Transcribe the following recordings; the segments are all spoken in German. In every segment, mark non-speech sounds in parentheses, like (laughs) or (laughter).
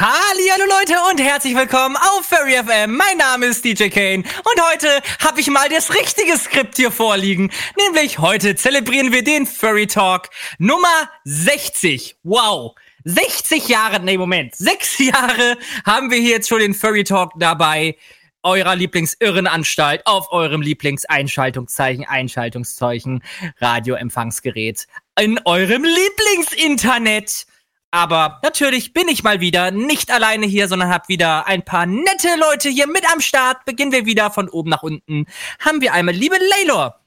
Hallo Leute und herzlich willkommen auf Furry FM. Mein Name ist DJ Kane und heute habe ich mal das richtige Skript hier vorliegen. Nämlich heute zelebrieren wir den Furry Talk Nummer 60. Wow. 60 Jahre, nee, Moment, sechs (laughs) Jahre haben wir hier jetzt schon den Furry Talk dabei. Eurer Lieblingsirrenanstalt auf eurem Lieblingseinschaltungszeichen, Einschaltungszeichen, Radioempfangsgerät in eurem Lieblingsinternet. Aber natürlich bin ich mal wieder nicht alleine hier, sondern habe wieder ein paar nette Leute hier mit am Start. Beginnen wir wieder von oben nach unten. Haben wir einmal liebe Laylor.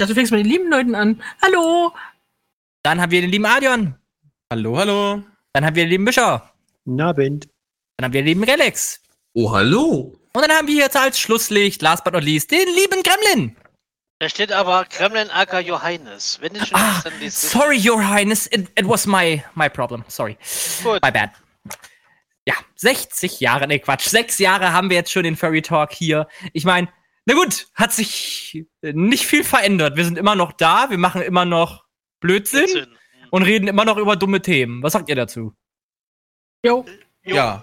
Ja, du fängst mit den lieben Leuten an. Hallo. Dann haben wir den lieben Adion. Hallo, hallo. Dann haben wir den lieben Bischof. Abend. Dann haben wir den lieben Relax. Oh, hallo. Und dann haben wir jetzt als Schlusslicht, last but not least, den lieben Gremlin. Da steht aber Kremlin aka Johannes. Wenn ich schon Ah, sorry, Your Highness. It, it was my, my problem. Sorry. Gut. My bad. Ja, 60 Jahre, nee, Quatsch. Sechs Jahre haben wir jetzt schon den Furry Talk hier. Ich meine, na gut, hat sich nicht viel verändert. Wir sind immer noch da, wir machen immer noch Blödsinn Blödsinn. und reden immer noch über dumme Themen. Was sagt ihr dazu? Jo. Jo, Ja.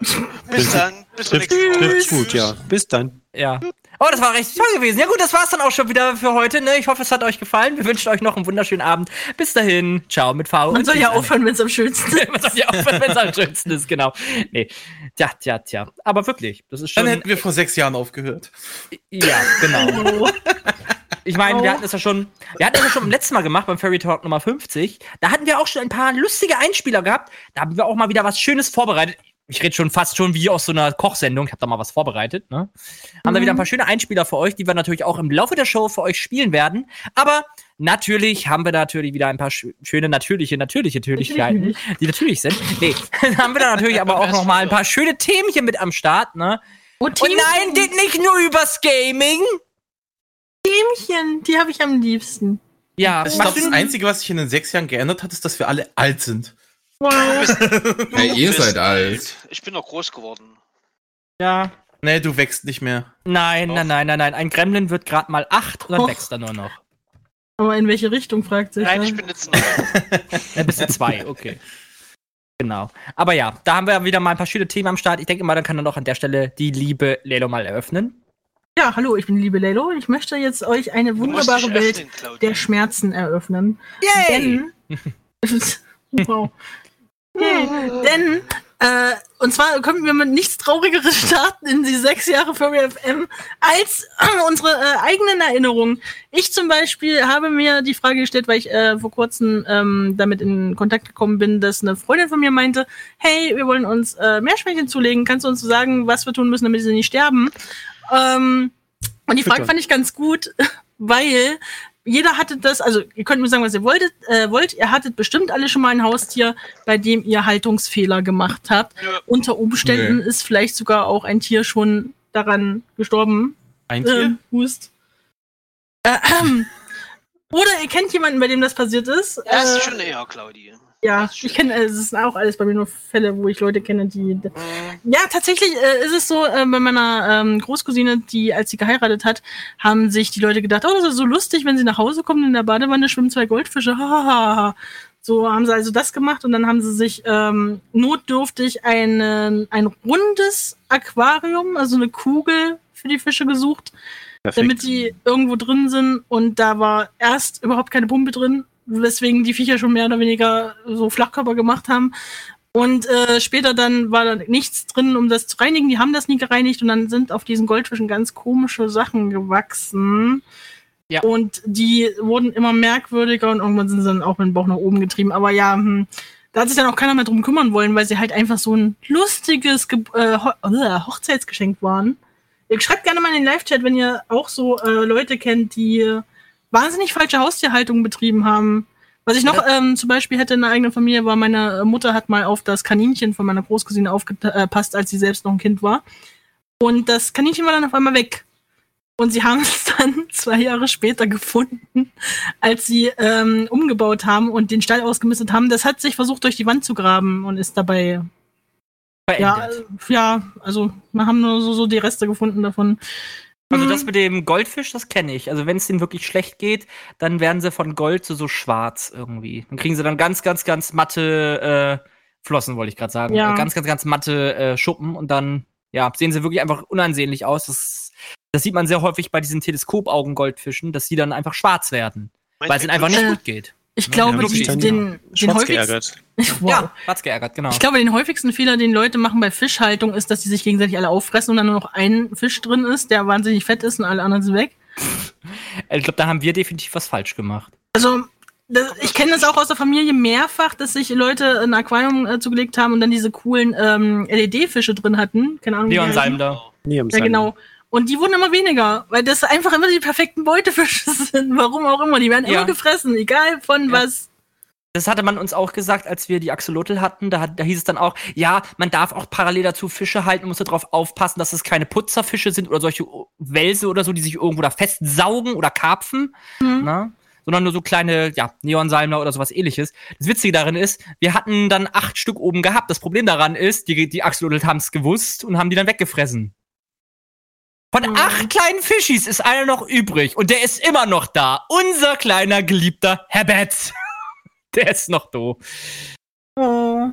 Bis dann. Bis zum nächsten Mal. gut, ja. Bis dann. Ja. Oh, das war recht toll gewesen. Ja gut, das war's dann auch schon wieder für heute. Ne? Ich hoffe, es hat euch gefallen. Wir wünschen euch noch einen wunderschönen Abend. Bis dahin. Ciao mit V. Man und soll ja aufhören, wenn es am schönsten ist. (laughs) Man soll ja aufhören, wenn es am schönsten ist, genau. Nee. Tja, tja, tja. Aber wirklich, das ist schon. Dann hätten wir vor sechs Jahren aufgehört. ja, genau. (laughs) Oh. Ich meine, wir Oh. hatten es ja schon, wir hatten es ja schon beim letzten Mal gemacht, beim Fairy Talk Nummer 50. Da hatten wir auch schon ein paar lustige Einspieler gehabt. Da haben wir auch mal wieder was Schönes vorbereitet. Ich rede schon fast schon wie aus so einer Kochsendung. Ich habe da mal was vorbereitet. Ne? Haben da wieder ein paar schöne Einspieler für euch, die wir natürlich auch im Laufe der Show für euch spielen werden. Aber natürlich haben wir da natürlich wieder ein paar schö- schöne, natürliche, natürliche Natürlichkeiten, die natürlich sind. Nee, dann haben wir da natürlich aber auch noch mal ein paar schöne Themchen mit am Start. Ne? Oh, Und nein, geht nicht nur übers Gaming. Teamchen, die habe ich am liebsten. Ja, Ich machst glaube, das Einzige, was sich in den sechs Jahren geändert hat, ist, dass wir alle alt sind. Wow. Hey, ihr Du bist (laughs) seid alt. Ich bin noch groß geworden. Ja. Nee, du wächst nicht mehr. Nein, Doch. nein, nein, nein, nein. Ein Gremlin wird gerade mal acht und dann Och. wächst er nur noch. Aber in welche Richtung, fragt sich. Nein, ne? ich bin jetzt neun. Ein bisschen zwei, okay. Genau. Aber ja, da haben wir wieder mal ein paar schöne Themen am Start. Ich denke mal, dann kann dann auch an der Stelle die liebe Lelo mal eröffnen. Ja, hallo, ich bin die liebe Lelo und ich möchte jetzt euch eine Du wunderbare Welt öffnen, der Schmerzen eröffnen. Yay! Denn, (laughs) (laughs) wow. Hey, denn, äh, und zwar können wir mit nichts Traurigeres starten in die sechs Jahre Furry FM als äh, unsere äh, eigenen Erinnerungen. Ich zum Beispiel habe mir die Frage gestellt, weil ich äh, vor kurzem ähm, damit in Kontakt gekommen bin, dass eine Freundin von mir meinte, hey, wir wollen uns äh, Meerschweinchen zulegen, kannst du uns sagen, was wir tun müssen, damit sie nicht sterben? Ähm, und die Frage fand ich ganz gut, (laughs) weil jeder hatte das, also ihr könnt mir sagen, was ihr wolltet, äh, wollt, ihr hattet bestimmt alle schon mal ein Haustier, bei dem ihr Haltungsfehler gemacht habt. Ja. Unter Umständen Nee. ist vielleicht sogar auch ein Tier schon daran gestorben. Ein Tier? Ähm, Hust. Äh, ähm. (clears throat) Oder ihr kennt jemanden, bei dem das passiert ist. Ist Äh, schon eher, Claudia. Ja, ist ich kenne, äh, es sind auch alles bei mir nur Fälle, wo ich Leute kenne, die. Mhm. Ja, tatsächlich äh, ist es so, äh, bei meiner ähm, Großcousine, die, als sie geheiratet hat, haben sich die Leute gedacht, oh, das ist so lustig, wenn sie nach Hause kommen, in der Badewanne schwimmen zwei Goldfische. Hahaha. So haben sie also das gemacht und dann haben sie sich ähm, notdürftig einen, ein rundes Aquarium, also eine Kugel für die Fische gesucht, damit die irgendwo drin sind und da war erst überhaupt keine Pumpe drin, weswegen die Viecher schon mehr oder weniger so Flachkörper gemacht haben. Und äh, später dann war da nichts drin, um das zu reinigen. Die haben das nie gereinigt und dann sind auf diesen Goldfischen ganz komische Sachen gewachsen. Ja. Und die wurden immer merkwürdiger und irgendwann sind sie dann auch mit dem Bauch nach oben getrieben. Aber ja, hm, da hat sich dann auch keiner mehr drum kümmern wollen, weil sie halt einfach so ein lustiges Ge äh, Ho äh, Hochzeitsgeschenk waren. Ihr schreibt gerne mal in den Live-Chat, wenn ihr auch so äh, Leute kennt, die wahnsinnig falsche Haustierhaltung betrieben haben. Was ich noch ähm, zum Beispiel hätte in der eigenen Familie war, meine Mutter hat mal auf das Kaninchen von meiner Großcousine aufgepasst, als sie selbst noch ein Kind war. Und das Kaninchen war dann auf einmal weg. Und sie haben (laughs) es dann zwei Jahre später gefunden, als sie ähm, umgebaut haben und den Stall ausgemistet haben. Das hat sich versucht, durch die Wand zu graben und ist dabei ja, Verändert. äh, ja, also wir haben nur so, so die Reste gefunden davon. Also Mhm. das mit dem Goldfisch, das kenne ich. Also wenn es denen wirklich schlecht geht, dann werden sie von Gold zu so schwarz irgendwie. Dann kriegen sie dann ganz, ganz, ganz matte, äh, Flossen, wollte ich gerade sagen. Ja. Äh, Ganz, ganz, ganz matte äh, Schuppen und dann, ja, sehen sie wirklich einfach unansehnlich aus. Das, das sieht man sehr häufig bei diesen Teleskopaugengoldfischen, dass die dann einfach schwarz werden, weil es ihnen einfach nicht gut geht. Ich Ja, glaube, die den, den, Schwarz häufigsten, (laughs) wow. Ja, hat's geärgert, genau. Ich glaube, den häufigsten Fehler, den Leute machen bei Fischhaltung, ist, dass die sich gegenseitig alle auffressen und dann nur noch ein Fisch drin ist, der wahnsinnig fett ist und alle anderen sind weg. (laughs) Ich glaube, da haben wir definitiv was falsch gemacht. Also, das, ich kenne das auch aus der Familie mehrfach, dass sich Leute ein Aquarium äh, zugelegt haben und dann diese coolen ähm, LED-Fische drin hatten. Keine Ahnung. Leon am Ja, genau. Und die wurden immer weniger, weil das einfach immer die perfekten Beutefische (laughs) sind. Warum auch immer. Die werden Ja. immer gefressen, egal von Ja. was. Das hatte man uns auch gesagt, als wir die Axolotl hatten. Da, da hieß es dann auch, ja, man darf auch parallel dazu Fische halten, muss darauf aufpassen, dass es keine Putzerfische sind oder solche Wälse oder so, die sich irgendwo da festsaugen oder karpfen, Mhm. ne? sondern nur so kleine, ja, Neonsalmer oder sowas ähnliches. Das Witzige darin ist, wir hatten dann acht Stück oben gehabt. Das Problem daran ist, die, die Axolotl haben es gewusst und haben die dann weggefressen. Von Mhm. acht kleinen Fischis ist einer noch übrig und der ist immer noch da. Unser kleiner geliebter Herbert. (laughs) Der ist noch doof. Oh.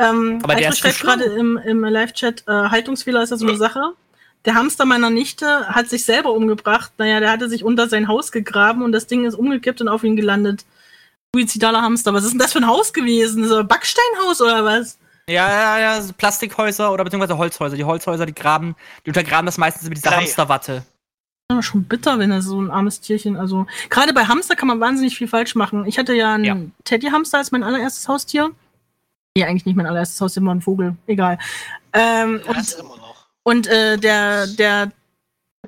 Ähm, Aber der ist schreibt gerade im, im Live-Chat, äh, Haltungsfehler ist ja so eine Sache. Der Hamster meiner Nichte hat sich selber umgebracht. Naja, der hatte sich unter sein Haus gegraben und das Ding ist umgekippt und auf ihn gelandet. Suizidaler Hamster. Was ist denn das für ein Haus gewesen? So ein Backsteinhaus oder was? Ja, ja, ja, so Plastikhäuser oder beziehungsweise Holzhäuser. Die Holzhäuser, die graben, die untergraben das meistens mit dieser Blei. Hamsterwatte. Aber schon bitter, wenn er so ein armes Tierchen. Also, gerade bei Hamster kann man wahnsinnig viel falsch machen. Ich hatte ja einen Ja. Teddyhamster als mein allererstes Haustier. Ja, eigentlich nicht mein allererstes Haustier, war ein Vogel. Egal. Ähm, Ja, und du immer noch. und äh, der, der,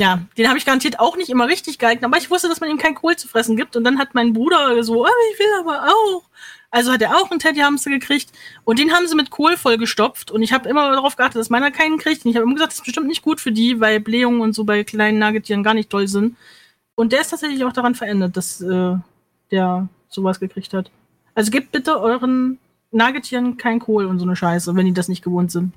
ja, den habe ich garantiert auch nicht immer richtig gehalten, aber ich wusste, dass man ihm kein Kohl zu fressen gibt. Und dann hat mein Bruder so, ah, ich will aber auch. Also hat er auch einen Teddyhamster gekriegt und den haben sie mit Kohl vollgestopft und ich habe immer darauf geachtet, dass meiner keinen kriegt. Und ich habe immer gesagt, das ist bestimmt nicht gut für die, weil Blähungen und so bei kleinen Nagetieren gar nicht toll sind. Und der ist tatsächlich auch daran verändert, dass äh, der sowas gekriegt hat. Also gebt bitte euren Nagetieren kein Kohl und so eine Scheiße, wenn die das nicht gewohnt sind.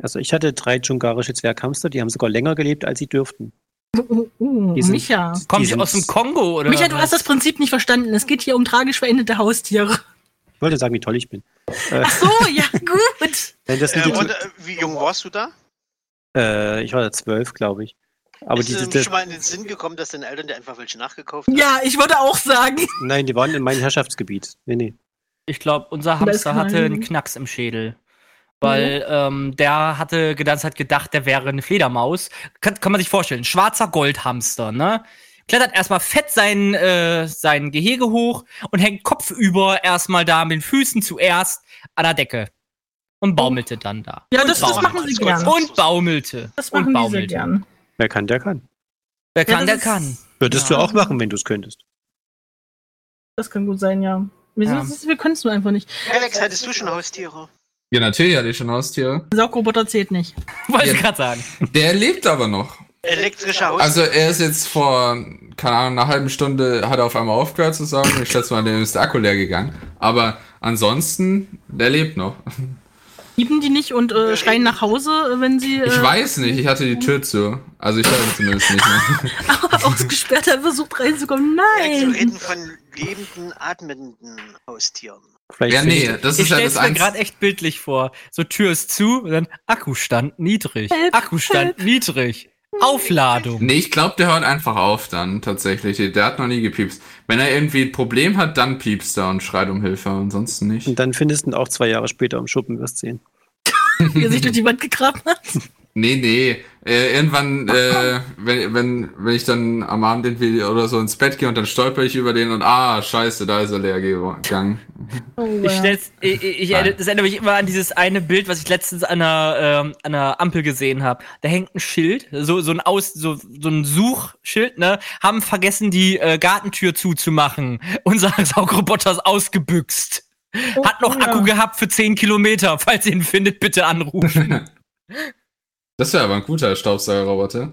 Also ich hatte drei dschungarische Zwerghamster, die haben sogar länger gelebt, als sie dürften. Die sind- Micha. Kommen Die die aus dem Kongo oder? Micha, du was? hast das Prinzip nicht verstanden. Es geht hier um tragisch veränderte Haustiere. Ich wollte sagen, wie toll ich bin. Äh, Ach so, ja, gut. (laughs) nein, das sind Äh, die, und, äh, wie jung warst du da? äh, ich war da zwölf, glaube ich. Aber ist diese, dir schon mal in den Sinn gekommen, dass deine Eltern dir einfach welche nachgekauft haben? Ja, ich würde auch sagen. nein, die waren in meinem Herrschaftsgebiet. Nee, nee. Ich glaube, unser Hamster hatte einen Knacks im Schädel. Weil ähm, der hatte die ganze Zeit gedacht, der wäre eine Fledermaus. Kann, kann man sich vorstellen. Schwarzer Goldhamster, ne? Klettert erstmal fett sein, äh, sein Gehege hoch und hängt kopfüber erstmal da mit den Füßen zuerst an der Decke. Und baumelte dann da. Ja, und das, das machen sie gern. Und baumelte. Das und machen sehr baumelte. gern. Wer kann, der kann. Wer kann, Ja, der kann. Würdest Ja. du auch machen, wenn du es könntest. Das kann gut sein, ja. Wir, Ja. wir können es nur einfach nicht. Alex, hattest du schon Haustiere? Ja, natürlich hatte ich schon Haustiere. Saugroboter zählt nicht. (laughs) Wollte ich Ja. gerade sagen. Der lebt aber noch. Elektrische Haustiere? Also er ist jetzt vor, keine Ahnung, einer halben Stunde hat er auf einmal aufgehört zu sagen. Ich schätze mal, dem ist der Akku leer gegangen. Aber ansonsten, der lebt noch. Lieben die nicht und äh, schreien nach Hause, wenn sie Ich äh, weiß nicht, ich hatte die Tür zu. Also ich höre zumindest nicht mehr. (laughs) ausgesperrt haben, versucht reinzukommen. Alex, wir Nein! reden von lebenden, atmenden Haustieren. Vielleicht Ja, nee, ich- das Ich ist ja stell's das mir gerade echt bildlich vor. So Tür ist zu und dann Akkustand niedrig. Help, Akkustand niedrig. Aufladung. Nee, ich glaube, der hört einfach auf dann tatsächlich. Der hat noch nie gepiepst. Wenn er irgendwie ein Problem hat, dann piepst er und schreit um Hilfe, ansonsten nicht. Und dann findest du ihn auch zwei Jahre später im Schuppen, wirst sehen. Wie er sich durch die Wand gegraben hat. Nee, nee. Äh, irgendwann, (laughs) äh, wenn, wenn, wenn ich dann am Abend irgendwie oder so ins Bett gehe und dann stolper ich über den und ah, scheiße, da ist er leer gegangen. Oh, Ich stell's, ich, ich, das erinnert mich immer an dieses eine Bild, was ich letztens an einer, ähm, an einer Ampel gesehen habe. Da hängt ein Schild, so, so ein Aus, so, so ein Suchschild, ne? Haben vergessen, die äh, Gartentür zuzumachen. (laughs) Unser Saugroboter ist ausgebüxt. Oh, Hat noch oh, ja. Akku gehabt für 10 Kilometer. Falls ihr ihn findet, bitte anrufen. (laughs) Das wäre aber ein guter Staubsaugerroboter.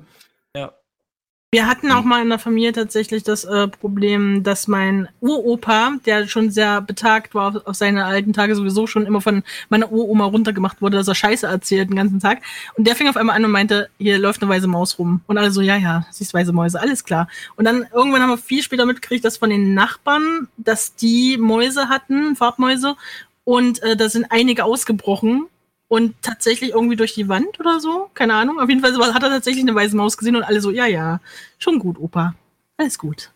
Wir hatten Hm. auch mal in der Familie tatsächlich das äh, Problem, dass mein Uropa, der schon sehr betagt war auf, auf seine alten Tage sowieso schon immer von meiner Uroma runtergemacht wurde, dass er Scheiße erzählt den ganzen Tag. Und der fing auf einmal an und meinte, hier läuft eine weiße Maus rum. Und alle so, ja, ja, siehst weiße Mäuse, alles klar. Und dann irgendwann haben wir viel später mitgekriegt, dass von den Nachbarn, dass die Mäuse hatten, Farbmäuse, Und äh, da sind einige ausgebrochen und tatsächlich irgendwie durch die Wand oder so. Keine Ahnung. Auf jeden Fall hat er tatsächlich eine weiße Maus gesehen und alle so, ja, ja, schon gut, Opa. Alles gut.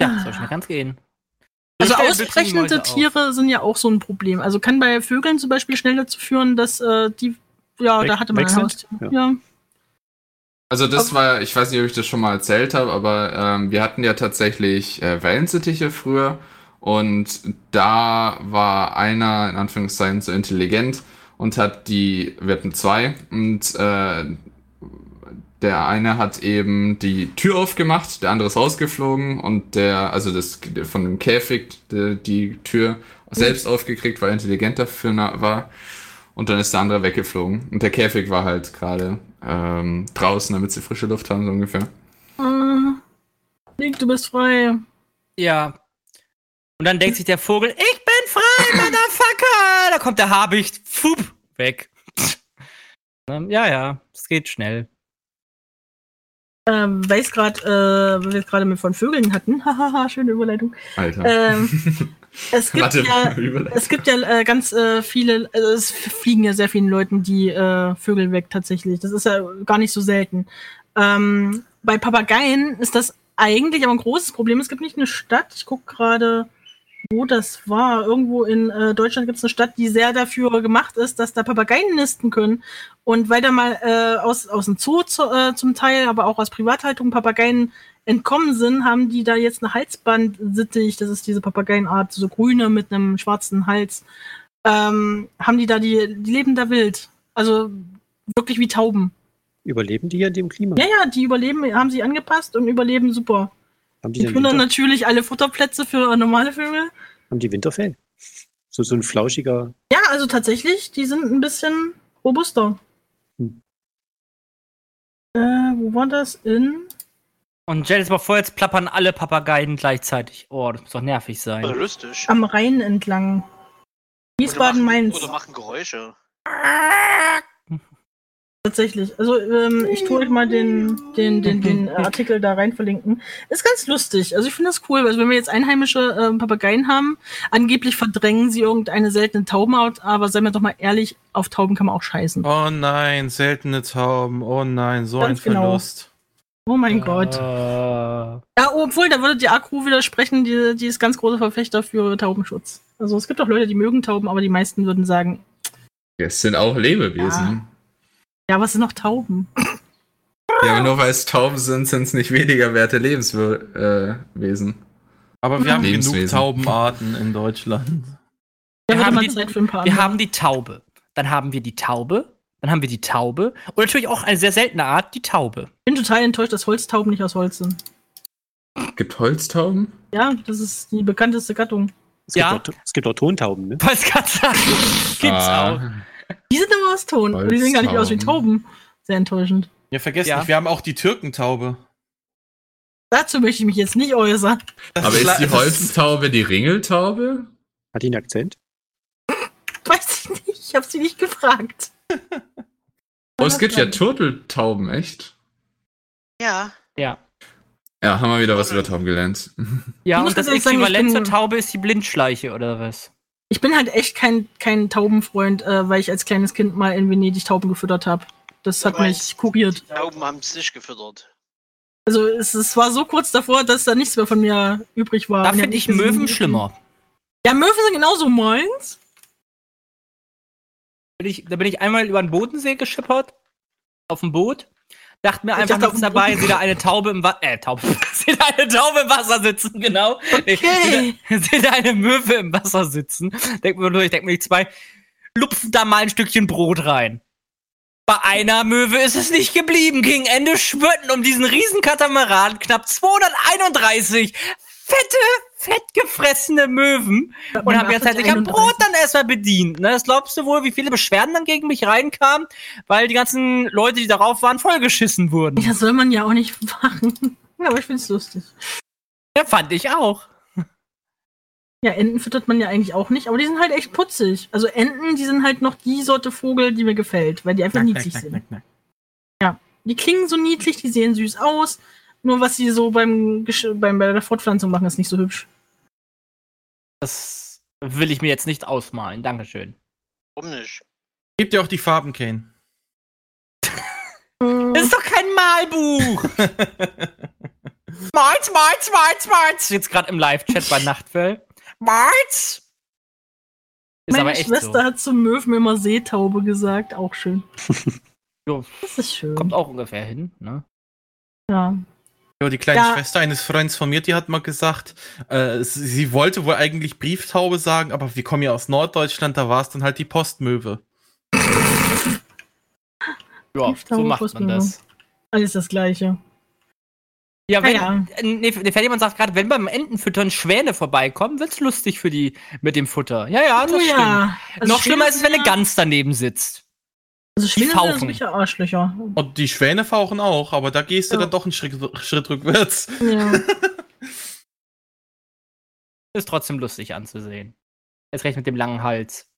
Ja, so schnell kann's gehen. Also Ich stell ausbrechende Blitzingmäuse auf. Tiere sind ja auch so ein Problem. Also kann bei Vögeln zum Beispiel schnell dazu führen, dass äh, die, ja, Weg- da hatte man ein? Haustier. Ja. Ja. Also das war, ich weiß nicht, ob ich das schon mal erzählt habe, aber ähm, wir hatten ja tatsächlich äh, Wellensittiche früher und da war einer in Anführungszeichen so intelligent und hat die, wir hatten zwei und äh, der eine hat eben die Tür aufgemacht, der andere ist rausgeflogen und der, also das von dem Käfig die, die Tür selbst aufgekriegt, weil er intelligent dafür na- war. Und dann ist der andere weggeflogen. Und der Käfig war halt gerade ähm, draußen, damit sie frische Luft haben, so ungefähr. Äh, Nick, du bist frei. Ja. Und dann denkt sich der Vogel, ich bin frei, (laughs) Motherfucker! Da kommt der Habicht, fup, weg. Ähm, Ja, ja, es geht schnell. Ähm, weiß gerade, äh, weil wir es gerade mit von Vögeln hatten. (laughs) Hahaha, schöne Überleitung. Alter. Ähm, (laughs) es gibt Warte, ja, es gibt ja äh, ganz äh, viele, also es fliegen ja sehr vielen Leuten die äh, Vögel weg tatsächlich. Das ist ja gar nicht so selten. Ähm, bei Papageien ist das eigentlich aber ein großes Problem. Es gibt nicht eine Stadt, ich gucke gerade, wo das war. Irgendwo in äh, Deutschland gibt es eine Stadt, die sehr dafür gemacht ist, dass da Papageien nisten können. Und weil da mal äh, aus, aus dem Zoo zu, äh, zum Teil, aber auch aus Privathaltung Papageien entkommen sind, haben die da jetzt eine Halsbandsittich, das ist diese Papageienart, so grüne mit einem schwarzen Hals, ähm, haben die da, die, die leben da wild. Also wirklich wie Tauben. Überleben die hier in dem Klima? Ja, ja, die überleben, haben sie angepasst und überleben super. Haben die Die denn plündern Winter, natürlich alle Futterplätze für normale Vögel. haben die Winterfell? So, so ein flauschiger. Ja, also tatsächlich, die sind ein bisschen robuster. Hm. Äh, wo war das? In. Und stell dir mal vor, jetzt plappern alle Papageien gleichzeitig. Oh, das muss doch nervig Oder sein. lustig. am Rhein entlang. Wiesbaden, oder. Oder machen Geräusche. Tatsächlich. Also ähm, ich tue euch mal den, den, den, den äh, (laughs) Artikel da rein verlinken. Ist ganz lustig. Also ich finde das cool. Also wenn wir jetzt einheimische ähm, Papageien haben, angeblich verdrängen sie irgendeine seltene Taubenart, aber seien wir doch mal ehrlich, auf Tauben kann man auch scheißen. Oh nein, seltene Tauben. Oh nein, so Ganz ein genau. Verlust. Oh mein Gott. Äh, Ja, obwohl, da würde die Akku widersprechen, die, die ist ganz großer Verfechter für Taubenschutz. Also es gibt auch Leute, die mögen Tauben, aber die meisten würden sagen, Es sind auch Lebewesen. ja, was sind noch Tauben? Ja, aber nur weil es Tauben sind, sind es nicht weniger werte Lebenswesen. Äh. Aber wir haben genug. Taubenarten in Deutschland. Wir haben die- Zeit für ein paar wir haben die Taube. Dann haben wir die Taube. Dann haben wir die Taube. Und natürlich auch eine sehr seltene Art, die Taube. Ich bin total enttäuscht, dass Holztauben nicht aus Holz sind. Gibt Holztauben? Ja, das ist die bekannteste Gattung. Es gibt, Ja. auch, es gibt auch Tontauben, ne? Falls gerade sagen. Gibt's auch. Die sind aber aus Ton. aber Die sehen gar nicht aus wie. Tauben. Sehr enttäuschend. Ja, vergesst Ja. nicht, wir haben auch die Türkentaube. Dazu möchte ich mich jetzt nicht äußern. Das Aber ist die Holztaube die Ringeltaube? Hat die einen Akzent? Weiß ich nicht. Ich habe sie nicht gefragt. Oh, es gibt ja Turteltauben, echt? Ja. Ja. Ja, haben wir wieder was über Tauben gelernt. Ja, Ich muss und das ganz ehrlich sagen, ich Äquivalent zur Taube ist die Blindschleiche, oder was? Ich bin halt echt kein, kein Taubenfreund, äh, weil ich als kleines Kind mal in Venedig Tauben gefüttert habe. Das hat mich kuriert. Tauben haben es nicht gefüttert. Also es, es war so kurz davor, dass da nichts mehr von mir übrig war. Da die finde ich Möwen die- schlimmer. Ja, Möwen sind genauso meins. Bin ich, da bin ich einmal über den Bodensee geschippert. Auf dem Boot. Dachte mir einfach dachte, nichts dabei, sehe da eine Taube im Wasser. Äh, Taube. (laughs) sehe da eine Taube im Wasser sitzen, genau. Okay. sehe da eine Möwe im Wasser sitzen. Denk mir nur, ich denke mir die zwei, lupfen da mal ein Stückchen Brot rein. Bei einer Möwe ist es nicht geblieben. Gegen Ende schwirrten um diesen riesen Katamaran knapp 231 fette, fettgefressene Möwen und haben jetzt halt ich hab Brot dann erstmal bedient. Ne? Das glaubst du wohl, wie viele Beschwerden dann gegen mich reinkamen, weil die ganzen Leute, die darauf waren, vollgeschissen wurden. Das soll man ja auch nicht machen. Ja, aber ich find's lustig. Ja, fand ich auch. Ja, Enten füttert man ja eigentlich auch nicht, aber die sind halt echt putzig. Also Enten, die sind halt noch die Sorte Vogel, die mir gefällt, weil die einfach niedlich sind. Die klingen so niedlich, die sehen süß aus. Nur was sie so beim, beim bei der Fortpflanzung machen, ist nicht so hübsch. Das Will ich mir jetzt nicht ausmalen. Dankeschön. Warum nicht? Gib dir auch die Farben, Kane. Das ist doch kein Malbuch! (laughs) Malz, Malz, Malz, Malz! Jetzt gerade im Live-Chat bei Nachtfell. Malz! Ist Meine Schwester so. hat zum Möwen immer Seetaube gesagt. Auch schön. Jo, (laughs) Das ist schön. kommt auch ungefähr hin, ne? Ja. Ja, die kleine Ja. Schwester eines Freundes von mir, die hat mal gesagt, äh, sie, sie wollte wohl eigentlich Brieftaube sagen, aber wir kommen ja aus Norddeutschland, da war es dann halt die Postmöwe. Ja, so macht man Postmöwe. das. Alles das Gleiche. Ja, wenn, Ja, nee, der Ferdinand sagt gerade, wenn beim Entenfüttern Schwäne vorbeikommen, wird's lustig für die mit dem Futter. Ja, ja, das Oh stimmt. ja. Also Noch schlimmer ist es, wenn eine Gans daneben sitzt. Also Schwäne sind fauchen. solche Arschlöcher. Und die Schwäne fauchen auch, aber da gehst du Ja. dann doch einen Schritt, Schritt rückwärts. Ja. (laughs) Ist trotzdem lustig anzusehen. Jetzt recht mit dem langen Hals.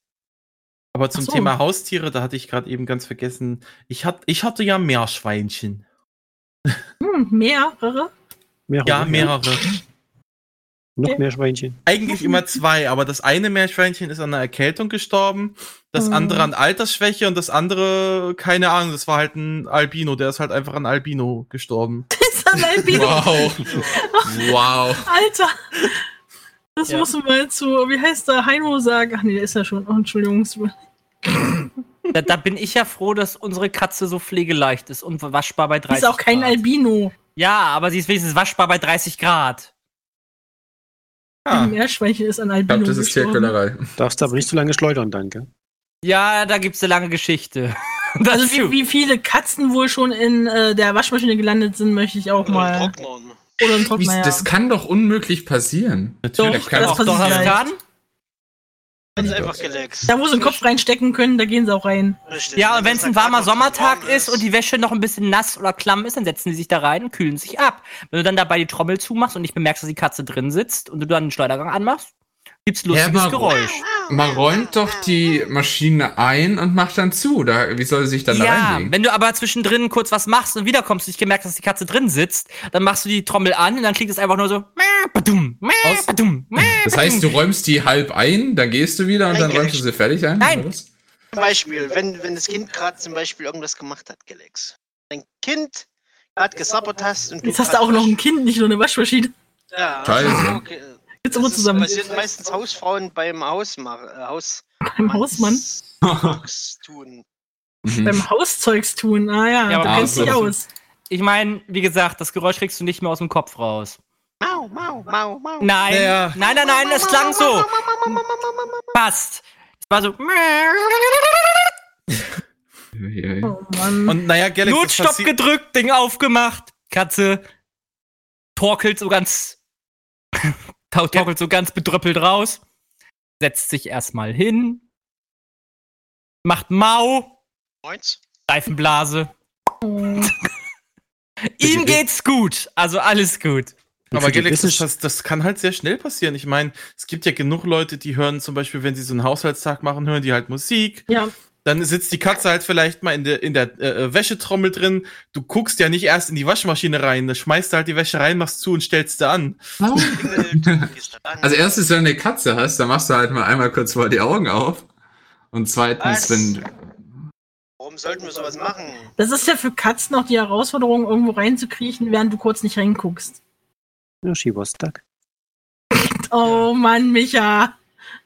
Aber zum so. Thema Haustiere, da hatte ich gerade eben ganz vergessen, ich, hat, ich hatte ja Meerschweinchen. Hm, mehrere? Mehrere, Ja, mehrere. Noch mehr Schweinchen. Eigentlich immer zwei, aber das eine Meerschweinchen ist an einer Erkältung gestorben, das Mhm. andere an Altersschwäche und das andere, keine Ahnung, das war halt ein Albino, der ist halt einfach an Albino gestorben. (laughs) ist ein Albino. Wow. wow. Alter. Das Ja. muss man mal zu, wie heißt der, Heino sagen. Ach nee, der ist ja schon. Oh, Entschuldigung. Da, da bin ich ja froh, dass unsere Katze so pflegeleicht ist und waschbar bei Die 30 ist auch kein Grad. Albino. Ja, aber sie ist wenigstens waschbar bei 30 Grad. Ah, Ein Meerschweinchen ist Ich Albino. glaube, das ist. Tierquälerei. Darfst du aber nicht zu lange schleudern, danke. Ja, da gibt's eine lange Geschichte. (laughs) Das Also wie, wie viele Katzen wohl schon in äh, der Waschmaschine gelandet sind, möchte ich auch Oder mal. Trocknern. Oder ein Wie, Trockner, ja. Das kann doch unmöglich passieren. natürlich. Doch, kann das auch- doch, das leicht. Kann. Ganz einfach gelext. Da, wo sie den Kopf reinstecken können, da gehen sie auch rein. Richtig. Ja, und wenn es ein warmer Sommertag warm ist und die Wäsche noch ein bisschen nass oder klamm ist, dann setzen die sich da rein und kühlen sich ab. Wenn du dann dabei die Trommel zumachst und nicht bemerkst, dass die Katze drin sitzt und du dann den Schleudergang anmachst, gibt's lustiges aber- Geräusch. Man räumt doch die Maschine ein und macht dann zu. Da, wie soll sie sich dann da Ja, reinlegen? wenn du aber zwischendrin kurz was machst und wiederkommst und nicht gemerkt hast, dass die Katze drin sitzt, dann machst du die Trommel an und dann klingt es einfach nur so. "Mäh, badum, mäh, Aus- badum, mäh, Das heißt, du badum." räumst die halb ein, dann gehst du wieder und dann räumst du sie fertig ein? Nein. Zum Beispiel, wenn, wenn das Kind gerade zum Beispiel irgendwas gemacht hat, Gelex. Dein Kind gerade gesabbert hast und Jetzt hast du auch noch ein Kind, nicht nur eine Waschmaschine. Ja, Scheiße. Okay. Jetzt immer Das zusammen. passiert meistens Hausfrauen beim Hausmach, äh, Haus Beim Hausmann. tun. Mhm. Beim Hauszeugs tun. Ah ja, Ja, du aber kennst dich aus. Ich meine, wie gesagt, das Geräusch kriegst du nicht mehr aus dem Kopf raus. Mau, mau, mau, mau. Nein, Ja. nein, nein, nein, es klang so. Passt. Es war so. Oh Mann. Und naja, Galaxy, das Notstopp gedrückt, Ding aufgemacht. Katze torkelt so ganz. Tau- torkelt so ganz bedröppelt raus. Setzt sich erstmal hin. Macht Mau. Moins. Seifenblase. (laughs) Ihm geht's gut. Also alles gut. Aber Wissenschaft- das, das kann halt sehr schnell passieren. Ich meine, es gibt ja genug Leute, die hören zum Beispiel, wenn sie so einen Haushaltstag machen, hören die halt Musik. Ja, Dann sitzt die Katze halt vielleicht mal in der, in der äh, Wäschetrommel drin. Du guckst ja nicht erst in die Waschmaschine rein. Da schmeißt du halt die Wäsche rein, machst zu und stellst sie an. (laughs) Also erstens, wenn du eine Katze hast, dann machst du halt mal einmal kurz vor die Augen auf. Und zweitens, Was? wenn Warum sollten wir sowas machen? das ist ja für Katzen auch die Herausforderung, irgendwo reinzukriechen, während du kurz nicht reinguckst. Ja, she was stuck. Oh Mann, Micha.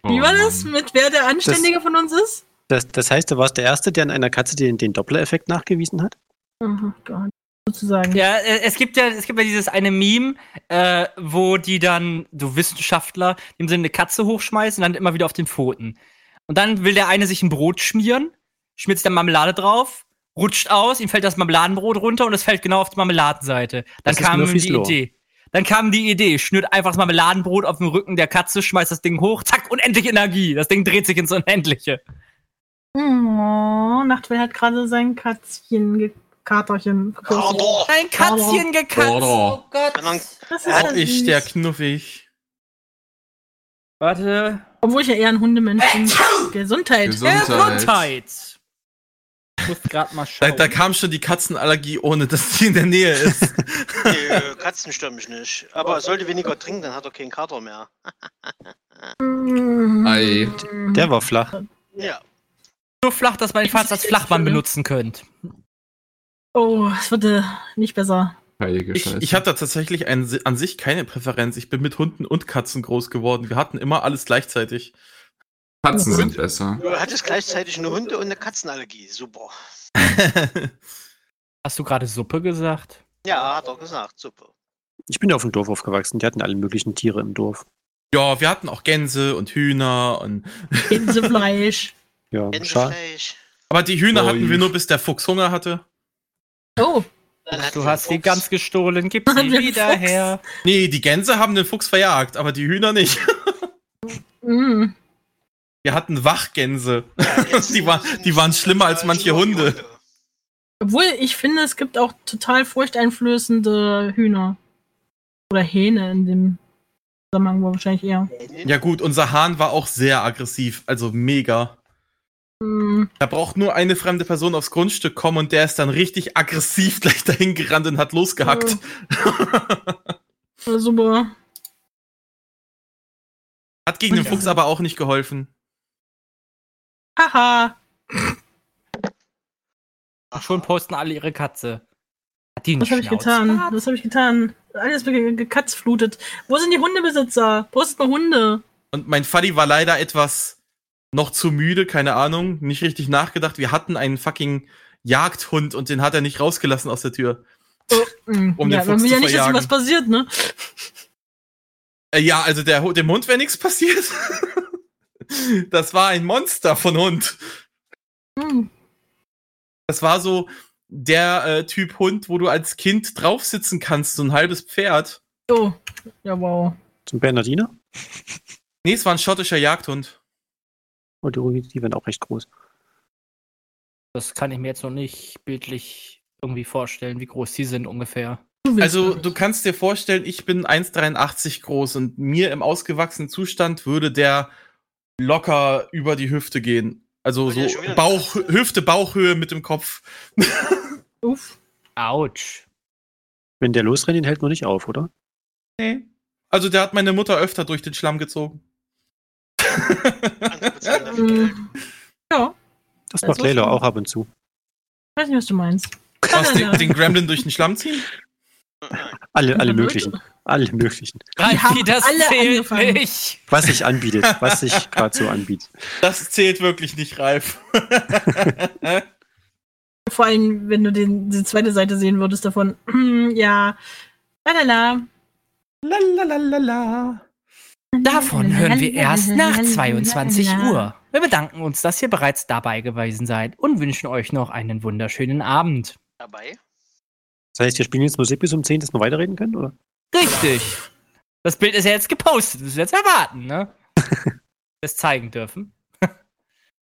Wie Oh war das mit wer der Anständige von uns ist? Das, das heißt, du warst der Erste, der an einer Katze den, den Doppler-Effekt nachgewiesen hat? Oh Gott. Sozusagen. Ja, äh, es gibt ja, es gibt ja dieses eine Meme, äh, wo die dann, so Wissenschaftler, dem sind eine Katze hochschmeißen und dann immer wieder auf den Pfoten. Und dann will der eine sich ein Brot schmieren, schmiert sich dann Marmelade drauf, rutscht aus, ihm fällt das Marmeladenbrot runter und es fällt genau auf die Marmeladenseite. Dann Das ist kam die Law. Idee. Dann kam die Idee, schnürt einfach das Marmeladenbrot auf dem Rücken der Katze, schmeißt das Ding hoch, zack, unendlich Energie. Das Ding dreht sich ins Unendliche. Oh, Nachtwell hat gerade sein Katzchen, ge Katerchen. Kater. Ein Katzchen gekatzt. Oh. Gott. Das ist Auch ich, der knuffig. Warte. Obwohl ich ja eher ein Hundemensch bin. Gesundheit. Gesundheit. Gesundheit. Ich muss gerade mal Da, schauen. da kam schon die Katzenallergie, ohne dass sie in der Nähe ist. (laughs) Nee, Katzen stören mich nicht. Aber er sollte weniger trinken, dann hat er keinen Kater mehr. (laughs) Ei. Der war flach. Ja. So flach, dass man den fast als Flachmann benutzen könnt. Oh, es wird äh, nicht besser. Heilige Ich, Scheiße. ich hatte tatsächlich ein, an sich keine Präferenz. Ich bin mit Hunden und Katzen groß geworden. Wir hatten immer alles gleichzeitig. Katzen sind besser. Du hattest gleichzeitig eine Hunde- und eine Katzenallergie. Super. (laughs) Hast du gerade Suppe gesagt? Ja, hat er gesagt. Super. Ich bin ja auf dem Dorf aufgewachsen. Die hatten alle möglichen Tiere im Dorf. ja, wir hatten auch Gänse und Hühner und Gänsefleisch. (laughs) Ja, Gänsefleisch. aber die Hühner Oh, hatten wir nur bis der Fuchs Hunger hatte. Oh, Du hast die ganz gestohlen, gib sie wieder Fuchs? her. Nee, die Gänse haben den Fuchs verjagt, aber die Hühner nicht. mm. Wir hatten Wachgänse. Ja, (laughs) Die war- die waren schlimmer als manche Hunde. Obwohl, ich finde, es gibt auch total furchteinflößende Hühner. Oder Hähne in dem Zusammenhang war wahrscheinlich eher. Ja gut, unser Hahn war auch sehr aggressiv, also mega. Da braucht nur eine fremde Person aufs Grundstück kommen und der ist dann richtig aggressiv (laughs) gleich dahin gerannt und hat losgehackt. (laughs) Ja, super. Hat gegen den Ja. Fuchs aber auch nicht geholfen. Haha. Und schon posten alle ihre Katze. Hat die Was habe ich getan? Was habe ich getan? Alles wird gekatzflutet. Wo sind die Hundebesitzer? Postet mal Hunde. Und mein Faddy war leider etwas noch zu müde, keine Ahnung, nicht richtig nachgedacht. Wir hatten einen fucking Jagdhund und den hat er nicht rausgelassen aus der Tür. Mm. Um ja, den Fuchs man will zu ja nicht, dass verjagen. was passiert, ne? Äh, ja, also der, dem Hund wäre nichts passiert. (laughs) das war ein Monster von Hund. Mm. Das war so der äh, Typ Hund, wo du als Kind drauf sitzen kannst, so ein halbes Pferd. Oh. Ja, wow. zum Bernardiner. Nee, es war ein schottischer Jagdhund. Und die, die werden auch recht groß. Das kann ich mir jetzt noch nicht bildlich irgendwie vorstellen, wie groß die sind ungefähr. Also, du kannst dir vorstellen, ich bin 1,83 groß und mir im ausgewachsenen Zustand würde der locker über die Hüfte gehen. Also so Bauch, Hüfte, Bauchhöhe mit dem Kopf. (laughs) Uff. Autsch. Wenn der losrennt, den hält man nicht auf, oder? Nee. Also, der hat meine Mutter öfter durch den Schlamm gezogen. Andere bezahlen dafür Geld. Mm. Ja, Das Also macht Layla schon. auch ab und zu. weiß nicht, was du meinst. Was, den, den Gremlin durch den Schlamm ziehen? Alle, alle möglichen. Alle möglichen. Ralfi, das alle zählt angefangen. nicht. Was sich anbietet, was sich gerade so anbietet. Das zählt wirklich nicht, Ralf. (laughs) Vor allem, wenn du den, die zweite Seite sehen würdest davon. (clears throat) ja. Lalala. Lalalala. Davon hören wir erst nach 22 Uhr. Wir bedanken uns, dass ihr bereits dabei gewesen seid und wünschen euch noch einen wunderschönen Abend. Dabei. Das heißt, wir spielen jetzt Musik bis um 10, dass wir weiterreden können, oder? Richtig. Das Bild ist ja jetzt gepostet. Das ist jetzt erwarten, ne? (laughs) Das zeigen dürfen.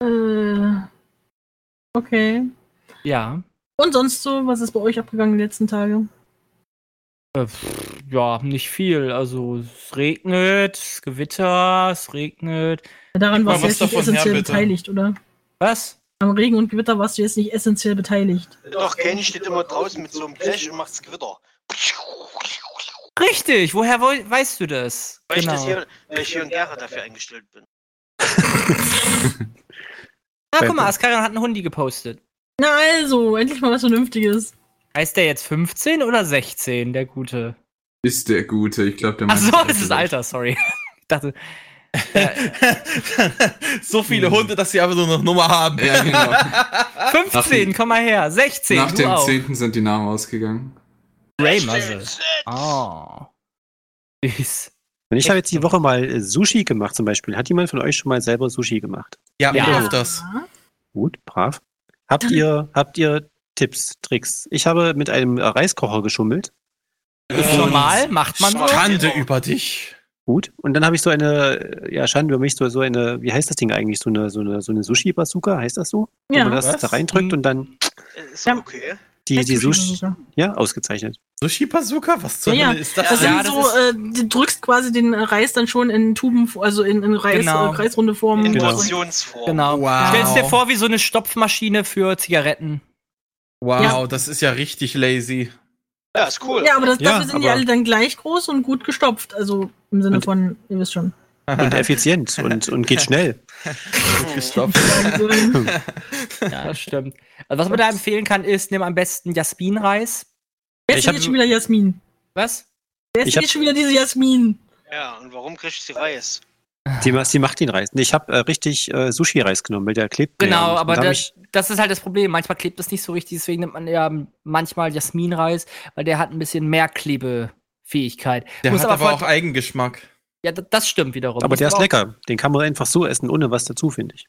Äh, okay. Ja. Und sonst so, was ist bei euch abgegangen die letzten Tage? Äh, pff, ja, nicht viel. Also es regnet, es gewitter, es regnet. Daran mal warst du was jetzt nicht her, essentiell bitte. beteiligt, oder? Was? Am Regen und Gewitter warst du jetzt nicht essentiell beteiligt. Doch, Kenny steht immer draußen mit so einem Blech und macht's Gewitter. Richtig, woher wo weißt du das? Weil, ich, das Genau. hier, weil ich hier in Gera dafür eingestellt bin. (laughs) Ah, guck mal, Askaran hat einen Hundi gepostet. Na also, endlich mal was Vernünftiges. Heißt der jetzt 15 oder 16, der Gute? Ist der Gute. Ich glaube, der Ach meint so, das das ist Alter, sorry. Ich dachte, (laughs) so viele Hunde, dass sie einfach nur noch Nummer haben. Ja, genau. (laughs) 15, komm mal her. 16, Nach du dem auch. 10. sind die Namen ausgegangen. Ray Muzzle. Oh. Süß. Und ich habe jetzt die Woche mal äh, Sushi gemacht zum Beispiel. Hat jemand von euch schon mal selber Sushi gemacht? Ja, Ja. öfters. Gut, brav. Habt ihr, habt ihr Tipps, Tricks? Ich habe mit einem äh, Reiskocher geschummelt. Ist normal, macht man so. Schande über dich. Gut. Und dann habe ich so eine, ja, Schande über mich, so, so eine, wie heißt das Ding eigentlich? So eine, so eine, so eine Sushi-Bazooka, heißt das so? Wo Ja. man das Was? da reindrückt und dann Ist okay. die, die Sushi, ja, ausgezeichnet. Sushi Bazooka? Was zur Ja, ja. Hölle ist das? Das Ja, sind das so, äh, du drückst quasi den Reis dann schon in Tuben, also in, in Reis, Genau. äh, kreisrunde Form. In Genau. Portionsform. Genau. Wow. Stellst dir vor, wie so eine Stopfmaschine für Zigaretten. Wow, Ja. das ist ja richtig lazy. Ja, ist cool. Ja, aber das, Ja, dafür sind die aber- alle dann gleich groß und gut gestopft. Also im Sinne Und- von, ihr wisst schon. und effizient und, und geht schnell. (laughs) Gestopft. Ja, das stimmt. Also, was man da empfehlen kann, ist, nimm am besten Jasminreis. Wer Ich ist hab- jetzt schon wieder Jasmin? Was? Wer ist Ich denn hab- jetzt schon wieder diese Jasmin? Ja, und warum kriegst du Reis? Die, die macht den Reis. Ich habe äh, richtig äh, Sushi-Reis genommen, weil der klebt. Genau, aber das, das ist halt das Problem. Manchmal klebt es nicht so richtig, deswegen nimmt man ja manchmal Jasminreis, weil der hat ein bisschen mehr Klebefähigkeit. Der Muss hat aber aber voll- auch Eigengeschmack. Ja, das stimmt wiederum. aber Muss der ist lecker. Den kann man einfach so essen, ohne was dazu, finde ich.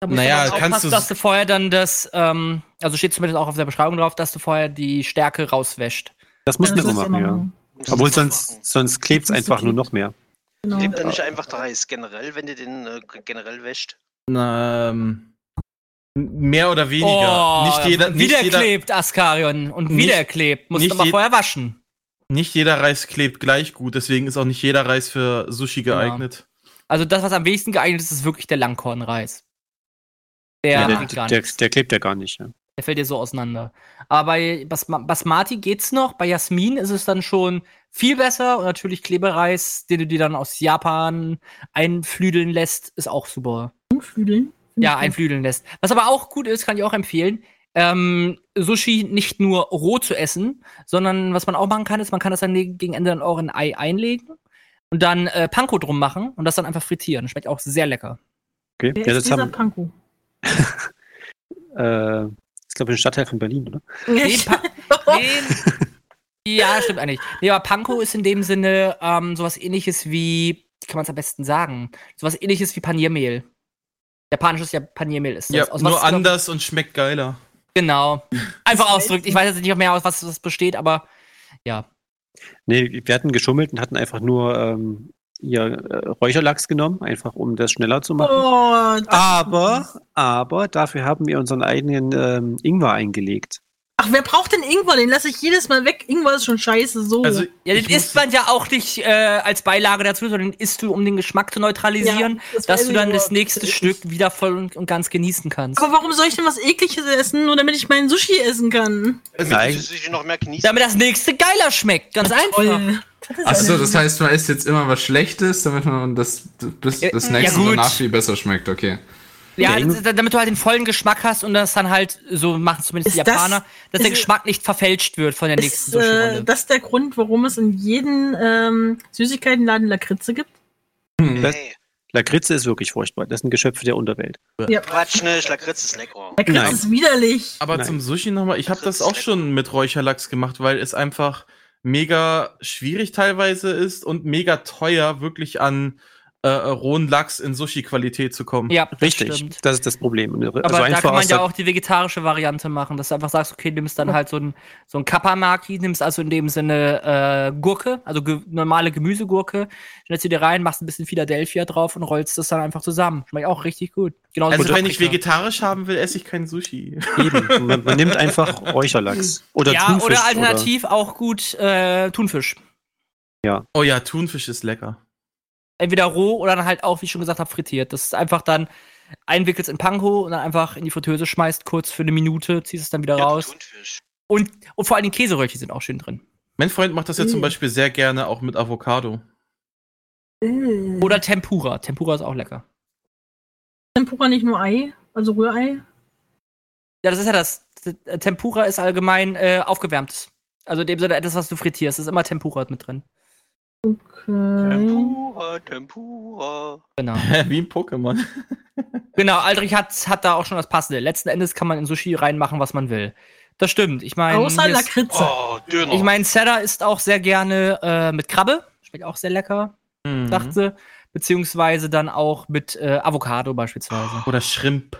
Da musst Naja, kannst du- dass du vorher dann das, ähm, also steht zumindest auch auf der Beschreibung drauf, dass du vorher die Stärke rauswäscht. Das muss Ja, man das immer machen, ja. Obwohl sonst, sonst klebt es einfach nur noch mehr. Genau. Klebt er nicht einfach der Reis generell, wenn du den äh, generell wäscht? Na, ähm, mehr oder weniger. Oh, nicht jeder, nicht wieder jeder, klebt Askarion und Nicht- wieder klebt. Musst du je- vorher waschen. nicht jeder Reis klebt gleich gut, deswegen ist auch nicht jeder Reis für Sushi Genau. geeignet. Also das, was am wenigsten geeignet ist, ist wirklich der Langkornreis. Der, Ja, der, gar der, nichts. der klebt ja gar nicht. Ja. Der fällt dir so auseinander. Aber bei Basma Basmati geht's noch. Bei Jasmin ist es dann schon viel besser. Und natürlich Klebereis, den du dir dann aus Japan einflüdeln lässt, ist auch super. Find Ja, einflüdeln lässt. Was aber auch gut ist, kann ich auch empfehlen, ähm, Sushi nicht nur roh zu essen, sondern was man auch machen kann, ist, man kann das dann gegen Ende dann auch in Ei einlegen und dann äh, Panko drum machen und das dann einfach frittieren. Schmeckt auch sehr lecker. Okay. Wer Ja, ist das dieser haben, Panko? (laughs) äh, ist, glaube ich, ein Stadtteil von Berlin, oder? Nee, pa (laughs) nee, ja, stimmt eigentlich. Nee, aber Panko ist in dem Sinne ähm, sowas ähnliches wie, wie kann man es am besten sagen? Sowas ähnliches wie Paniermehl. Japanisches ja Paniermehl ist das. Ja, Aus was nur anders und schmeckt geiler. Genau. (laughs) Einfach ausdrückt. Ich weiß jetzt nicht mehr, aus was das besteht, aber ja. Nee, wir hatten geschummelt und hatten einfach nur ähm, ihr äh, Räucherlachs genommen, einfach um das schneller zu machen. Oh, Aber, aber dafür haben wir unseren eigenen ähm, Ingwer eingelegt. Ach, wer braucht denn Ingwer? Den lasse ich jedes Mal weg. Ingwer ist schon scheiße, so. Also, Ja, den isst man ja auch nicht äh, als Beilage dazu, sondern den isst du, um den Geschmack zu neutralisieren, Ja, das dass du dann das nächste Stück wieder voll und, und ganz genießen kannst. aber warum soll ich denn was Ekliges essen, nur damit ich meinen Sushi essen kann? du sich noch mehr genießen? Damit das nächste geiler schmeckt. Ganz einfach. Das Achso, das heißt, man isst jetzt immer was Schlechtes, damit man das, Ja, das ja nächste gut. danach viel besser schmeckt, okay. Ja, Ja, das, damit du halt den vollen Geschmack hast und das dann halt, so machen zumindest die Ist das- Japaner, dass der ist- Geschmack nicht verfälscht wird von der nächsten Ist äh, Sushi-Runde. das der Grund, warum es in jedem ähm, Süßigkeitenladen Lakritze gibt? Das- Nee, Lakritze ist wirklich furchtbar. Das sind Geschöpfe der Unterwelt. Quatsch nicht, Lakritz ist lecker. Lakritze Nein. ist widerlich. Aber Nein. zum Sushi nochmal, ich habe Das ist auch schon mit Räucherlachs gemacht, weil es einfach mega schwierig teilweise ist und mega teuer, wirklich an äh, rohen Lachs in Sushi-Qualität zu kommen. ja, das Richtig. stimmt. Das ist das Problem. Und, Aber also da einfach kann man ja auch die vegetarische Variante machen, dass du einfach sagst, okay, nimmst dann halt so ein, so ein Kappa-Maki, nimmst also in dem Sinne äh, Gurke, also ge normale Gemüsegurke, stellst sie dir rein, machst ein bisschen Philadelphia drauf und rollst das dann einfach zusammen. Schmeckt auch richtig gut. Genauso Also mit wenn ich vegetarisch haben will, esse ich kein Sushi. Eben. (laughs) Man, man nimmt einfach Räucherlachs. Oder Ja, Thunfisch. oder alternativ auch gut äh, Thunfisch. Oh ja, Thunfisch ist lecker. Entweder roh oder dann halt auch, wie ich schon gesagt habe, frittiert. Das ist einfach dann einwickelst in Panko und dann einfach in die Fritteuse schmeißt, kurz für eine Minute, ziehst es dann wieder Ja, raus. Thunfisch. Und, und vor allem die Käseröllchen sind auch schön drin. Mein Freund macht das ja zum Mm. Beispiel sehr gerne auch mit Avocado. Äh. Oder Tempura. Tempura ist auch lecker. Tempura nicht nur Ei, also Rührei. Ja, das ist ja das. Tempura ist allgemein äh, aufgewärmtes. Also in dem Sinne etwas, was du frittierst. ist immer Tempura mit drin. Okay. Tempura, Tempura. Genau. Wie ein Pokémon. (laughs) genau, Aldrich hat, hat da auch schon das Passende. Letzten Endes kann man in Sushi reinmachen, was man will. Das stimmt. Ich meine, Außer Lakritze. Oh, Döner. ich meine, Cheddar ist auch sehr gerne äh, mit Krabbe. Schmeckt auch sehr lecker, Mhm. dachte. Beziehungsweise dann auch mit äh, Avocado beispielsweise. Oder Shrimp.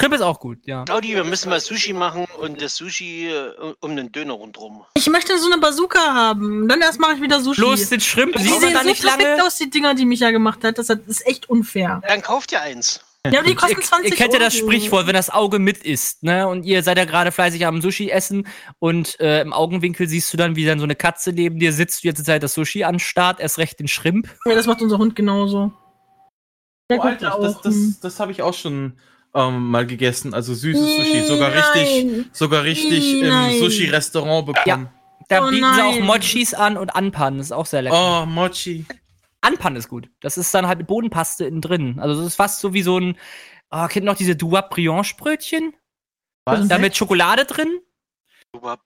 Shrimp ist auch gut, ja. Claudi, wir müssen mal Sushi machen und das Sushi äh, um den Döner rundrum. Ich möchte so eine Bazooka haben. Dann erst mache ich wieder Sushi. Bloß den Shrimp die sehen da so nicht perfekt lange. aus, die Dinger, die Micha gemacht hat. Das ist echt unfair. Dann kauft ihr eins. Ja, aber die kosten Ihr, 20 ihr kennt ja das Euro. Sprichwort, wenn das Auge mit isst, ne? Und ihr seid ja gerade fleißig am Sushi essen und äh, im Augenwinkel siehst du dann, wie dann so eine Katze neben dir sitzt, die jetzt Zeit das Sushi anstarrt, erst recht den Shrimp. Ja, das macht unser Hund genauso. Der Oh, Alter, auch. das, das, hm. das habe ich auch schon ähm, mal gegessen. Also süßes Sushi. Sogar richtig, Nein. sogar richtig Nein. im Sushi-Restaurant bekommen. Da Oh bieten sie auch nein. Mochis an und Anpan, das ist auch sehr lecker. Oh, Mochi. Anpan ist gut. Das ist dann halt mit Bodenpaste innen drin. Also das ist fast so wie so ein, oh, kennt ihr noch diese Dua Brioche Brötchen? Was? Da mit Schokolade drin.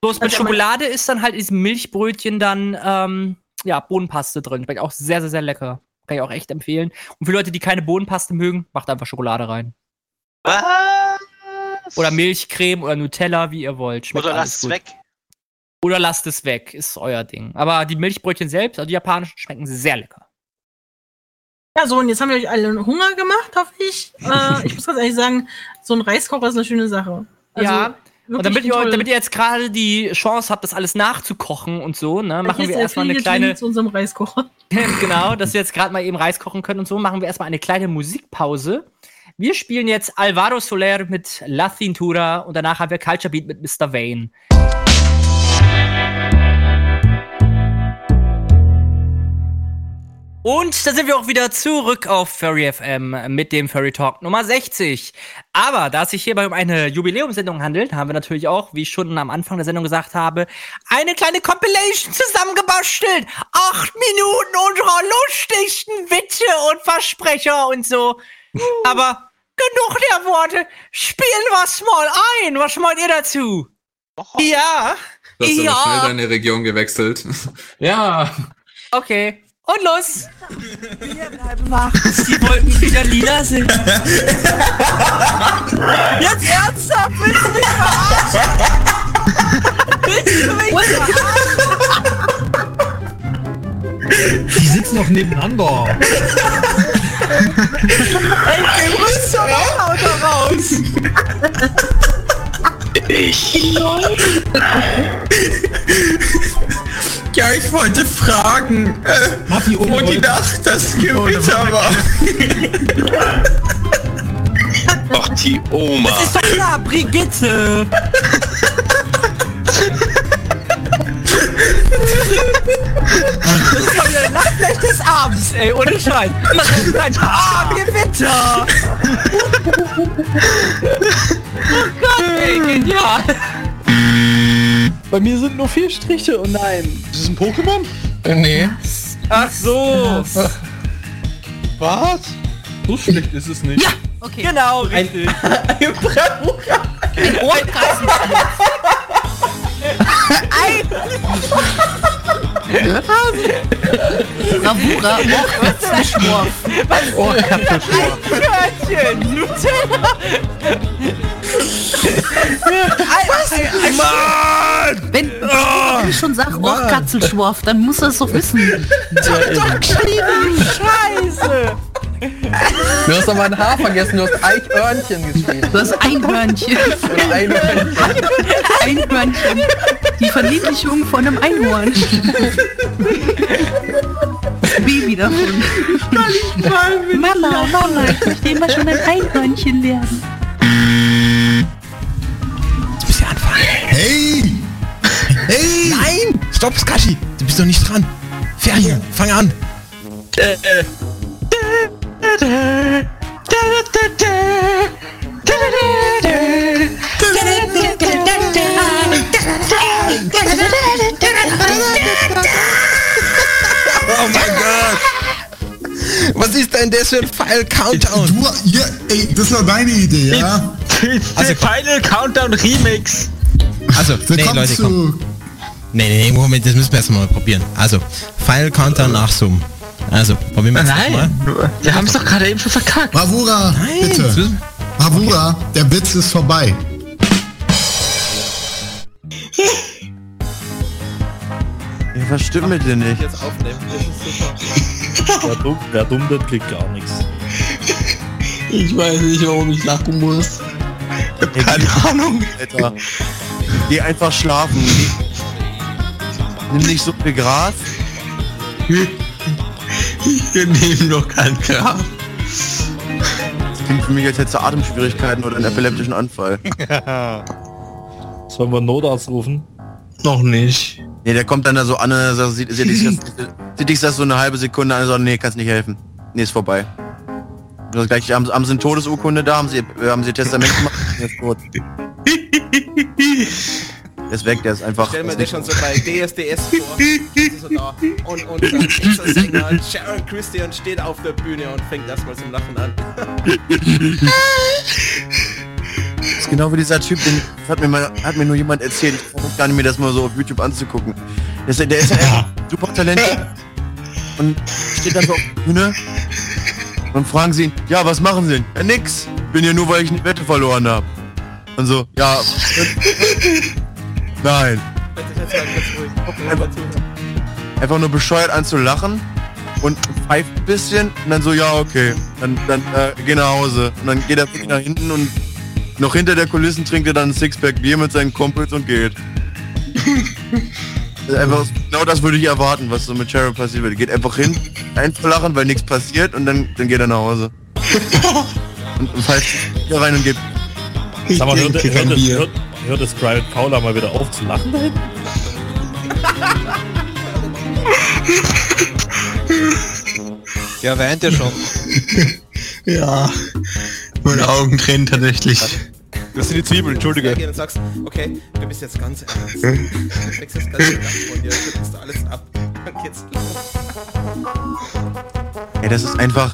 Bloß mit Schokolade ist dann halt in diesem Milchbrötchen dann, ähm, ja, Bohnenpaste drin. Schmeckt auch sehr, sehr, sehr lecker. Kann ich auch echt empfehlen. Und für Leute, die keine Bohnenpaste mögen, macht einfach Schokolade rein. Was? Oder Milchcreme oder Nutella, wie ihr wollt. Schmeckt Oder lasst gut. weg. Oder lasst es weg, ist euer Ding. Aber die Milchbrötchen selbst, also die japanischen, schmecken sehr lecker. Ja, so, und jetzt haben wir euch alle Hunger gemacht, hoffe ich. Äh, (laughs) ich muss ganz ehrlich sagen, so ein Reiskocher ist eine schöne Sache. Also, ja, und damit ihr, damit ihr jetzt gerade die Chance habt, das alles nachzukochen und so, ne, machen wir erstmal eine kleine, zu unserem Reiskocher. (laughs) genau, dass wir jetzt gerade mal eben Reis kochen können und so, machen wir erstmal eine kleine Musikpause. Wir spielen jetzt Alvaro Soler mit La Cintura und danach haben wir Culture Beat mit Mr. Vane. Und da sind wir auch wieder zurück auf Furry FM mit dem Furry Talk Nummer 60. Aber da es sich hierbei um eine Jubiläumssendung handelt, haben wir natürlich auch, wie ich schon am Anfang der Sendung gesagt habe, eine kleine Compilation zusammengebastelt. Acht Minuten unserer lustigsten Witze und Versprecher und so. Aber genug der Worte. Spielen wir's mal ein. Was meint ihr dazu? Ja. Du hast Ja. schnell deine Region gewechselt. (laughs) ja. Okay. Und los! Wir bleiben wach, bis die Wolken wieder lila sind. Jetzt ernsthaft, willst du mich verarschen? Willst du mich verarschen? Die sitzen doch nebeneinander. (laughs) Ey, grüß doch auch Auto raus! Ja, ich wollte fragen, äh, ohne wo die. Nacht das Gewitter war. Ach, die Oma. Ist doch klar, Brigitte! Das ist doch wieder eine Nachtflecht des Abends, ey, ohne Scheiß. Immer so ein Ah, Gewitter! Oh Gott, ey, genial! Bei mir sind nur vier Striche. Oh nein. Ist das ein Pokémon? Nee. Ach so! Was? So schlecht ist es nicht. Ja, okay. Genau, richtig. Ein Bravura. Ein (laughs) Ohrkreisen. Bravura, Ohrkatzenschworf. Eichhörnchen, Nutella. Mann! Wenn wenn ich schon sag Ohrkatzenschworf, dann muss er es doch wissen. Scheiße! Du hast doch mal ein Haar vergessen, du hast Eichhörnchen geschrieben. Du hast Einhörnchen. Oder Einhörnchen. Einhörnchen. Die Verniedlichung von einem Einhorn. Das Baby davon. Mama, Mama, ich möchte immer schon ein Einhörnchen werden. Hey! Hey! Nein! Stopp, Skashi! Du bist doch nicht dran! Ferien, fang an! Oh mein Gott! Was ist denn das für ein File Countdown? Du, ja, ey, das war deine Idee, ja? Also Final Countdown Remix. Also, nee, Leute, komm. Nee, nee, nee, Moment, das müssen wir erst mal probieren. Also, Final Countdown nachzoomen. Also, probieren wir mal. wir haben es doch gerade eben schon verkackt. Bravura, Nein, bitte. Bravura, der Witz ist vorbei. Was stimmt mit dir nicht? Jetzt aufnehmen. Das ist super. Wer dumm, wer dumm wird, kriegt gar nichts. Ich weiß nicht, warum ich lachen muss. Keine Ahnung. Alter. Geh einfach schlafen. Nimm nicht so viel Gras. Wir nehmen doch kein Gras. Das klingt für mich, als hättest du Atemschwierigkeiten oder einen epileptischen Anfall. (laughs) Sollen wir einen Notarzt rufen? Noch nicht. Nee, der kommt dann da so an, und sagt, sieht, sieht, dich das, sieht dich das so eine halbe Sekunde an und sagt, nee, kannst nicht helfen. Nee, ist vorbei. Das gleich, haben, haben sie eine Todesurkunde da, haben sie, haben sie ihr Testament gemacht, (laughs) ist tot. (laughs) Ist weg, der ist einfach. Stell mir das schon so bei DSDS vor. (laughs) so da und, und dann ist Sänger Sharon Christian steht auf der Bühne und fängt erstmal zum Lachen an. Das (laughs) ist genau wie dieser Typ, den das hat mir, mal, hat mir nur jemand erzählt. Ich brauche gar nicht mir das mal so auf YouTube anzugucken. Der ist, der ist ja (laughs) super Talent und steht dann so auf der Bühne und fragen sie ihn, ja, was machen sie denn? Ja, nix. Bin ja nur, weil ich eine Wette verloren habe. Und so, ja. Nein. Einfach, einfach nur bescheuert an zu lachen und pfeift ein bisschen und dann so, ja, okay. Dann, dann äh, geh nach Hause. Und dann geht er wirklich nach hinten und noch hinter der Kulissen trinkt er dann ein Sixpack Bier mit seinen Kumpels und geht. (laughs) Einfach, genau das würde ich erwarten, was so mit Sharon passiert wird. Geht einfach hin, einfach lachen, weil nichts passiert und dann, dann geht er nach Hause. und, (laughs) und pfeift wieder rein und geht. Sag mal, hört, hört, hört, Bier. Hört, das Private Paula mal wieder auf zu lachen da hinten? Ja, weint er schon. (laughs) Ja, meine Augen tränen tatsächlich. Das sind die Zwiebeln, entschuldige. Und sagst, okay, du bist jetzt ganz ernst. Du das ganze Lachen von dir, du kriegst alles ab. Dann geht's los. Ey, das ist einfach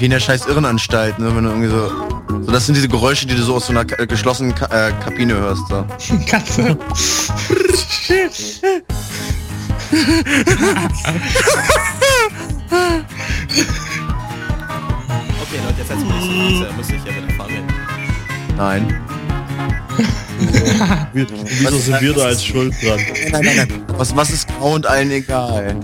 wie in der scheiß Irrenanstalt, ne? Wenn du irgendwie so. So, das sind diese Geräusche, die du so aus so einer ka- äh, geschlossenen Ka äh, Kabine hörst. So. (laughs) Katze. Okay, Leute, jetzt fies, er muss sich ja wieder fangen. Nein. (laughs) Wie- Wieso sind wir da als schuld dran? Nein, nein, nein. Was, was ist grau und allen egal?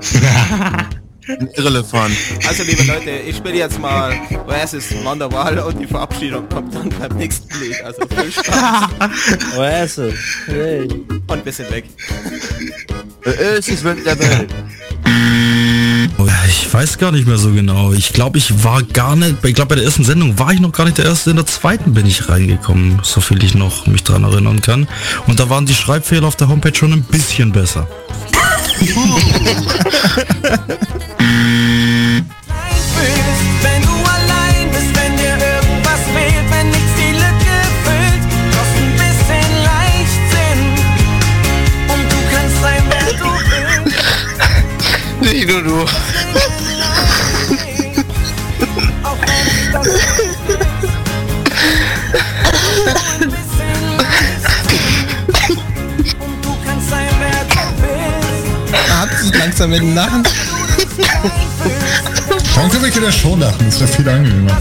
(laughs) Ein Irrelefant. Also, liebe Leute, ich spiele jetzt mal Oasis Wonderwall und die Verabschiedung kommt dann beim nächsten Lied. Also viel Spaß. (laughs) Oasis. Hey. Und wir sind weg. Ist Welt der Welt. Oh, Ich weiß gar nicht mehr so genau. Ich glaube, ich war gar nicht, ich glaube bei der ersten Sendung war ich noch gar nicht der erste, in der zweiten bin ich reingekommen, so viel ich noch mich dran erinnern kann. Und da waren die Schreibfehler auf der Homepage schon ein bisschen besser. (laughs) Nicht nur du. Hat langsam mit dem Lachen. Dann können wir wieder schon lachen, das wäre viel angenehmer.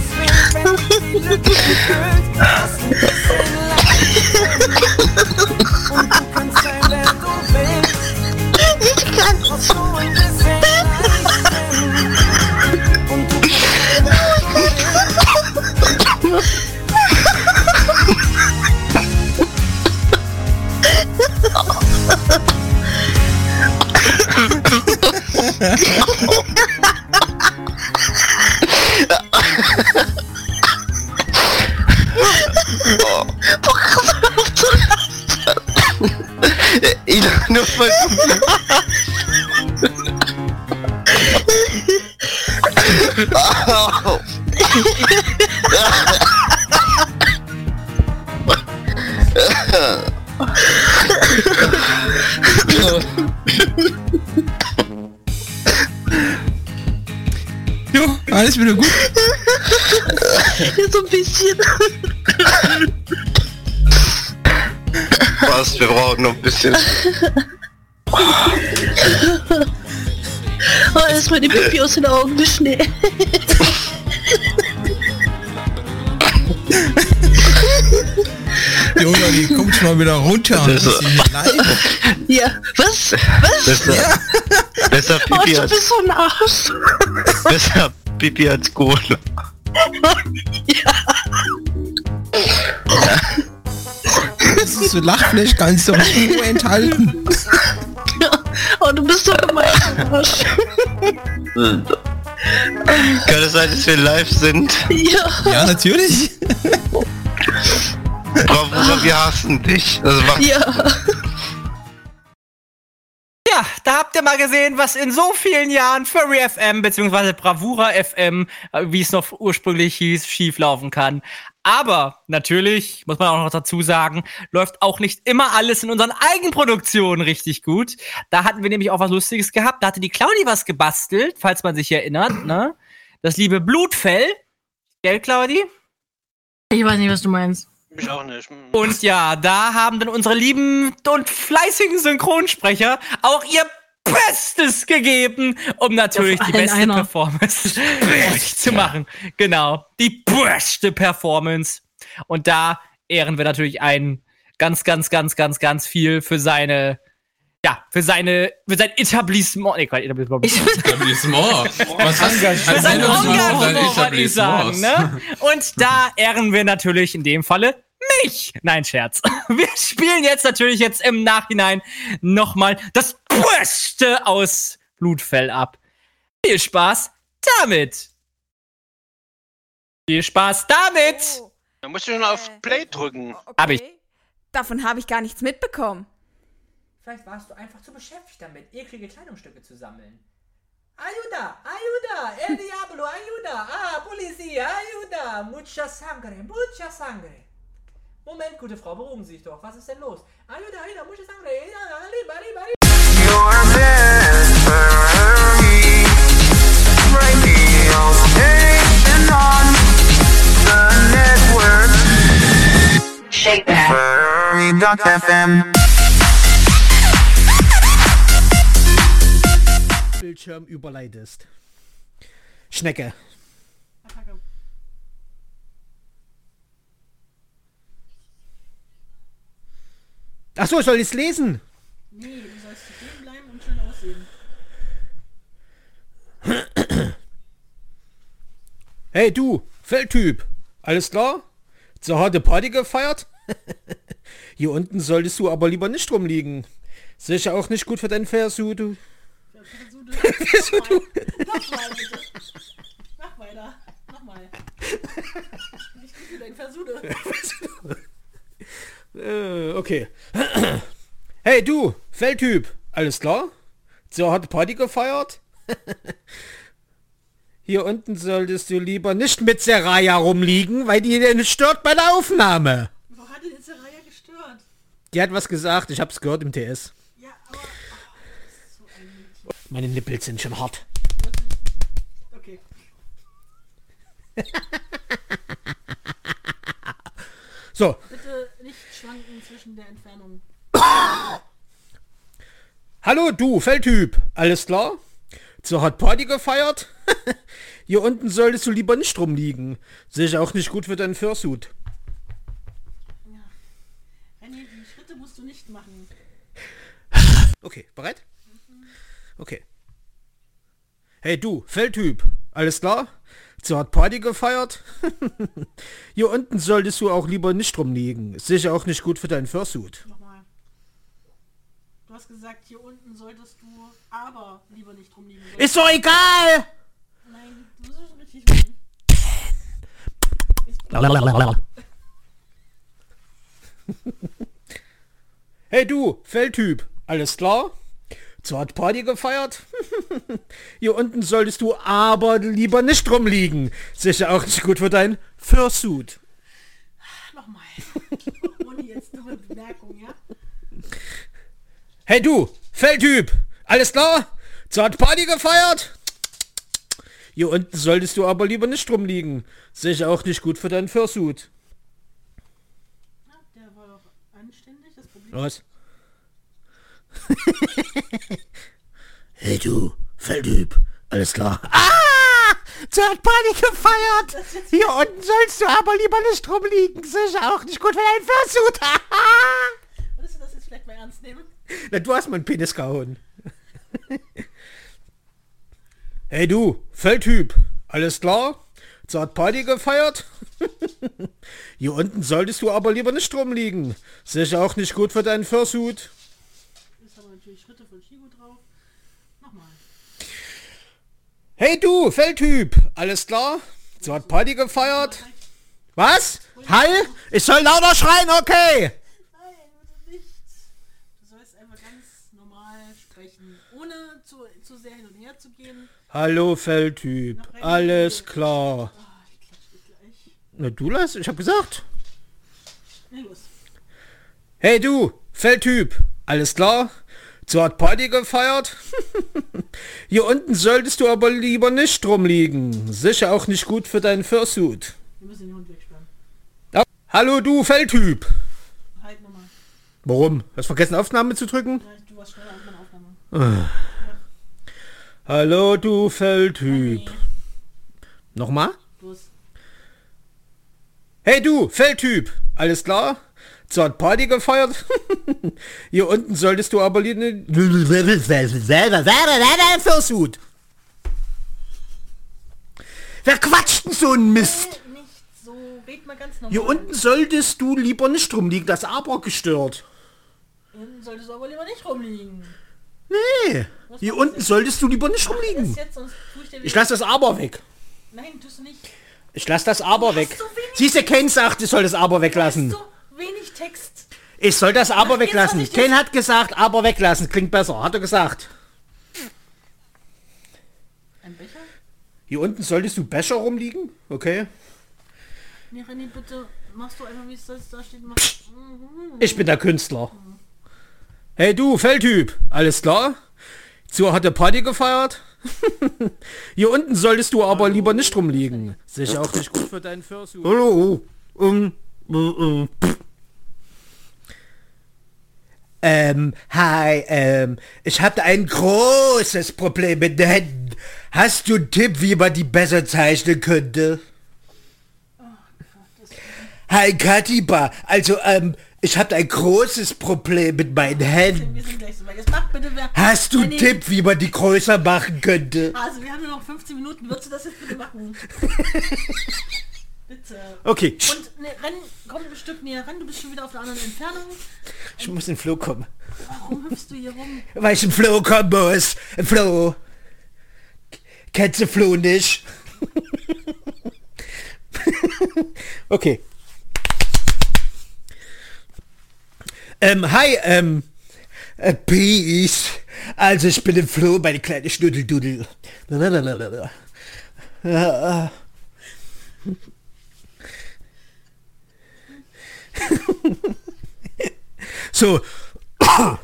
Ich lach nur voll Au. Jo, alles wieder gut. so ein bisschen. Was, wir brauchen noch ein bisschen. Oh, erstmal die Pipi aus den Augen wischen. ey. Jona, die kommt schon mal wieder runter. Das ist-. Ja, was? Was? Besser, besser Oh, Pipi du als, bist so ein Arsch. (laughs) besser Pipi als Cola. Das ist so Lachfleisch, kannst du auch nur enthalten. Oh, du bist so gemein, Arsch. Kann es sein, dass wir live sind? Ja. Ja, natürlich. Bravura, wir hassen dich. Das war Ja. Da habt ihr mal gesehen, was in so vielen Jahren Furry FM bzw. Bravura FM, äh, wie es noch ursprünglich hieß, schieflaufen kann. Aber natürlich, muss man auch noch dazu sagen, läuft auch nicht immer alles in unseren Eigenproduktionen richtig gut. Da hatten wir nämlich auch was Lustiges gehabt. Da hatte die Claudi was gebastelt, falls man sich erinnert, ne? Das liebe Blutfell. Gell, Claudi? Ich weiß nicht, was du meinst. Ich auch nicht. Und ja, da haben dann unsere lieben und fleißigen Synchronsprecher auch ihr Bestes gegeben, um natürlich die beste einer. Performance (laughs) zu machen. Genau, die beste Performance. Und da ehren wir natürlich einen ganz, ganz, ganz, ganz, ganz viel für seine, ja, für seine, für sein Etablissement. Nee, Quatsch, Etablissement. (laughs) Etablissement. Was hast du? Für sein Engagement, wollte ich sagen, ne? Und da ehren wir natürlich in dem Falle mich. Nein, Scherz. (laughs) Wir spielen jetzt natürlich jetzt im Nachhinein nochmal das Beste aus Blutfell ab. Viel Spaß damit. Viel Spaß damit. Da musst du schon auf Play drücken. Hab ich. Davon habe ich gar nichts mitbekommen. Vielleicht warst du einfach zu beschäftigt damit, eklige Kleidungsstücke zu sammeln. Ayuda, ayuda, el (laughs) diablo, ayuda, ah, Polizia, ayuda, mucha sangre, mucha sangre. Moment, gute Frau, beruhigen Sie sich doch. Was ist denn los? Ayuda, ayuda, mucha sangre, ayuda, arriba, arriba, arriba. Shake that. Furry.fm. Bildschirm überleitest. Schnecke. Achso, ich soll jetzt lesen. Nee, du sollst stehen bleiben und schön aussehen. (clears throat) Hey du, Feldtyp. Alles klar? Zur harte Party gefeiert? (laughs) Hier unten solltest du aber lieber nicht rumliegen. Sicher auch nicht gut für dein Versuch, du. Versuch, du. (laughs) Nochmal bitte. Mach weiter. Nochmal. Nicht gut für dein Versude. Äh, okay. Hey du, Feldtyp. Alles klar? Zur harte Party gefeiert? (laughs) Hier unten solltest du lieber nicht mit Seraya rumliegen, weil die dir stört bei der Aufnahme. Wo hat denn Seraya gestört? Die hat was gesagt, ich hab's gehört im TS. Ja. Meine Nippel sind schon hart. Okay. (laughs) So, Bitte nicht schwanken zwischen der Entfernung. (coughs) hallo du, Feldtyp. Alles klar? Zur Hot Party gefeiert? (laughs) Hier unten solltest du lieber nicht rumliegen. Sicher auch nicht gut für deinen Fursuit. René, die Schritte musst du nicht machen. (laughs) Okay, bereit? Okay. Hey du, Feldtyp. Alles klar? Zur Hot Party gefeiert? (laughs) Hier unten solltest du auch lieber nicht rumliegen. Sicher auch nicht gut für deinen Fursuit. Nochmal. Du hast gesagt, hier unten solltest du aber lieber nicht rumliegen. Ist doch egal! Nein, du musst es richtig machen. (laughs) Hey du, Feldtyp. Alles klar? Zur Hot (laughs) (laughs) Party gefeiert? Hier unten solltest du aber lieber nicht rumliegen. Sicher auch nicht gut für deinen Fursuit. Nochmal. Ohne jetzt dumme Bemerkung, ja? Hey du, Feldtyp. Alles klar? Zur Hot Party gefeiert? Hier unten solltest du aber lieber nicht rumliegen. Sicher auch nicht gut für deinen Fursuit. Der war doch anständig, das Problem. Was? (laughs) hey du, Feldtyp. Alles klar. Ah! Zur Party gefeiert! Hier unten sollst du aber lieber nicht rumliegen. Sicher auch nicht gut für deinen Fursuit. (laughs) Würdest du das jetzt vielleicht mal ernst nehmen? Na, du hast meinen Penis gehauen. (laughs) hey du, Feldtyp. Alles klar? Zur Party gefeiert? Hier unten solltest du aber lieber nicht rumliegen. Sicher auch nicht gut für deinen Fursuit. Ist aber natürlich Schritte von Chigo drauf. Nochmal. Hey du, Feldtyp. Alles klar? Zur Hot Party gefeiert? Was? Hall? Ich soll lauter schreien, okay. Nein, bitte nicht. Du sollst einfach ganz normal sprechen, ohne zu, zu sehr hin und her zu gehen. Hallo Feldtyp. Alles klar. Na du lass, ich hab gesagt. Na los. Hey du, Feldtyp, alles klar? Zur hat Party gefeiert? (laughs) Hier unten solltest du aber lieber nicht rumliegen. Sicher auch nicht gut für deinen Fursuit. Wir müssen den Hund wegsperren. Ja. Hallo du Feldtyp. Halt nochmal. Warum? Hast vergessen Aufnahme zu drücken? Du warst schneller als meine Aufnahme. Ah. Hallo du Feldtyp. Nochmal? Los. Hey du, Feldtyp, alles klar? Zur hat Party gefeiert? (laughs) Hier unten solltest du aber lieber... Fursuit. Wer quatscht denn so ein Mist? So, normal. Hier unten solltest du lieber nicht rumliegen, das aber gestört. Hinten solltest du aber lieber nicht rumliegen. Nee, hier unten solltest du lieber nicht Mach rumliegen. jetzt, ich Ich wieder- lass das aber weg. Nein, tust du nicht. Ich lass das aber weg. Siehst du, Ken sagt, ich soll das aber weglassen. So wenig Text. Ich soll das aber jetzt, weglassen. Ken hat gesagt, aber weglassen. Klingt besser. Hat er gesagt. Ein Becher? Hier unten solltest du Becher rumliegen? Okay. Nee, René, bitte machst du einfach, wie es da steht. Mach. Ich bin der Künstler. Hey du, Feldtyp. Alles klar? Zur hat der Party gefeiert? (laughs) Hier unten solltest du aber lieber nicht rumliegen. Sicher auch nicht gut für deinen Fursuit. Hallo. Um, pff. Ähm, hi, ähm, ich habe ein großes Problem mit den Händen. Hast du einen Tipp, wie man die besser zeichnen könnte? Hi, Katiba. Also, ähm, ich habe ein großes Problem mit meinen Händen. Hast du einen Tipp, wie man die größer machen könnte? Also, wir haben nur noch 15 Minuten. Würdest du das jetzt bitte machen? (laughs) bitte. Okay. Und ne, renn, komm ein Stück näher ran. Du bist schon wieder auf einer anderen Entfernung. Ich muss in den Flow kommen. Warum hüpfst du hier rum? Weil ich im Flow kommen muss. Im Flow. Kennst du Flow nicht? (laughs) okay. Ähm, hi, ähm, äh, Peace. Also ich bin im Flow, meine kleine Schnuddeldudel. Lalalala. Ja. (laughs) so. (coughs)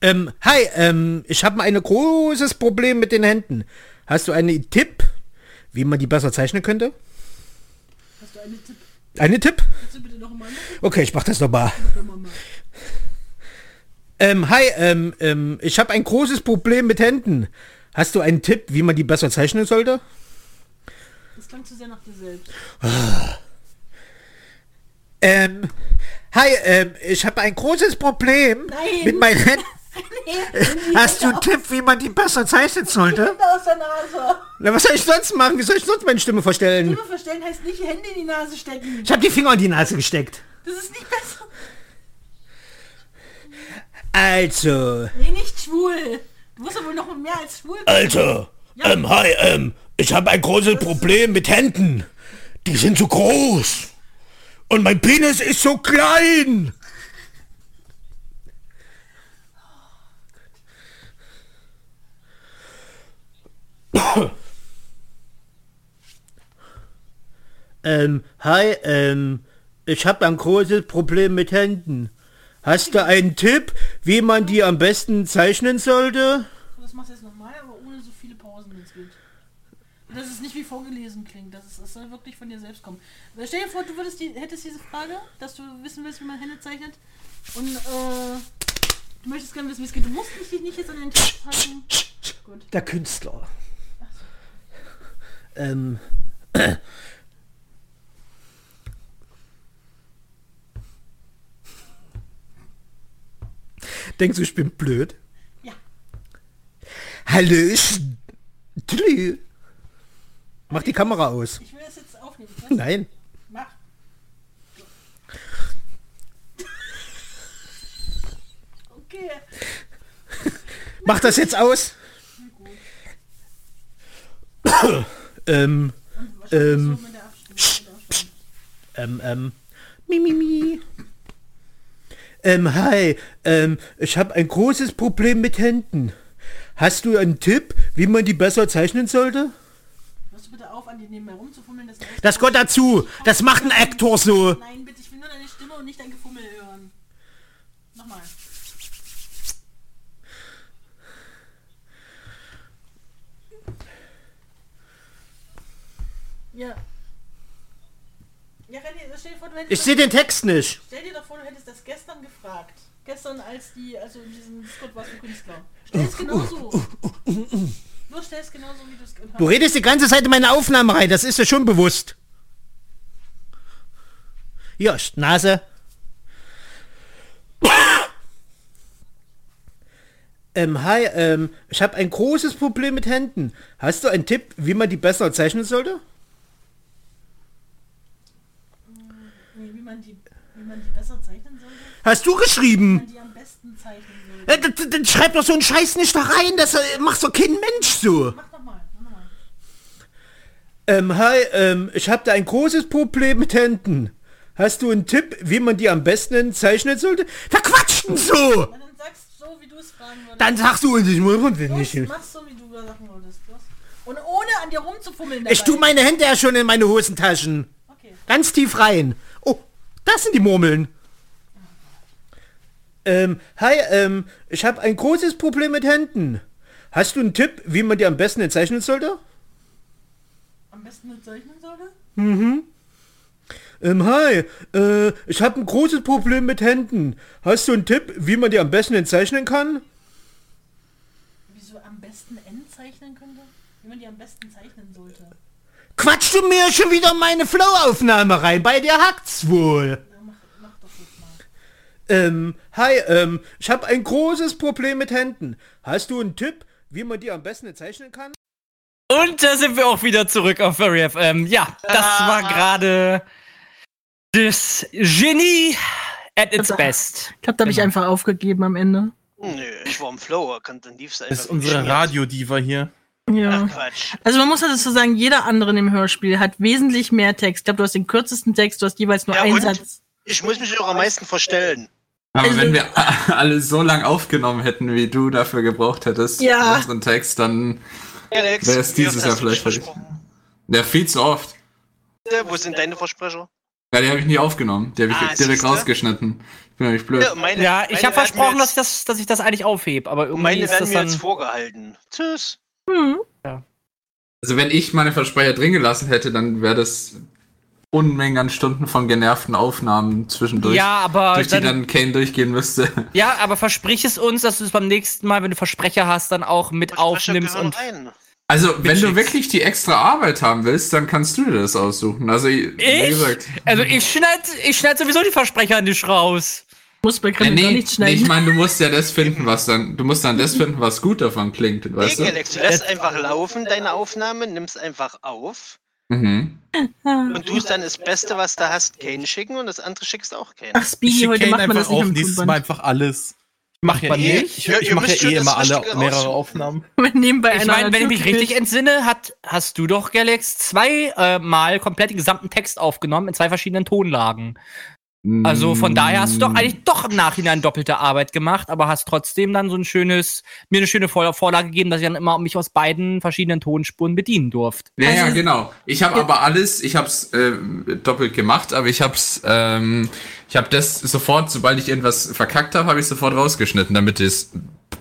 ähm, hi, ähm, ich habe ein großes Problem mit den Händen. Hast du einen Tipp, wie man die besser zeichnen könnte? Hast du einen Tipp? Einen Tipp? Okay, ich mach das nochmal. Ähm, hi, ähm, ähm, ich habe ein großes Problem mit Händen. Hast du einen Tipp, wie man die besser zeichnen sollte? Das klang zu sehr nach dir selbst. Ähm, hi, ähm, ich habe ein großes Problem Nein. mit meinen Händen. (laughs) Nee, Hast du einen Tipp, wie man die besser zeichnen sollte? Aus der Nase. Na, was soll ich sonst machen? Wie soll ich sonst meine Stimme verstellen? Stimme verstellen heißt nicht Hände in die Nase stecken. Ich habe die Finger in die Nase gesteckt. Das ist nicht besser. Also, Nee, nicht schwul. Du musst aber wohl noch mehr als schwul. also, Ja. ähm, hi, ähm, ich habe ein großes Problem mit Händen. Die sind zu groß. Und mein Penis ist so klein. Ähm, hi, ähm, ich habe ein großes Problem mit Händen. Hast du einen Tipp, wie man die am besten zeichnen sollte? Das machst du jetzt nochmal, aber ohne so viele Pausen, wenn es geht. Und Dass es nicht wie vorgelesen klingt, dass es, es soll wirklich von dir selbst kommen. Stell dir vor, du würdest die, hättest diese Frage, dass du wissen willst, wie man Hände zeichnet. Und äh, du möchtest gerne wissen, wie es geht. Du musst dich nicht jetzt an den Text halten. Gut. Der Künstler. Ähm. (coughs) Denkst du, ich bin blöd? Ja. Tüdelü. Mach die Kamera aus. Ich will das jetzt aufnehmen. Nein. Mach. Okay. Mach das jetzt aus. ähm, ähm, ähm, ähm, mi, mi, mi. Ähm, hi, ähm, ich habe ein großes Problem mit Händen. Hast du einen Tipp, wie man die besser zeichnen sollte? Hörst du bitte auf, an dir nebenbei rumzufummeln. Das, Das gehört dazu. Das macht ein Aktor so. Nein, bitte, ich will nur deine Stimme und nicht dein Gefummel hören. Nochmal. Ja. Ja, René, stell dir vor, du hättest Ich sehe den Text nicht. Stell dir doch vor, du hättest das gestern gefragt. Gestern, als die, also in diesem Discord warst du Künstler. Stell es genauso. Nur stell es genauso, wie du es gehört Du redest die ganze Zeit in meine Aufnahme rein, das ist dir schon bewusst. Hier, Nase. Ähm, hi, ähm, ich habe ein großes Problem mit Händen. Hast du einen Tipp, wie man die besser zeichnen sollte? Nee, wie man die, wie man die besser zeichnen sollte? Hast du geschrieben? Die am besten zeichnen sollte. Äh, dann- Dann schreib doch so einen Scheiß nicht da rein, das äh, macht doch kein Mensch so. Mach doch mal, mach mal. Ähm, hi, ähm, ich habe da ein großes Problem mit Händen. Hast du einen Tipp, wie man die am besten zeichnen sollte? Verquatschen so! Dann sagst du so, wie du es fragen würdest. Dann sagst du uns, ich muss nicht. Los, mach's so, wie du da. Los. Und ohne an dir rumzufummeln Ich tue meine Hände ja schon in meine Hosentaschen. Ganz tief rein. Das sind die Murmeln. Ähm, hi, ähm, ich habe ein großes Problem mit Händen. Hast du einen Tipp, wie man die am besten zeichnen sollte? Am besten nicht zeichnen sollte? Mhm. Ähm, hi, äh, ich habe ein großes Problem mit Händen. Hast du einen Tipp, wie man die am besten zeichnen kann? Wieso am besten N zeichnen könnte? Wie man die am besten zeichnen sollte. Quatsch du mir schon wieder meine Flow-Aufnahme rein? Bei dir hackt's wohl. Ähm, hi, ähm, ich habe ein großes Problem mit Händen. Hast du einen Tipp, wie man die am besten zeichnen kann? Und da sind wir auch wieder zurück auf Furry FM. Ja, das war gerade das Genie at its best. Ich glaube, da habe ich Genau. einfach aufgegeben am Ende. Nö, ich war im Flow, kann dann lief's einfach. Das ist unsere Radiodiva hier. Ja. Also man muss ja dazu sagen, jeder andere in dem Hörspiel hat wesentlich mehr Text. Ich glaube, du hast den kürzesten Text, du hast jeweils nur Ja, einen? Satz. Ich muss mich auch am meisten verstellen. Aber Also- wenn wir (laughs) alle so lang aufgenommen hätten, wie du dafür gebraucht hättest, Ja. für unseren Text, dann wäre es dieses Jahr vielleicht fertig. Ja, viel zu oft. Wo sind deine Versprecher? Ja, die habe ich nie aufgenommen. Die habe ich Ah, direkt siehste? rausgeschnitten. Ich bin nämlich blöd. Ja, meine- ja, ich habe versprochen, dass ich, das, dass ich das eigentlich aufhebe, aber irgendwie Meine ist werden das mir dann. jetzt vorgehalten. Tschüss. Also wenn ich meine Versprecher drin gelassen hätte, dann wäre das Unmengen an Stunden von genervten Aufnahmen zwischendurch. Ja, aber durch die dann- dann Kane durchgehen müsste. Ja, aber versprich es uns, dass du es beim nächsten Mal, wenn du Versprecher hast, dann auch mit aufnimmst gehören und. rein. Also, wenn du wirklich die extra Arbeit haben willst, dann kannst du dir das aussuchen. Also, wie Ich? gesagt. Also ich schneid, ich schneid sowieso die Versprecher nicht raus. Muss bei Ja, Grimmel nee, nee, nicht schneiden. ich meine, du musst ja das finden, was dann, du musst dann das finden, was gut davon klingt, weißt Nee, du? Alex, du lässt einfach laufen, deine Aufnahme, nimmst einfach auf Mhm. und tust dann das Beste, was du hast, Kane schicken und das andere schickst auch Kane. Ach, Ich Speedy, heute Kane macht man einfach das nicht auf, nächstes Mal einfach alles. Ich mache ja man eh, nicht? ich, ich müsst ja eh immer alle mehrere. Aufnahmen. (laughs) Nebenbei Ich meine, wenn ich mich richtig entsinne, hat, hast du doch, Galax, zwei äh, Mal komplett den gesamten Text aufgenommen in zwei verschiedenen Tonlagen. Also von daher hast du doch eigentlich doch im Nachhinein doppelte Arbeit gemacht, aber hast trotzdem dann so ein schönes, mir eine schöne Vor Vorlage gegeben, dass ich dann immer mich aus beiden verschiedenen Tonspuren bedienen durfte. Ja, Also ja, genau. Ich habe aber alles, ich habe es äh, doppelt gemacht, aber ich habe es, ähm, ich habe das sofort, sobald ich irgendwas verkackt habe, habe ich sofort rausgeschnitten, damit es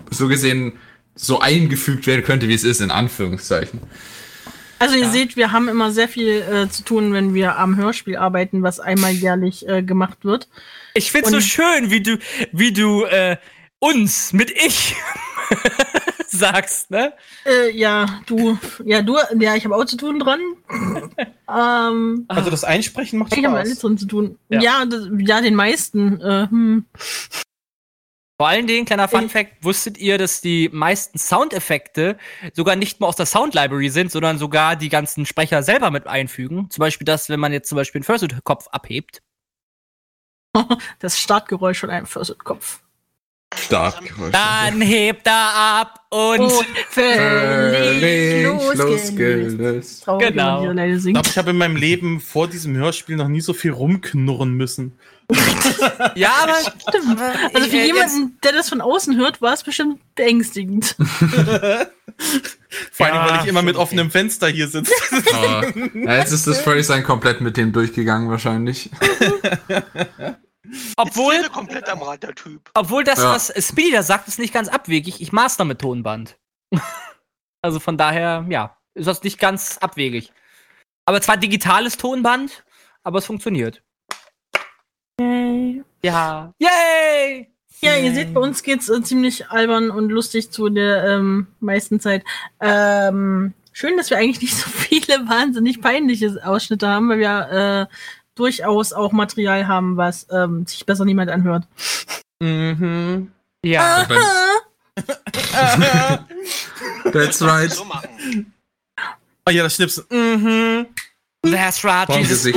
so gesehen so eingefügt werden könnte, wie es ist, in Anführungszeichen. Also ihr seht, wir haben immer sehr viel äh, zu tun, wenn wir am Hörspiel arbeiten, was einmal jährlich äh, gemacht wird. Ich find's so Und- schön, wie du, wie du äh, uns mit ich (laughs) sagst, ne? Äh, ja, du, ja, du, ja, ich habe auch zu tun dran. (laughs) ähm, Also das Einsprechen macht ich habe alles Spaß. drin zu tun. Ja. Ja, das, ja den meisten. Äh, hm. Vor allen Dingen, kleiner Fun Fact, wusstet ihr, dass die meisten Soundeffekte sogar nicht mal aus der Sound Library sind, sondern sogar die ganzen Sprecher selber mit einfügen? Zum Beispiel das, wenn man jetzt zum Beispiel einen Fursuit-Kopf abhebt. (laughs) Das Startgeräusch von einem Fursuit-Kopf. Startgeräusche. Dann hebt er ab und, Und völlig losgelöst. Traurig, Genau. Ich glaube, ich habe in meinem Leben vor diesem Hörspiel noch nie so viel rumknurren müssen. (laughs) ja, aber Stimmt. Also für Äh, jemanden, der das von außen hört, war es bestimmt beängstigend. (laughs) Vor allem, Ja, weil ich immer mit offenem Fenster hier sitze. (laughs) Ja, jetzt ist das Furry sein komplett mit dem durchgegangen wahrscheinlich. obwohl, Ist komplett am Rad, der Typ. obwohl das, Ja. was Speedy da sagt, ist nicht ganz abwegig. Ich master mit Tonband. also von daher, ja, ist das nicht ganz abwegig. Aber zwar digitales Tonband, aber es funktioniert. Yay. Ja. Yay! Ja, ihr seht, bei uns geht's äh, ziemlich albern und lustig zu der ähm, meisten Zeit. Ähm, schön, dass wir eigentlich nicht so viele wahnsinnig peinliche Ausschnitte haben, weil wir äh, durchaus auch Material haben, was ähm, sich besser niemand anhört. Mhm. Ja. (laughs) That's right. So. Oh ja, das Schnipsen. Mhm. That's right, Jesus. (laughs)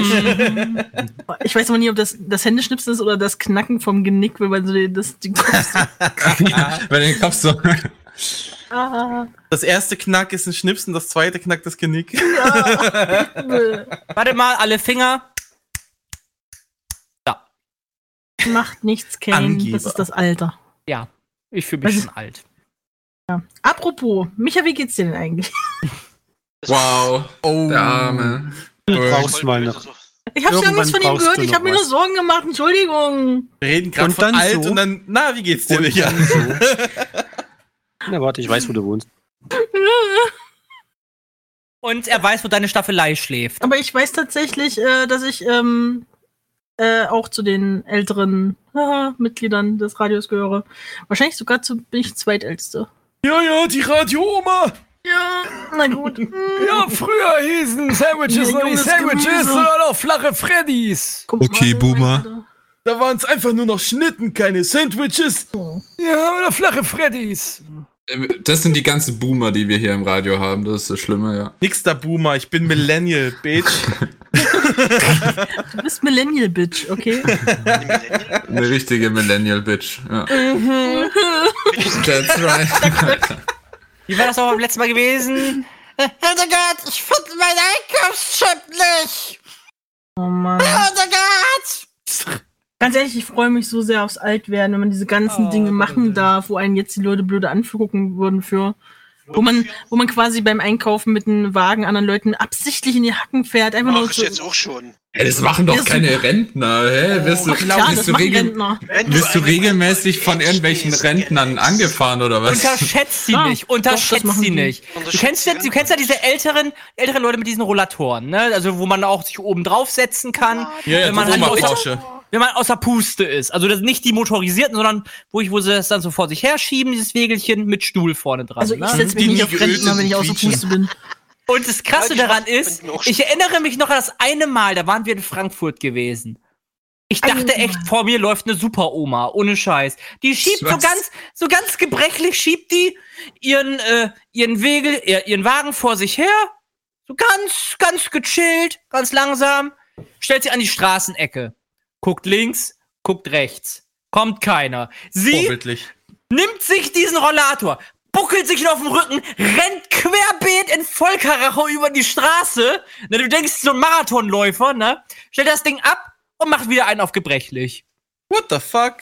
Ich weiß aber nie, ob das das Händeschnipsen ist oder das Knacken vom Genick, wenn man so den, das die (laughs) Wenn den Kopf so. ah, Das erste Knack ist ein Schnipsen, das zweite Knack das Genick. (laughs) Warte mal, alle Finger. macht nichts, Kane. Angeber. Das ist das Alter. Ja, ich fühle mich schon alt. Apropos, Micha, wie geht's dir denn eigentlich? Wow. Oh. Der Arme. Du brauchst mal noch. Ich habe ja nichts von ihm brauchst gehört. Ich habe mir nur. Sorgen gemacht. Entschuldigung. Wir reden gerade Und von dann alt so. und dann, na, wie geht's dir, dann so. (laughs) Na, warte, ich weiß, wo du wohnst. Und er weiß, wo deine Staffelei schläft. Aber ich weiß tatsächlich, äh, dass ich ähm, äh, auch zu den älteren haha, Mitgliedern des Radios gehöre. Wahrscheinlich sogar zu, bin ich zweitälteste. Ja, ja, die Radio-Oma. Ja, na gut. (laughs) Ja, früher hießen Sandwiches Ja, noch nicht Sandwiches, Gemüse. sondern auch flache Freddys. Okay, Boomer. Da waren es einfach nur noch Schnitten, keine Sandwiches. Ja, oder flache Freddys. Ähm, Das sind die ganzen Boomer, die wir hier im Radio haben. Das ist das Schlimme, ja. Nix der Boomer, ich bin Millennial, (laughs) Bitch. Du bist Millennial Bitch, okay? Eine richtige Millennial-Bitch. Ja. Mhm. That's right. (laughs) Wie war das auch beim letzten Mal gewesen? (laughs) Hildegard, ich finde meinen Einkaufschip nicht. Oh Mann. Hildegard! Ganz ehrlich, ich freue mich so sehr aufs Altwerden, wenn man diese ganzen Oh, Dinge machen darf, wo einen jetzt die Leute blöde angucken würden für. Wo man, wo man quasi beim Einkaufen mit einem Wagen anderen Leuten absichtlich in die Hacken fährt, einfach nur Ach, so. jetzt auch schon. Ey, das machen doch Ja, so- keine Rentner, hä? Wirst du, klar, wirst das du, machen regel Rentner. Wirst du regelmäßig von irgendwelchen Rentnern angefahren oder was? Unterschätzt sie Ja, nicht, doch, das unterschätzt machen sie nicht. Du kennst, ja, sie du kennst ja diese älteren, älteren Leute mit diesen Rollatoren, ne? Also wo man auch sich oben draufsetzen kann, Ja, ja, wenn man die halt. Wenn man außer Puste ist. Also das nicht die motorisierten, sondern wo ich, wo sie das dann so vor sich herschieben, dieses Wägelchen mit Stuhl vorne dran. Also ich ne? setze mich nicht auf Rentner, wenn ich außer Puste bin. Und das Krasse daran ist, ich erinnere mich noch an das eine Mal, da waren wir in Frankfurt gewesen. Ich dachte echt, vor mir läuft eine Super-Oma, ohne Scheiß. Die schiebt so Was? ganz, so ganz gebrechlich, schiebt die ihren, äh, ihren Wegel, äh, ihren Wagen vor sich her. So ganz, ganz gechillt, ganz langsam. Stellt sie an die Straßenecke. Guckt links, guckt rechts. Kommt keiner. Sie nimmt sich diesen Rollator, buckelt sich ihn auf den Rücken, rennt querbeet in Vollkaracho über die Straße. Na, du denkst, so ein Marathonläufer, ne? Stellt das Ding ab und macht wieder einen auf gebrechlich. What the fuck?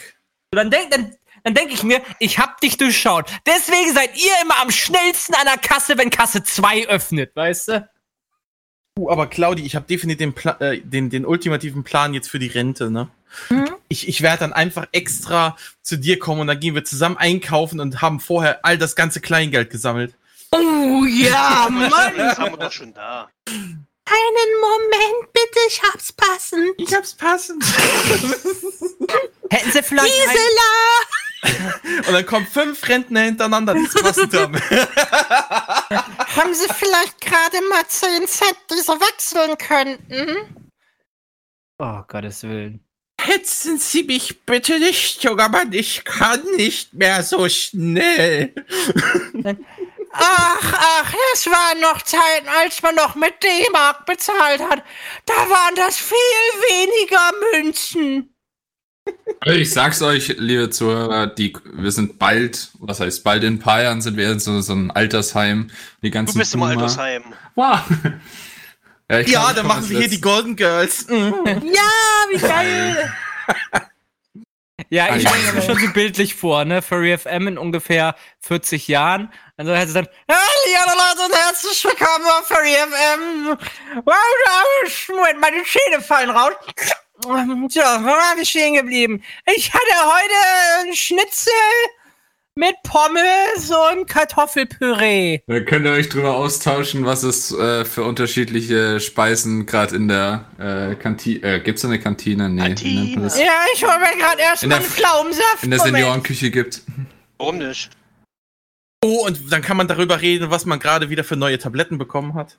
Und dann denk, dann, dann denk ich mir, ich hab dich durchschaut. Deswegen seid ihr immer am schnellsten an der Kasse, wenn Kasse 2 öffnet, weißt du? Uh, aber Claudi, ich habe definitiv den, Pla äh, den, den ultimativen Plan jetzt für die Rente, ne? Ich, ich werde dann einfach extra zu dir kommen und dann gehen wir zusammen einkaufen und haben vorher all das ganze Kleingeld gesammelt. Oh ja, (laughs) Mann! Das haben wir doch schon da. Einen Moment, bitte, ich hab's passend. Ich hab's passend. (laughs) Hätten sie vielleicht. Ein, Gisela! Und dann kommen fünf Rentner hintereinander, die es passend haben. Haben Sie vielleicht gerade mal 10 Cent, die Sie wechseln könnten? oh, Gottes Willen. Hetzen Sie mich bitte nicht, junger Mann, ich kann nicht mehr so schnell. Ach, ach, es waren noch Zeiten, als man noch mit D-Mark bezahlt hat. Da waren das viel weniger Münzen. Ich sag's euch, liebe Zuhörer, die, wir sind bald, was heißt bald in ein paar Jahren sind wir in so, so ein Altersheim. Die ganzen Du bist im Boomer. Altersheim. Wow. (laughs) Ja, Ja, dann machen wir hier die. Golden Girls. Mhm. Ja, wie geil! (laughs) Ja, ich Ah, stelle mir schon so bildlich vor, ne? Furry FM in ungefähr 40 Jahren. Also heißt es dann, Hallo Leute und herzlich willkommen auf Furry FM. Wow, Moment, meine Zähne fallen raus. Tja, wo war ich stehen geblieben? Ich hatte heute einen Schnitzel mit Pommes und Kartoffelpüree. Da könnt ihr euch drüber austauschen, was es äh, für unterschiedliche Speisen gerade in der äh, Kantine. Äh, gibt's da eine Kantine? Nee, man das? Ja, ich hol mir gerade In erstmal der- einen Pflaumensaft. In der. Seniorenküche gibt. Warum nicht? Oh, und dann kann man darüber reden, was man gerade wieder für neue Tabletten bekommen hat.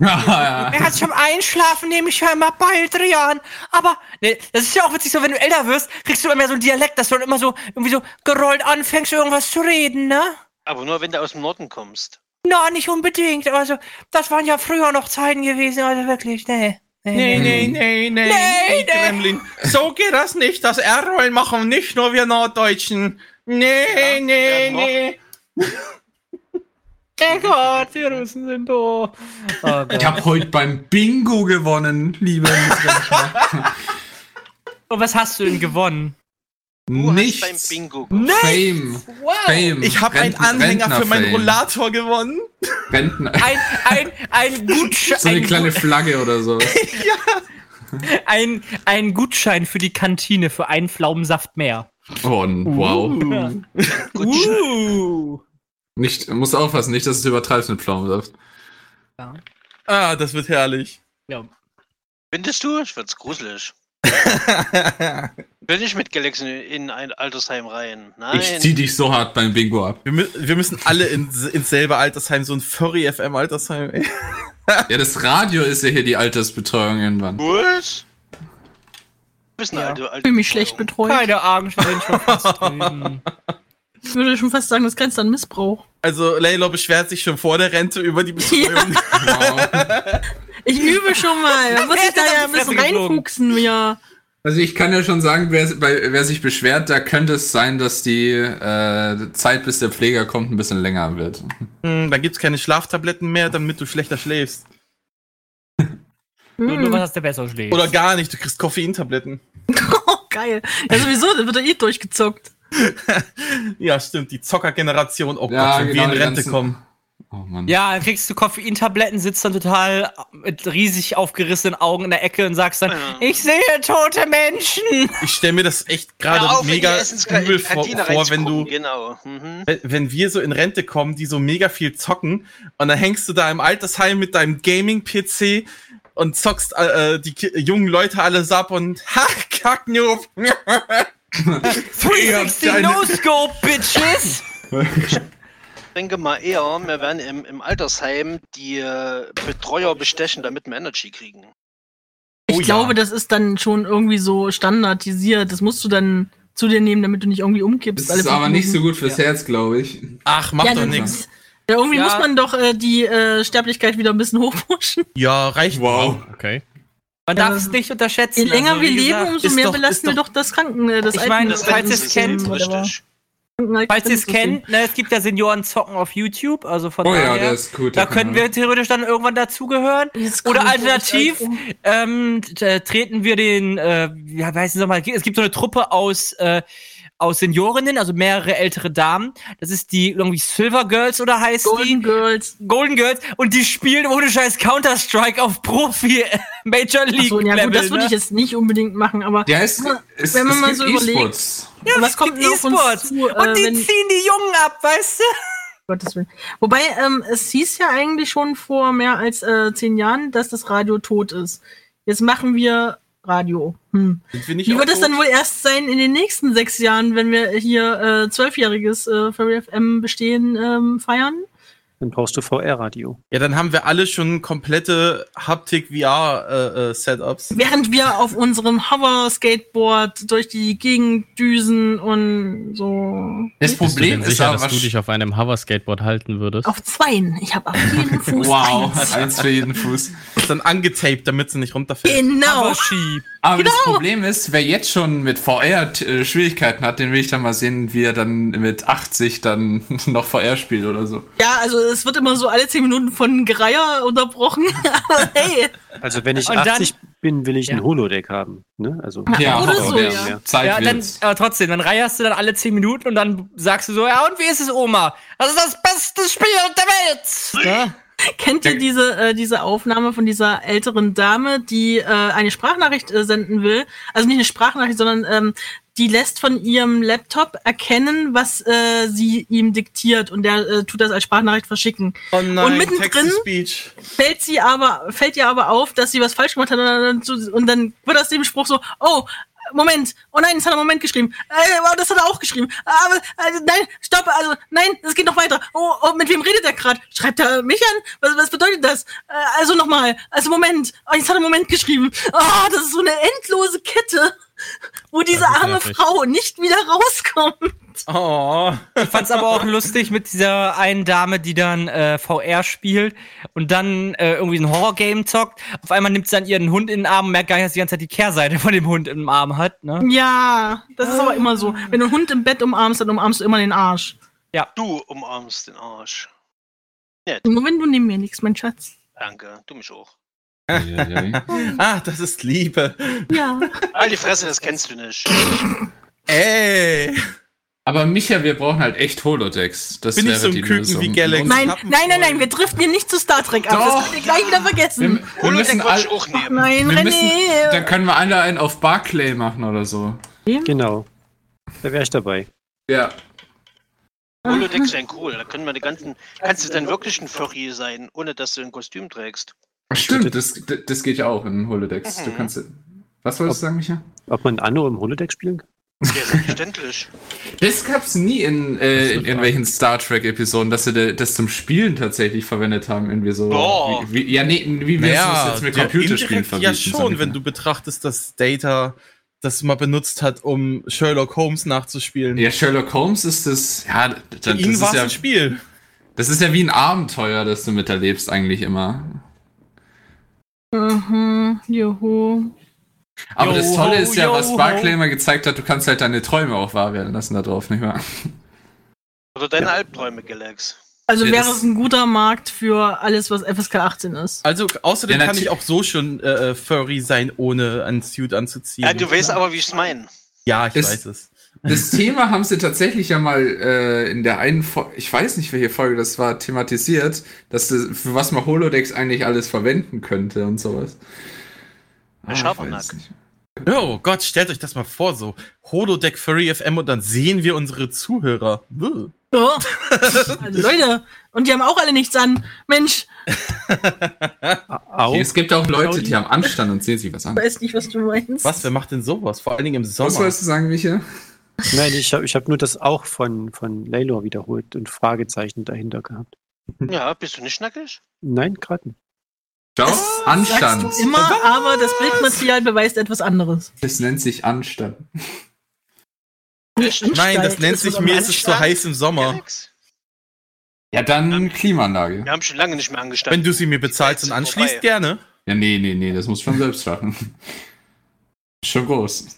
Er hat zum Einschlafen nehme ich ja immer Baldrian. Aber ne, das ist ja auch witzig so, wenn du älter wirst, kriegst du immer mehr so einen Dialekt, dass du dann immer so irgendwie so gerollt anfängst, irgendwas zu reden, ne? Aber nur wenn du aus dem Norden kommst. Na, nicht unbedingt. Also, das waren ja früher noch Zeiten gewesen, also wirklich, ne. Nee, nee, nee, nee, Nee, nee, Gremlin. So geht das nicht. Das R-Rollen machen nicht nur wir Norddeutschen. Nee, nee, nee. Oh Gott, die Russen sind doof. Oh Ich habe heute beim Bingo gewonnen, liebe Und was hast du denn gewonnen? Nichts. Beim Bingo. Fame. Fame. Ich habe einen Anhänger für meinen. Rollator gewonnen. Rentner. Ein, ein, ein Gutschein. So eine ein kleine Flagge oder so. (laughs) Ein, ein Gutschein für die Kantine für einen Pflaumensaft mehr. Oh, wow. Uh. Nicht, muss aufpassen, nicht, dass es übertreibst mit Pflaumensaft. Ah, das wird herrlich. Ja. Findest du? Ich find's gruselig. (laughs) Will ich mit Galaxy in ein Altersheim rein? Nein. Ich zieh dich so hart beim Bingo ab. Wir, mü wir müssen alle in, ins selbe Altersheim, so ein Furry FM Altersheim. Ey. (laughs) Ja, das Radio ist ja hier die Altersbetreuung irgendwann. Was? Du bist eine alte, Ich alte fühle mich schlecht betreut. Keine Angst, fast (laughs) drüben. Ich würde schon fast sagen, das grenzt an Missbrauch. Also Layla beschwert sich schon vor der Rente über die Betreuung. Ich übe schon mal. Da muss ich (laughs) da ja ein bisschen reinfuchsen, ja. Also ich kann ja schon sagen, wer, wer sich beschwert, da könnte es sein, dass die äh, Zeit, bis der Pfleger kommt, ein bisschen länger wird. Hm, dann gibt's keine Schlaftabletten mehr, damit du schlechter schläfst. Nur, nur was hast du besser schläfst. Oder gar nicht, du kriegst Koffeintabletten. (laughs) Oh, geil. Ja, sowieso, wird er eh durchgezockt. (laughs) Ja, stimmt, die Zockergeneration. Oh Ja, Gott, wenn wir genau, in die Rente ganzen- kommen. Oh Mann. Ja, dann kriegst du Koffeintabletten, sitzt dann total mit riesig aufgerissenen Augen in der Ecke und sagst dann, ich sehe tote Menschen. Ich stelle mir das echt gerade in die mega übel vor, vor wenn du, Genau. Mhm. wenn- wir so in Rente kommen, die so mega viel zocken und dann hängst du da im Altersheim mit deinem Gaming-PC und zockst äh, äh, die Ki jungen Leute alles ab und ha, Kacknoob. 360 No-Scope, Bitches. Ich denke mal eher, wir werden im, im Altersheim die äh, Betreuer bestechen, damit wir Energy kriegen. Ich Oh ja. glaube, das ist dann schon irgendwie so standardisiert. Das musst du dann zu dir nehmen, damit du nicht irgendwie umkippst. Das ist alle aber nicht so gut fürs Herz, glaube ich. Ach, macht Ja, doch nix. Ja, irgendwie Ja. muss man doch äh, die äh, Sterblichkeit wieder ein bisschen hochpushen. Ja, reicht Wow. Okay. Man darf es nicht unterschätzen. Je länger also, wir wie leben, gesagt, umso mehr doch- belasten wir doch das Kranken, äh, das Ich meine, falls ihr es kennt. Falls ihr es kennt, ne, es gibt ja Seniorenzocken auf YouTube, also von Oh ja, daher, der ist gut. da können wir theoretisch dann irgendwann dazugehören. Oder alternativ ähm, t- treten wir den, äh, ja, weiß nicht mal, es gibt so eine Truppe aus, äh, aus Seniorinnen, also mehrere ältere Damen. Das ist die irgendwie Silver Girls oder heißt Golden die? Girls. Golden Girls. Und die spielen ohne Scheiß Counter-Strike auf Profi äh, Major League Achso, ja Level. gut, das würde ne? ich jetzt nicht unbedingt machen, aber Der ist, Wenn ist, man es mal gibt so überlegt- E-Sports. Ja, was es kommt denn auf uns E-Sports. zu, äh, Und die ziehen die Jungen ab, weißt du? (laughs) Gottes Willen. Wobei, ähm, es hieß ja eigentlich schon vor mehr als äh, zehn Jahren, dass das Radio tot ist. Jetzt machen wir Radio. Hm. Wie wird es tot? dann wohl erst sein in den nächsten sechs Jahren, wenn wir hier äh, zwölfjähriges äh, Furry FM Bestehen ähm, feiern? Dann brauchst du VR-Radio. Ja, dann haben wir alle schon komplette Haptik-VR-Setups. Während wir auf unserem Hover-Skateboard durch die Gegend düsen und so. Das Problem Bist du denn ist sicher, aber dass du dich auf einem Hover-Skateboard halten würdest? Auf zweien. Ich habe auf jeden (laughs) Fuß Wow, eins. eins für jeden Fuß. Ist dann angetaped, damit sie nicht runterfällt. Genau. Aber das Genau. Problem ist, wer jetzt schon mit VR äh, Schwierigkeiten hat, den will ich dann mal sehen, wie er dann mit 80 dann (laughs) noch VR spielt oder so. Ja, also es wird immer so alle zehn Minuten von Gereier unterbrochen. Aber (laughs) hey. Also wenn ich Und dann- 80 bin, will ich ein Holodeck haben. Ne? Also Ja, oder so, ja. ja, dann, aber trotzdem, dann reierst du dann alle 10 Minuten und dann sagst du so, ja, und wie ist es, Oma? Das ist das beste Spiel der Welt! Ja? Kennt ihr diese, äh, diese Aufnahme von dieser älteren Dame, die äh, eine Sprachnachricht äh, senden will? Also nicht eine Sprachnachricht, sondern ähm, die lässt von ihrem Laptop erkennen, was äh, sie ihm diktiert und der äh, tut das als Sprachnachricht verschicken. Oh nein, und mittendrin fällt sie aber, fällt ihr aber auf, dass sie was falsch gemacht hat und dann, und dann wird aus dem Spruch so, oh, Moment, oh nein, das hat er Moment geschrieben. Äh, das hat er auch geschrieben. Aber äh, nein, stopp, also nein, es geht noch weiter. Oh, oh mit wem redet er gerade? Schreibt er mich an? Was, was bedeutet das? Äh, also nochmal, also Moment. Oh, jetzt hat er Moment geschrieben. Oh, das ist so eine endlose Kette, wo diese arme nervig. Frau nicht wieder rauskommt. Oh. Ich fand's aber auch lustig mit dieser einen Dame, die dann äh, VR spielt und dann äh, irgendwie ein Horror-Game zockt. Auf einmal nimmt sie dann ihren Hund in den Arm und merkt gar nicht, dass sie die ganze Zeit die Kehrseite von dem Hund im Arm hat. Ne? Ja, das ist aber immer so. Wenn du einen Hund im Bett umarmst, dann umarmst du immer den Arsch. Ja. Du umarmst den Arsch. Nur wenn du neben mir liegst, mein Schatz. Danke, du mich auch. (laughs) ah, das ist Liebe. Ja. Halt die Fresse, das kennst du nicht. Ey. Aber Micha, wir brauchen halt echt Holodecks. Das Bin ich wäre so ein die Küken Lösung. wie Galaxy? Nein, nein, nein, nein, wir driften hier nicht zu Star Trek ab. Doch. Das könnt ihr gleich wieder vergessen. Wir, wir müssen ich all, auch nehmen. Nein, wir René. müssen, dann können wir alle einen auf Barclay machen oder so. Genau. Da wäre ich dabei. Ja. Holodecks wären cool. Da können wir die ganzen. Kannst du denn wirklich ein Furry sein, ohne dass du ein Kostüm trägst? Stimmt, das, das geht ja auch in Holodecks. Du Mhm. kannst. Was wolltest du sagen, Micha? Ob man Anno im Holodeck spielen kann? Ja, selbstverständlich. (laughs) Das gab's nie in, äh, in irgendwelchen Star Trek-Episoden, dass sie de- das zum Spielen tatsächlich verwendet haben, irgendwie so. Boah. Wie, wie, ja, nee, wie willst du das jetzt mit Computerspielen indirekt Ja schon, wenn du betrachtest, dass Data das mal benutzt hat, um Sherlock Holmes nachzuspielen. Ja, Sherlock Holmes ist das. Ja, dann, Für ihn das war ist es ja, ein Spiel. Das ist ja wie ein Abenteuer, das du miterlebst, eigentlich immer. Mhm, juhu. Aber das Yo, Tolle ist ja, yo, was ho. Barclay immer gezeigt hat, du kannst halt deine Träume auch wahr werden lassen da drauf, nicht wahr? Oder deine Albträume, Galax. Also Ja, wäre das- es ein guter Markt für alles, was FSK 18 ist. Also außerdem Ja, kann ich auch so schon äh, äh, Furry sein, ohne einen Suit anzuziehen. Ja, du weißt aber, wie ich es meine. Ja, ich Es- weiß es. Das (laughs) Thema haben sie tatsächlich ja mal äh, in der einen Folge, ich weiß nicht, welche Folge das war, thematisiert, dass das, für was man Holodecks eigentlich alles verwenden könnte und sowas. Der Ah, ich Schabernack. Oh Gott, stellt euch das mal vor, so Holodeck Furry FM und dann sehen wir unsere Zuhörer. Also (laughs) Leute, und die haben auch alle nichts an. Mensch, Okay, es gibt auch Leute, die haben Anstand und sehen sich was ich an. weiß nicht, was du meinst. Was, wer macht denn sowas? Vor allen Dingen im Sommer. Was wolltest du sagen, Micha? Nein, ich habe ich hab nur das auch von, von Laylor wiederholt und Fragezeichen dahinter gehabt. Ja, bist du nicht nackig? Nein, gerade nicht. Schau, Anstand. Sagst du immer, aber das Bildmaterial beweist etwas anderes. Das nennt sich Anstand. Nein, das nennt sich mir ist es zu heiß im Sommer. Ja, dann Klimaanlage. Wir haben schon lange nicht mehr angestanden. Wenn du sie mir bezahlst und anschließt, vorbei. gerne. Ja, nee, nee, nee, das muss schon selbst schaffen. (laughs) Schon groß.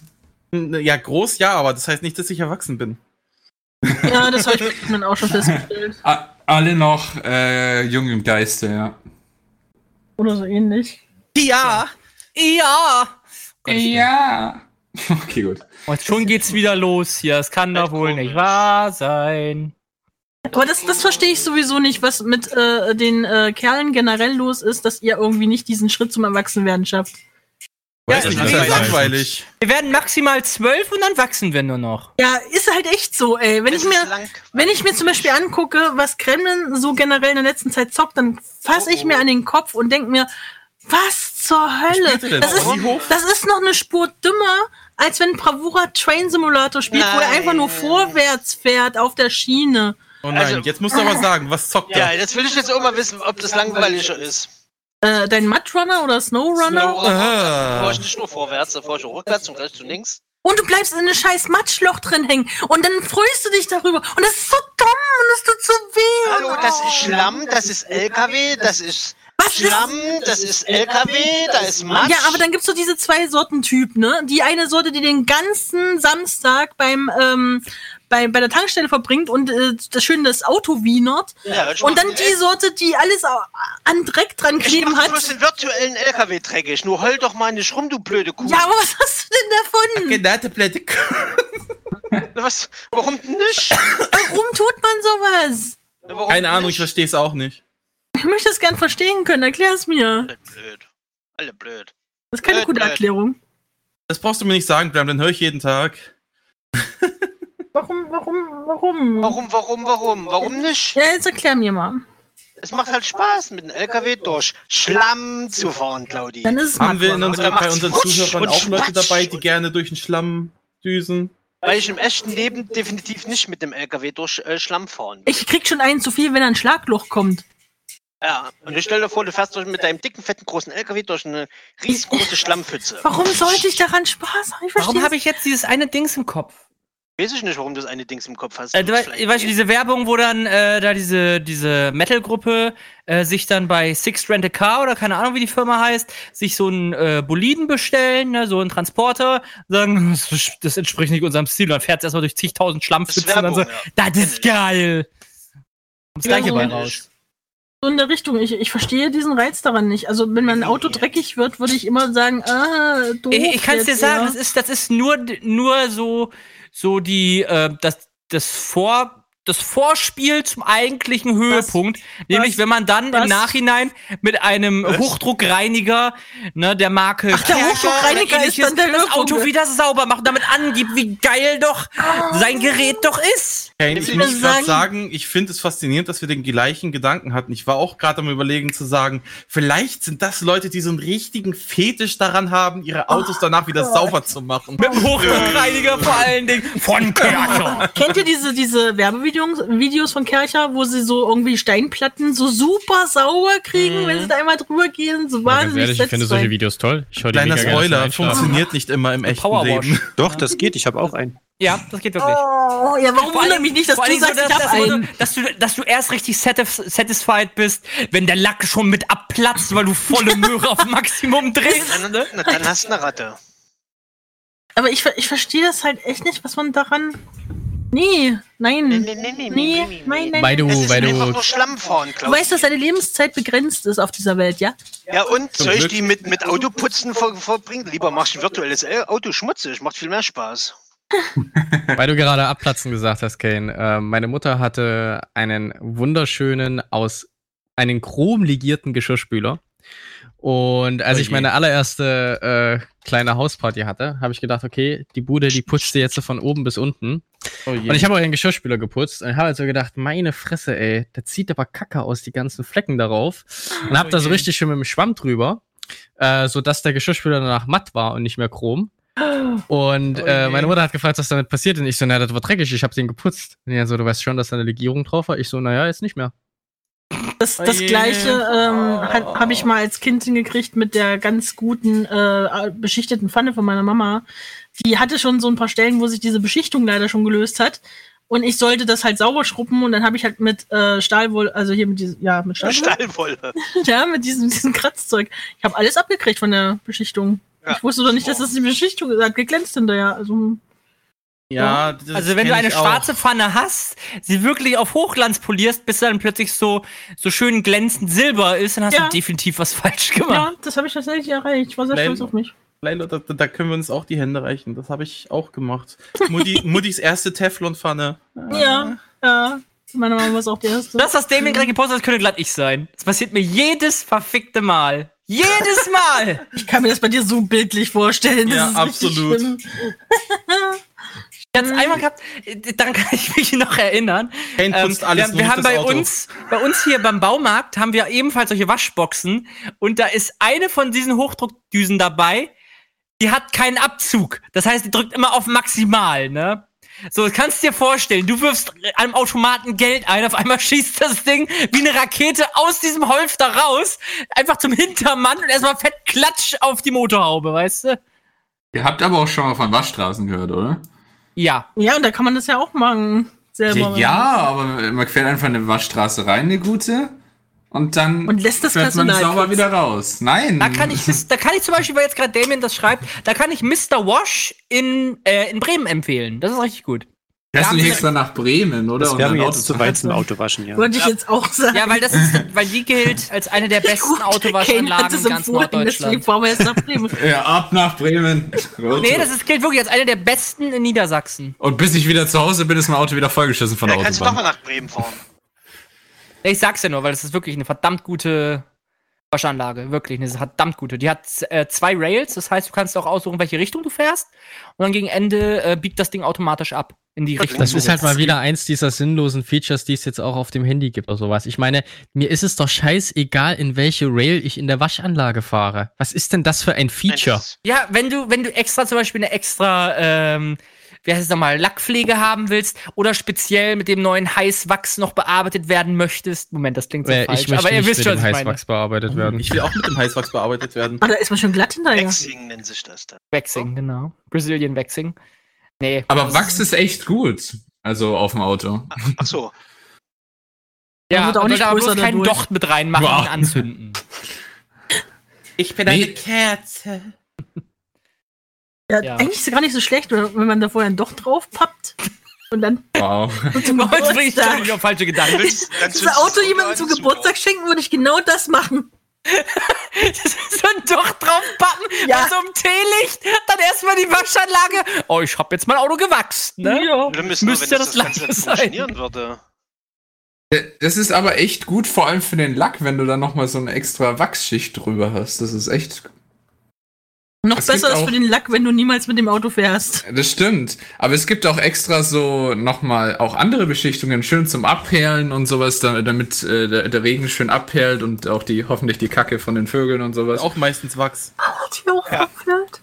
Ja, groß ja, aber das heißt nicht, dass ich erwachsen bin. Ja, das habe ich mir auch schon (laughs) festgestellt. Alle noch äh, jung im Geiste, ja. Oder so ähnlich. Ja. Ja! Ja. (laughs) Okay, gut. Und schon geht's wieder los hier. Es kann doch wohl nicht wahr sein. Aber das, das verstehe ich sowieso nicht, was mit äh, den äh, Kerlen generell los ist, dass ihr irgendwie nicht diesen Schritt zum Erwachsenwerden schafft. Ja, Ja, das ist ja sagen- langweilig. Wir werden maximal zwölf und dann wachsen wir nur noch. Ja, ist halt echt so, ey. Wenn ich mir, wenn ich mir zum Beispiel angucke, was Kremlin so generell in der letzten Zeit zockt, dann fasse ich mir an den Kopf und denke mir, was zur Hölle? Das ist, das ist noch eine Spur dümmer, als wenn Bravura Train Simulator spielt, wo er Nein. einfach nur vorwärts fährt auf der Schiene. Oh nein, Also- jetzt musst du aber sagen, was zockt Ja, er? jetzt will ich jetzt auch mal wissen, ob das langweiliger ist. Äh, dein Mudrunner oder Snowrunner? Snowrunner, Ah. da fahr ich nicht nur vorwärts, da fahr ich auch rückwärts und rechts und links. Und du bleibst in einem scheiß Matschloch drin hängen. Und dann freust du dich darüber. Und das ist so dumm und es tut so weh. Hallo, das ist Schlamm, das ist LKW, das ist Schlamm, das ist LKW, da ist Matsch. Ja, aber dann gibt's so diese zwei Sorten Typ, ne? Die eine Sorte, die den ganzen Samstag beim ähm, bei, bei der Tankstelle verbringt und äh, das schön das Auto wienert. Ja, und dann die Sorte, die alles an Dreck dran Ich kleben hat. bloß den virtuellen LKW dreckig. Nur heul doch mal nicht rum, du blöde Kuh. Ja, aber was hast du denn davon? Genannte Plätte. (laughs) Was? Warum nicht? Warum tut man sowas? Warum Keine Ahnung, ich verstehe es auch nicht. Ich möchte es gern verstehen können. Erklär's mir. Alle blöd. Alle blöd. Das ist keine Blöd, gute blöd. Erklärung. Das brauchst du mir nicht sagen, Bram, dann höre ich jeden Tag. Warum, warum, warum? Warum, warum, warum? Warum nicht? Ja, jetzt erklär mir mal. Es macht halt Spaß, mit dem LKW durch Schlamm zu fahren, Claudi. Dann ist es Haben wir unsere, bei unseren Zuhörern auch Leute dabei, die gerne durch den Schlamm düsen? Weil ich im echten Leben definitiv nicht mit dem LKW durch äh, Schlamm fahren will. Ich krieg schon einen zu viel, wenn ein Schlagloch kommt. Ja, und ich stell dir vor, du fährst durch mit deinem dicken, fetten, großen LKW durch eine riesengroße Schlammpfütze. Warum sollte ich daran Spaß haben? Ich Warum habe ich jetzt dieses eine Dings im Kopf? Weiß ich nicht, warum du das eine Dings im Kopf hast. Äh, du weißt, du, diese Werbung, wo dann äh, da diese, diese Metal-Gruppe äh, sich dann bei Six Rent a Car oder keine Ahnung, wie die Firma heißt, sich so einen äh, Boliden bestellen, ne, so einen Transporter, sagen, (laughs) das, das entspricht nicht unserem Stil. Und dann fährt es erstmal durch zigtausend Schlammpfützen und dann so, ja. das ist geil. Das gleiche bei so- raus. So in der Richtung. Ich, ich verstehe diesen Reiz daran nicht. Also, wenn mein Auto dreckig wird, würde ich immer sagen, ah, doof. Ich, ich kann es dir sagen, ja. das ist, das ist nur, nur so, so die, äh, das, das Vor, das Vorspiel zum eigentlichen Höhepunkt. Nämlich, wenn man dann Was? im Nachhinein mit einem Hochdruckreiniger, ne, der Marke Ach, der Hochdruckreiniger ist dann der das. Auto wieder sauber macht und damit angibt, wie geil doch sein Gerät doch ist. Kane, ich muss gerade sagen- sagen, ich finde es faszinierend, dass wir den gleichen Gedanken hatten. Ich war auch gerade am überlegen zu sagen, vielleicht sind das Leute, die so einen richtigen Fetisch daran haben, ihre Autos danach wieder sauber zu machen. Mit dem Hochdruckreiniger vor allen Dingen von Kercher. Kennt ihr diese, diese Werbevideos Videos von Kercher, wo sie so irgendwie Steinplatten so super sauber kriegen, wenn sie da einmal drüber gehen? So wahnsinnig ehrlich, ich finde solche. Videos toll. Ich Kleiner Spoiler, funktioniert nicht immer im echten Powerwash. Leben. Doch, das geht. Ich habe auch einen. Ja, das geht wirklich. Oh, ja, warum wundert mich nicht, dass du sagst, so, ich dass, hab dass, du, einen? dass, du, dass du erst richtig satis satisfied bist, wenn der Lack schon mit abplatzt, weil du volle (laughs) Möhre auf Maximum drehst. Na, dann hast du eine Ratte. Aber ich, ich verstehe das halt echt nicht, was man daran. Nee, nein. Nee, nee, nee, nee, nee, nein, nein. Weil du, Es ist weil einfach du, nur Schlamm fahren, Du weißt, dass deine Lebenszeit begrenzt ist auf dieser Welt, ja? Ja, und Zum soll ich Glück. die mit, mit Autoputzen ver verbringen? Lieber machst du ein virtuelles Auto schmutzig, macht viel mehr Spaß. (laughs) weil du gerade abplatzen gesagt hast, Kane. Äh, meine Mutter hatte einen wunderschönen aus einen chromlegierten Geschirrspüler. Und als Oh ich meine allererste äh, kleine Hausparty hatte, habe ich gedacht, okay, die Bude, die putzt sie jetzt von oben bis unten. Oh. Und ich habe auch ihren Geschirrspüler geputzt und habe halt so gedacht, meine Fresse, ey, da zieht aber Kacke aus, die ganzen Flecken darauf. Und habe Oh da so richtig schön mit dem Schwamm drüber, äh, so dass der Geschirrspüler danach matt war und nicht mehr chrom. Und Oh äh, meine Mutter hat gefragt, was damit passiert. Und ich so, na, das war dreckig, ich habe den geputzt. Und ja, so, du weißt schon, dass da eine Legierung drauf war. Ich so, naja, jetzt nicht mehr. Das, das Oh gleiche ähm, habe ich mal als Kind hingekriegt mit der ganz guten äh, beschichteten Pfanne von meiner Mama. Die hatte schon so ein paar Stellen, wo sich diese Beschichtung leider schon gelöst hat. Und ich sollte das halt sauber schruppen und dann habe ich halt mit äh, Stahlwolle, also hier mit diesem, ja, mit Stahlwolle, Stallwolle. (laughs) ja, mit diesem, diesem Kratzzeug. Ich habe alles abgekriegt von der Beschichtung. Ja. Ich wusste doch nicht, dass das die Beschichtung ist. Hat geglänzt hinterher. Also, ja, das Also wenn du eine ich auch. schwarze Pfanne hast, sie wirklich auf Hochglanz polierst, bis dann plötzlich so, so schön glänzend silber ist, dann hast Ja. du definitiv was (laughs) falsch gemacht. ja, das habe ich tatsächlich erreicht. Ich war sehr Nein. stolz auf mich. Leila, da, da können wir uns auch die Hände reichen. Das habe ich auch gemacht. (laughs) Mutti, Muttis erste Teflonpfanne. Ja, ja. Meine Mama war auch die erste. Das, was Damien gerade gepostet hat, könnte glatt ich sein. Das passiert mir jedes verfickte Mal. Jedes Mal! Ich kann mir das bei dir so bildlich vorstellen. Das Ja, ist richtig absolut. Ich hatte einmal gehabt, äh, daran kann ich mich noch erinnern. Kane putzt alles, wir, wir haben bei Auto. uns, bei uns hier beim Baumarkt haben wir ebenfalls solche Waschboxen und da ist eine von diesen Hochdruckdüsen dabei, die hat keinen Abzug. Das heißt, die drückt immer auf maximal, ne? So, kannst dir vorstellen, du wirfst einem Automaten Geld ein, auf einmal schießt das Ding wie eine Rakete aus diesem Holster raus, einfach zum Hintermann und erstmal fett klatsch auf die Motorhaube, weißt du? Ihr habt aber auch schon mal von Waschstraßen gehört, oder? Ja. Ja, und da kann man das ja auch machen. Selber. Ja, ja, aber man fährt einfach eine Waschstraße rein, eine gute. Und dann Und lässt das fährt man Personal sauber putzen. wieder raus. Nein. Da kann ich, da kann ich zum Beispiel, weil jetzt gerade Damien das schreibt, da kann ich Mr. Wash in, äh, in Bremen empfehlen. Das ist richtig gut. Fährst du Ja, nicht extra nach Bremen, oder? Das Um wäre Auto jetzt zu weit zum Auto waschen, ja. Wollte ich jetzt auch sagen. Ja, weil das ist, (laughs) weil die gilt als eine der besten hat Autowaschanlagen in ganz empfohlen, deswegen Norddeutschland. fahren wir jetzt nach Bremen. Ja, ab nach Bremen. Nee, das ist, gilt wirklich als eine der besten in Niedersachsen. Und bis ich wieder zu Hause bin, ist mein Auto wieder vollgeschissen von der Da kannst du doch Autobahn. mal nach Bremen fahren. Ich sag's ja nur, weil das ist wirklich eine verdammt gute Waschanlage. Wirklich eine verdammt gute. Die hat äh, zwei Rails, das heißt, du kannst auch aussuchen, welche Richtung du fährst. Und dann gegen Ende äh, biegt das Ding automatisch ab in die Richtung. Das du ist halt mal wieder eins dieser sinnlosen Features, die es jetzt auch auf dem Handy gibt oder sowas. Ich meine, mir ist es doch scheißegal, in welche Rail ich in der Waschanlage fahre. Was ist denn das für ein Feature? Ja, wenn du, wenn du extra zum Beispiel eine extra, ähm, wie heißt es nochmal, Lackpflege haben willst oder speziell mit dem neuen Heißwachs noch bearbeitet werden möchtest. Moment, das klingt so Äh, falsch, aber ihr wisst mit schon, dem was ich meine. Heißwachs bearbeitet werden. Ich will auch mit dem Heißwachs bearbeitet werden. Ah, da ist man schon glatt hinterher. Waxing nennt sich das dann. Waxing, genau. Brazilian Waxing. Nee. Aber Wachs ist echt gut. Also auf dem Auto. Ach so. Ja, wird auch aber nicht da bloß keinen. Docht mit reinmachen Wow. und anzünden. (laughs) Ich bin Nee. eine Kerze. Ja, Ja. Eigentlich ist es gar nicht so schlecht, wenn man da vorher ein Doch drauf pappt und dann Wow. (laughs) zum Jetzt bring ich Geburtstag. schon auf falsche Gedanken. Willst- dann das Auto jemandem zum Geburtstag schenken, würde ich genau das machen. (laughs) so ein Docht draufpacken, Ja. mit so einem Teelicht, dann erstmal die Waschanlage. Oh, ich hab jetzt mein Auto gewachst, ne? Ja. Nur, Müsste wenn das das, das Ganze dann sein. funktionieren würde. Das ist aber echt gut, vor allem für den Lack, wenn du dann nochmal so eine extra Wachsschicht drüber hast. Das ist echt. Noch Es besser ist auch- für den Lack, wenn du niemals mit dem Auto fährst. Das stimmt. Aber es gibt auch extra so nochmal auch andere Beschichtungen, schön zum Abperlen und sowas, da- damit äh, der, der Regen schön abperlt und auch die, hoffentlich die Kacke von den Vögeln und sowas. Auch meistens Wachs. Hat die auch abfällt?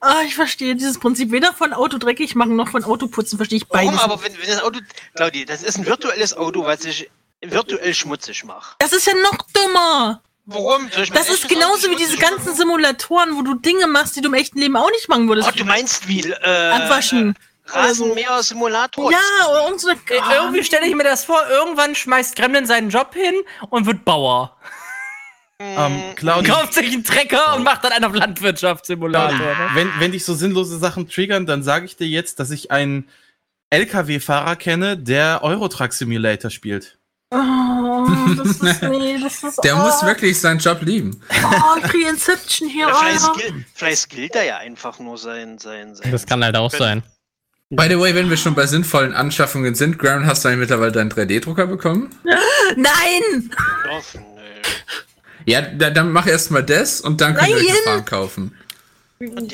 Ah, ich verstehe dieses Prinzip weder von Auto dreckig machen noch von Auto putzen, verstehe ich beides. Warum aber, wenn, wenn das Auto, Claudi, das ist ein virtuelles Auto, was ich virtuell schmutzig macht. Das ist ja noch dümmer. Warum? Soll ich Das ist genauso wie diese ganzen Simulatoren, wo du Dinge machst, die du im echten Leben auch nicht machen würdest. Oh, du meinst wie äh, Abwaschen. Rasenmäher-Simulator? Ja, oder irgend so eine Äh, Irgendwie stelle ich mir das vor, irgendwann schmeißt Gremlin seinen Job hin und wird Bauer. Ähm, Claudi, Kauft sich einen Trecker und macht dann einen auf Landwirtschaftssimulator. Ne? wenn, wenn dich so sinnlose Sachen triggern, dann sage ich dir jetzt, dass ich einen LKW-Fahrer kenne, der Eurotruck Simulator spielt. Oh, das ist, (laughs) nee, das ist, Der oh, muss wirklich seinen Job lieben. Oh, ich kriege Inception hier, Ja, vielleicht, Alter. skill, vielleicht skillt er ja einfach nur sein, sein, sein. Das kann halt auch sein. By the way, wenn wir schon bei sinnvollen Anschaffungen sind, Graham, hast du eigentlich mittlerweile deinen 3D-Drucker bekommen? (gasps) Nein! Doch, nö. Ja, da, dann mach erst mal das und dann ihr euch eine! Farm kaufen.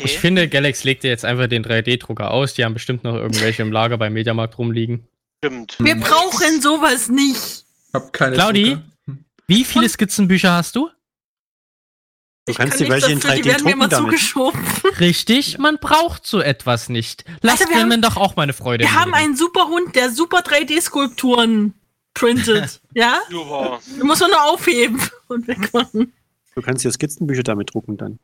Ich finde, Galax legt dir jetzt einfach den 3D-Drucker aus. Die haben bestimmt noch irgendwelche im Lager beim Mediamarkt rumliegen. Stimmt. Wir brauchen sowas nicht. Hab keine Claudi, Drucker. wie viele Skizzenbücher hast du? Du kannst Kann dir welche in dafür, 3D die werden mir drucken immer damit. zugeschoben. (laughs) (laughs) Richtig, man braucht so etwas nicht. Lass wir Gremlin doch auch meine Freude. Wir haben einen super Hund, der super 3D-Skulpturen printet. (laughs) ja? Super. Du musst nur aufheben und wegmachen. Du kannst dir Skizzenbücher damit drucken dann.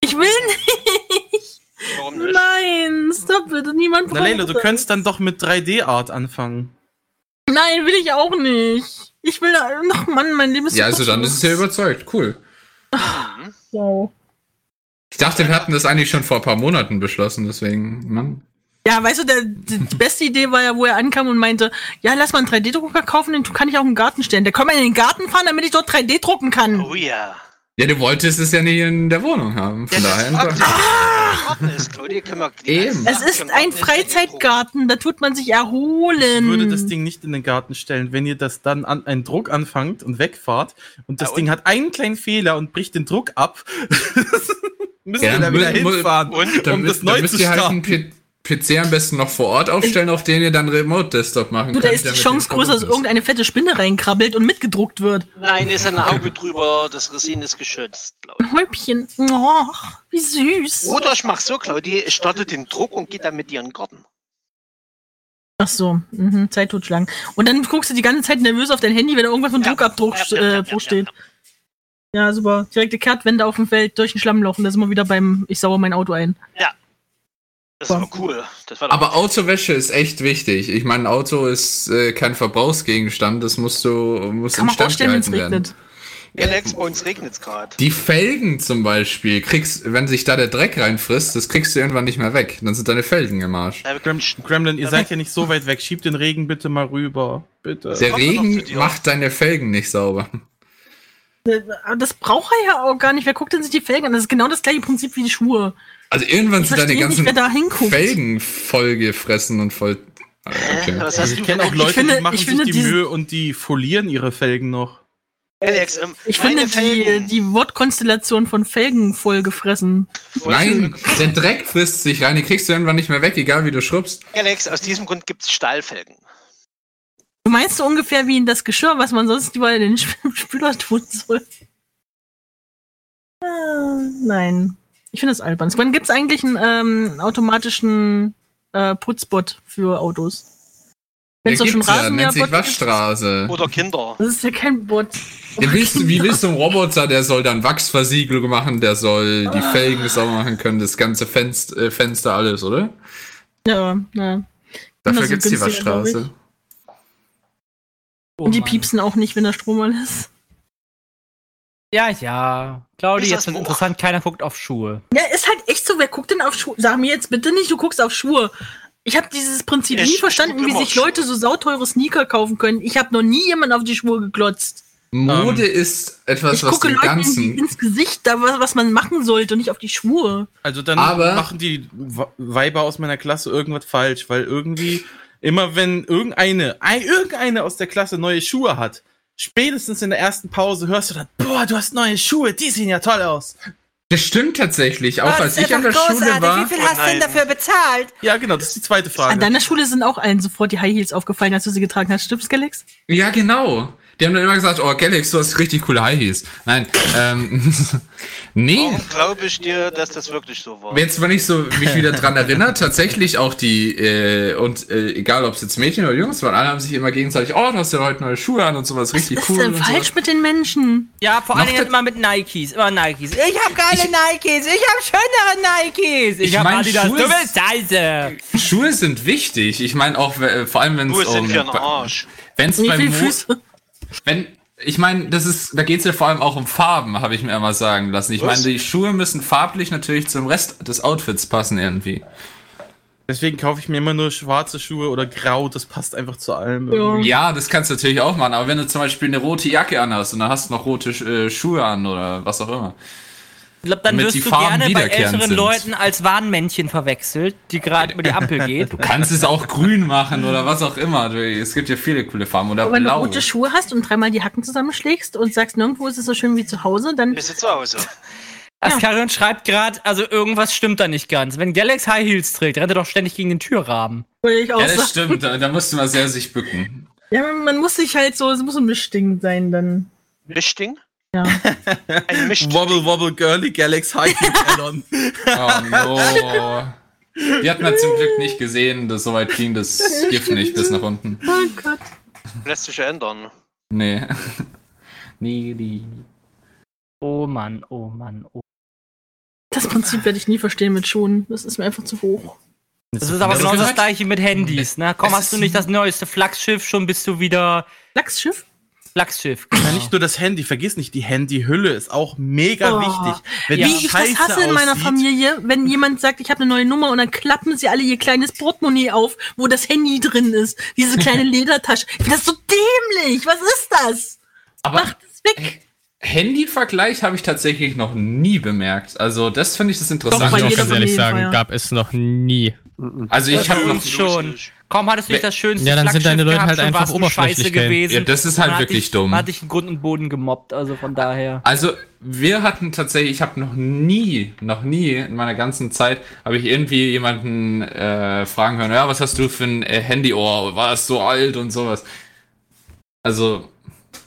Ich will nicht. Warum nicht? Nein, stopp bitte. Niemand Na braucht Leila, du könntest dann doch mit 3D-Art anfangen. Nein, will ich auch nicht. Ich will da. Ach Mann, mein Leben ist Ja, so also dann ist es ja überzeugt. Cool. Wow. Ich dachte, wir hatten das eigentlich schon vor ein paar Monaten beschlossen, deswegen, Mann. Ja, weißt du, der, die die beste Idee war ja, wo er ankam und meinte, ja, lass mal einen 3D-Drucker kaufen, den kann ich auch im Garten stellen. Der kann mal in den Garten fahren, damit ich dort 3D drucken kann. Oh ja. Ja, du wolltest es ja nicht in der Wohnung haben. Von daher. Garten ist, Claudia, Eben. Es ist ein Freizeitgarten, da tut man sich erholen. Ich würde das Ding nicht in den Garten stellen, wenn ihr das dann an einen Druck anfangt und wegfahrt und das Ja, und? Ding hat einen kleinen Fehler und bricht den Druck ab. (laughs) müssen Ja, wir da wieder hinfahren, und? Dann um müsst- das neu dann müsst zu ihr halt starten. P PC am besten noch vor Ort aufstellen, auf den ihr dann Remote-Desktop machen Du, da könnt. ist die Chance größer, dass irgendeine fette Spinne reinkrabbelt und mitgedruckt wird. Nein, ist ein Auge drüber, das Resin ist geschützt. Ein Häubchen. Oh, wie süß. Oder ich mach so, Claudi, ich starte den Druck und gehe dann mit dir in den Garten. Ach so, mhm, Zeit totschlagen. Und dann guckst du die ganze Zeit nervös auf dein Handy, wenn da irgendwas von Druckabdruck äh, Bruch steht. Ja, super. Direkte Kehrtwende auf dem Feld, durch den Schlamm laufen, da sind wir wieder beim Ich sauer mein Auto ein. Ja. Das war cool. Das war doch Aber Autowäsche ist echt wichtig. Ich meine, Auto ist äh, kein Verbrauchsgegenstand, das musst du muss Kann instand gehalten werden. regnet. Alex, bei uns regnet es gerade. Die Felgen zum Beispiel, kriegst, wenn sich da der Dreck reinfrisst, das kriegst du irgendwann nicht mehr weg. Dann sind deine Felgen im Arsch. Grem Gremlin, ihr seid ja nicht so weit weg. Schiebt den Regen bitte mal rüber. Bitte. Der Regen macht deine Felgen nicht sauber. Aber das braucht er ja auch gar nicht. Wer guckt denn sich die Felgen an? Das ist genau das gleiche Prinzip wie die Schuhe. Also irgendwann sind deine nicht, ganzen da. Felgen vollgefressen und voll. Okay. Also ich kenne auch Leute, die machen sich die Mühe und die folieren ihre Felgen noch. Alex, ähm, Ich finde die, die Wortkonstellation von Felgen voll gefressen. Nein, der Dreck frisst sich rein, die kriegst du irgendwann nicht mehr weg, egal wie du schrubbst. Alex, aus diesem Grund gibt es Stahlfelgen. Du meinst so ungefähr wie in das Geschirr, was man sonst überall in den Sp- (laughs) Spüler tun soll? Ah, nein. Ich finde das albern. Wann gibt es eigentlich einen ähm, automatischen äh, Putzbot für Autos? Wenn's Der doch schon gibt's ja, nennt sich? Waschstraße. Oder Kinder. Das ist ja kein Bot. Ja, willst du, wie willst du einen Roboter, der soll dann Wachsversiegelung machen, der soll die Felgen sauber machen können, das ganze Fenster, äh, Fenster alles, oder? Ja, ja. Dafür so gibt's die. Waschstraße. Und die piepsen auch nicht, wenn der Strom an ist. Ja, ja. Claudi, jetzt das wird interessant, keiner guckt auf Schuhe. Ja, ist halt echt so. Wer guckt denn auf Schuhe? Sag mir jetzt bitte nicht, du guckst auf Schuhe. Ich habe dieses Prinzip Ich nie verstanden, wie sich Leute so sauteure Sneaker kaufen können. Ich habe noch nie jemand auf die Schuhe geglotzt. Mode ist etwas, ich was gucke den Leuten ganzen. ins Gesicht, da, was, was man machen sollte und nicht auf die Schuhe. Also dann Aber- machen die Weiber aus meiner Klasse irgendwas falsch, weil irgendwie immer wenn irgendeine, ein, irgendeine aus der Klasse neue Schuhe hat, spätestens in der ersten Pause hörst du dann, boah, du hast neue Schuhe, die sehen ja toll aus. Das stimmt tatsächlich. Auch Oh, als ich an der doch Schule großartig. war. Wie viel hast du denn dafür bezahlt? Ja, genau, das ist die zweite Frage. An deiner Schule sind auch allen sofort die High Heels aufgefallen, als du sie getragen hast. Stimmt's, Galax? Ja, genau. Die haben dann immer gesagt, oh, Galax, du hast richtig coole High Heels. Nein, ähm, (laughs) nee. Warum glaube ich dir, dass das wirklich so war? Jetzt, wenn ich so mich wieder dran erinnere, (laughs) tatsächlich auch die, äh, und äh, egal ob es jetzt Mädchen oder Jungs waren, alle haben sich immer gegenseitig, oh, du hast ja heute neue Schuhe an und sowas, richtig Was cool. ist denn falsch mit den Menschen? Ja, vor allen Dingen immer mit Nikes. Immer Nikes. Ich hab geile Nikes. Ich hab schönere Nikes. Ich, Ich hab mein, Adidas. Schuhe Du ist- bist scheiße. Schuhe sind wichtig. Ich meine auch, äh, vor allem wenn es Schuhe sind um, für den Arsch. wenn es Wie beim viele Mo Füße? wenn ich meine, das ist, da geht es ja vor allem auch um Farben, habe ich mir immer sagen lassen. Ich meine, die Schuhe müssen farblich natürlich zum Rest des Outfits passen irgendwie. Deswegen kaufe ich mir immer nur schwarze Schuhe oder grau, das passt einfach zu allem. Ja. irgendwie. Ja, das kannst du natürlich auch machen, aber wenn du zum Beispiel eine rote Jacke anhast und dann hast du noch rote äh, Schuhe an oder was auch immer. Ich glaube, dann wirst die du Farben gerne bei älteren sind. Leuten als Warnmännchen verwechselt, die gerade über die (laughs) Ampel geht. Du kannst es auch grün machen oder was auch immer. Du- Es gibt ja viele coole Farben oder Aber wenn du blau. rote Schuhe hast und dreimal die Hacken zusammenschlägst und sagst, nirgendwo ist es so schön wie zu Hause, dann Bist du zu Hause? (laughs) Askarion schreibt gerade, also irgendwas stimmt da nicht ganz. Wenn Galax High Heels trägt, rennt er doch ständig gegen den Türrahmen. würde ich auch Ja, das stimmt. Da, da musst du mal sehr sich bücken. Ja, man, man muss sich halt so, es muss ein Mischding sein dann. Mischding? Ja. Ein. Wobble Wobble Girly Galax High (laughs) Heel Addon. Oh no. Die hat man zum Glück nicht gesehen. Das, so weit ging das Gift nicht bis nach unten. Oh Gott. Lässt sich ja ändern. Nee. Nee, die. Oh Mann, oh Mann, oh. Das Prinzip werde ich nie verstehen mit Schuhen. Das ist mir einfach zu hoch. Das ist aber Das genau ist das gleiche mit Handys, ne? Komm, Es hast du nicht das neueste Flaggschiff, schon bist du wieder Lachsschiff? Flaggschiff. Ja, nicht nur das Handy, vergiss nicht, die Handyhülle ist auch mega Oh. wichtig. Wenn Ja. Wie ich das hasse in meiner aussieht- Familie, wenn jemand sagt, ich habe eine neue Nummer und dann klappen sie alle ihr kleines Portemonnaie auf, wo das Handy drin ist. Diese kleine (laughs) Ledertasche. Ich finde das so dämlich. Was ist das? Aber Macht es weg. Handy-Vergleich habe ich tatsächlich noch nie bemerkt. Also, das finde ich das Doch, Interessante. bei Kann ich auch ganz ehrlich sagen, feiern. gab es noch nie. Also, ich habe noch schon. Kaum hattest du nicht das schönste Ja, dann sind deine Leute gehabt, halt schon einfach oberflächlich, gewesen. Ja, das ist halt wirklich ich, dumm. Hatte ich einen Grund und Boden gemobbt, also von daher. Also, wir hatten tatsächlich, ich habe noch nie, noch nie in meiner ganzen Zeit, habe ich irgendwie jemanden äh, fragen hören, ja, was hast du für ein äh, Handyohr? War es so alt und sowas? Also.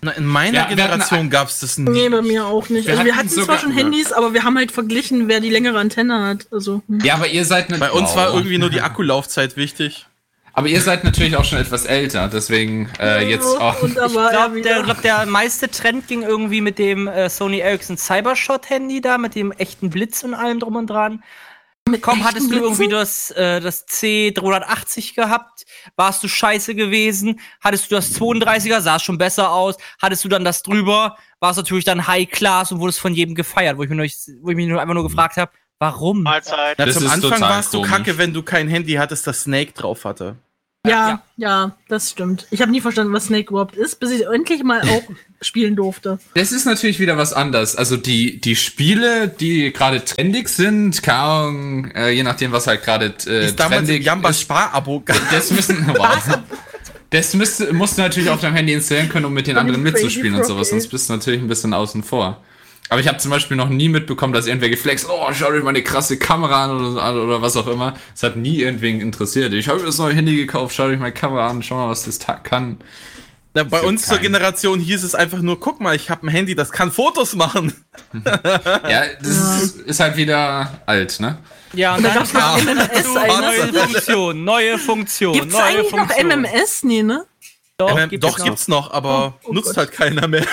Na, in meiner Ja, Generation gab es das nie. Nee, bei mir auch nicht. Wir also wir hatten hatten zwar schon Handys, aber wir haben halt verglichen, wer die längere Antenne hat. Also, hm. Ja, aber ihr seid eine Bei uns war Oh. irgendwie nur die Akkulaufzeit wichtig. Aber ihr seid natürlich auch schon etwas älter, deswegen äh, jetzt auch. Ich glaube, der, glaub, der meiste Trend ging irgendwie mit dem äh, Sony Ericsson Cybershot-Handy da, mit dem echten Blitz und allem drum und dran. Kaum hattest du Blitzen? irgendwie das, äh, das C380 gehabt, warst du scheiße gewesen. Hattest du das 32er, sah es schon besser aus. Hattest du dann das drüber, war es natürlich dann High Class und wurdest von jedem gefeiert, wo ich, mir nur, wo ich mich nur einfach nur gefragt habe, warum? Mahlzeit. Na, zum Anfang warst du komisch. kacke, wenn du kein Handy hattest, das Snake drauf hatte. Ja, ja, das stimmt. Ich habe nie verstanden, was Snake überhaupt ist, bis ich endlich mal auch (laughs) spielen durfte. Das ist natürlich wieder was anderes. Also die, die Spiele, die gerade trendig sind, keine Ahnung, äh, je nachdem, was halt gerade äh, ist damals trendig Jamba ist, Spar-Abo. (laughs) das müssen, (laughs) wow. Das müsst, musst du natürlich auf deinem Handy installieren können, um mit den anderen mitzuspielen und sowas, sonst bist du natürlich ein bisschen außen vor. Aber ich habe zum Beispiel noch nie mitbekommen, dass irgendwer geflext, oh, schau dir meine krasse Kamera an oder, oder was auch immer. Es hat nie irgendwen interessiert. Ich habe mir das neue Handy gekauft, schau dir meine Kamera an, schau mal, was das kann. Na, bei uns zur keinen. Generation hieß es einfach nur, guck mal, ich habe ein Handy, das kann Fotos machen. (laughs) Ja, das Ist, ist halt wieder alt, ne? Ja, und Und da dann gab's noch kam MMS, neue. Funktion, neue Funktion, Gibt's neue eigentlich noch Funktion. MMS? Nee, ne? Doch, MM, gibt doch es gibt's noch, aber Oh, oh nutzt Gott. halt keiner mehr.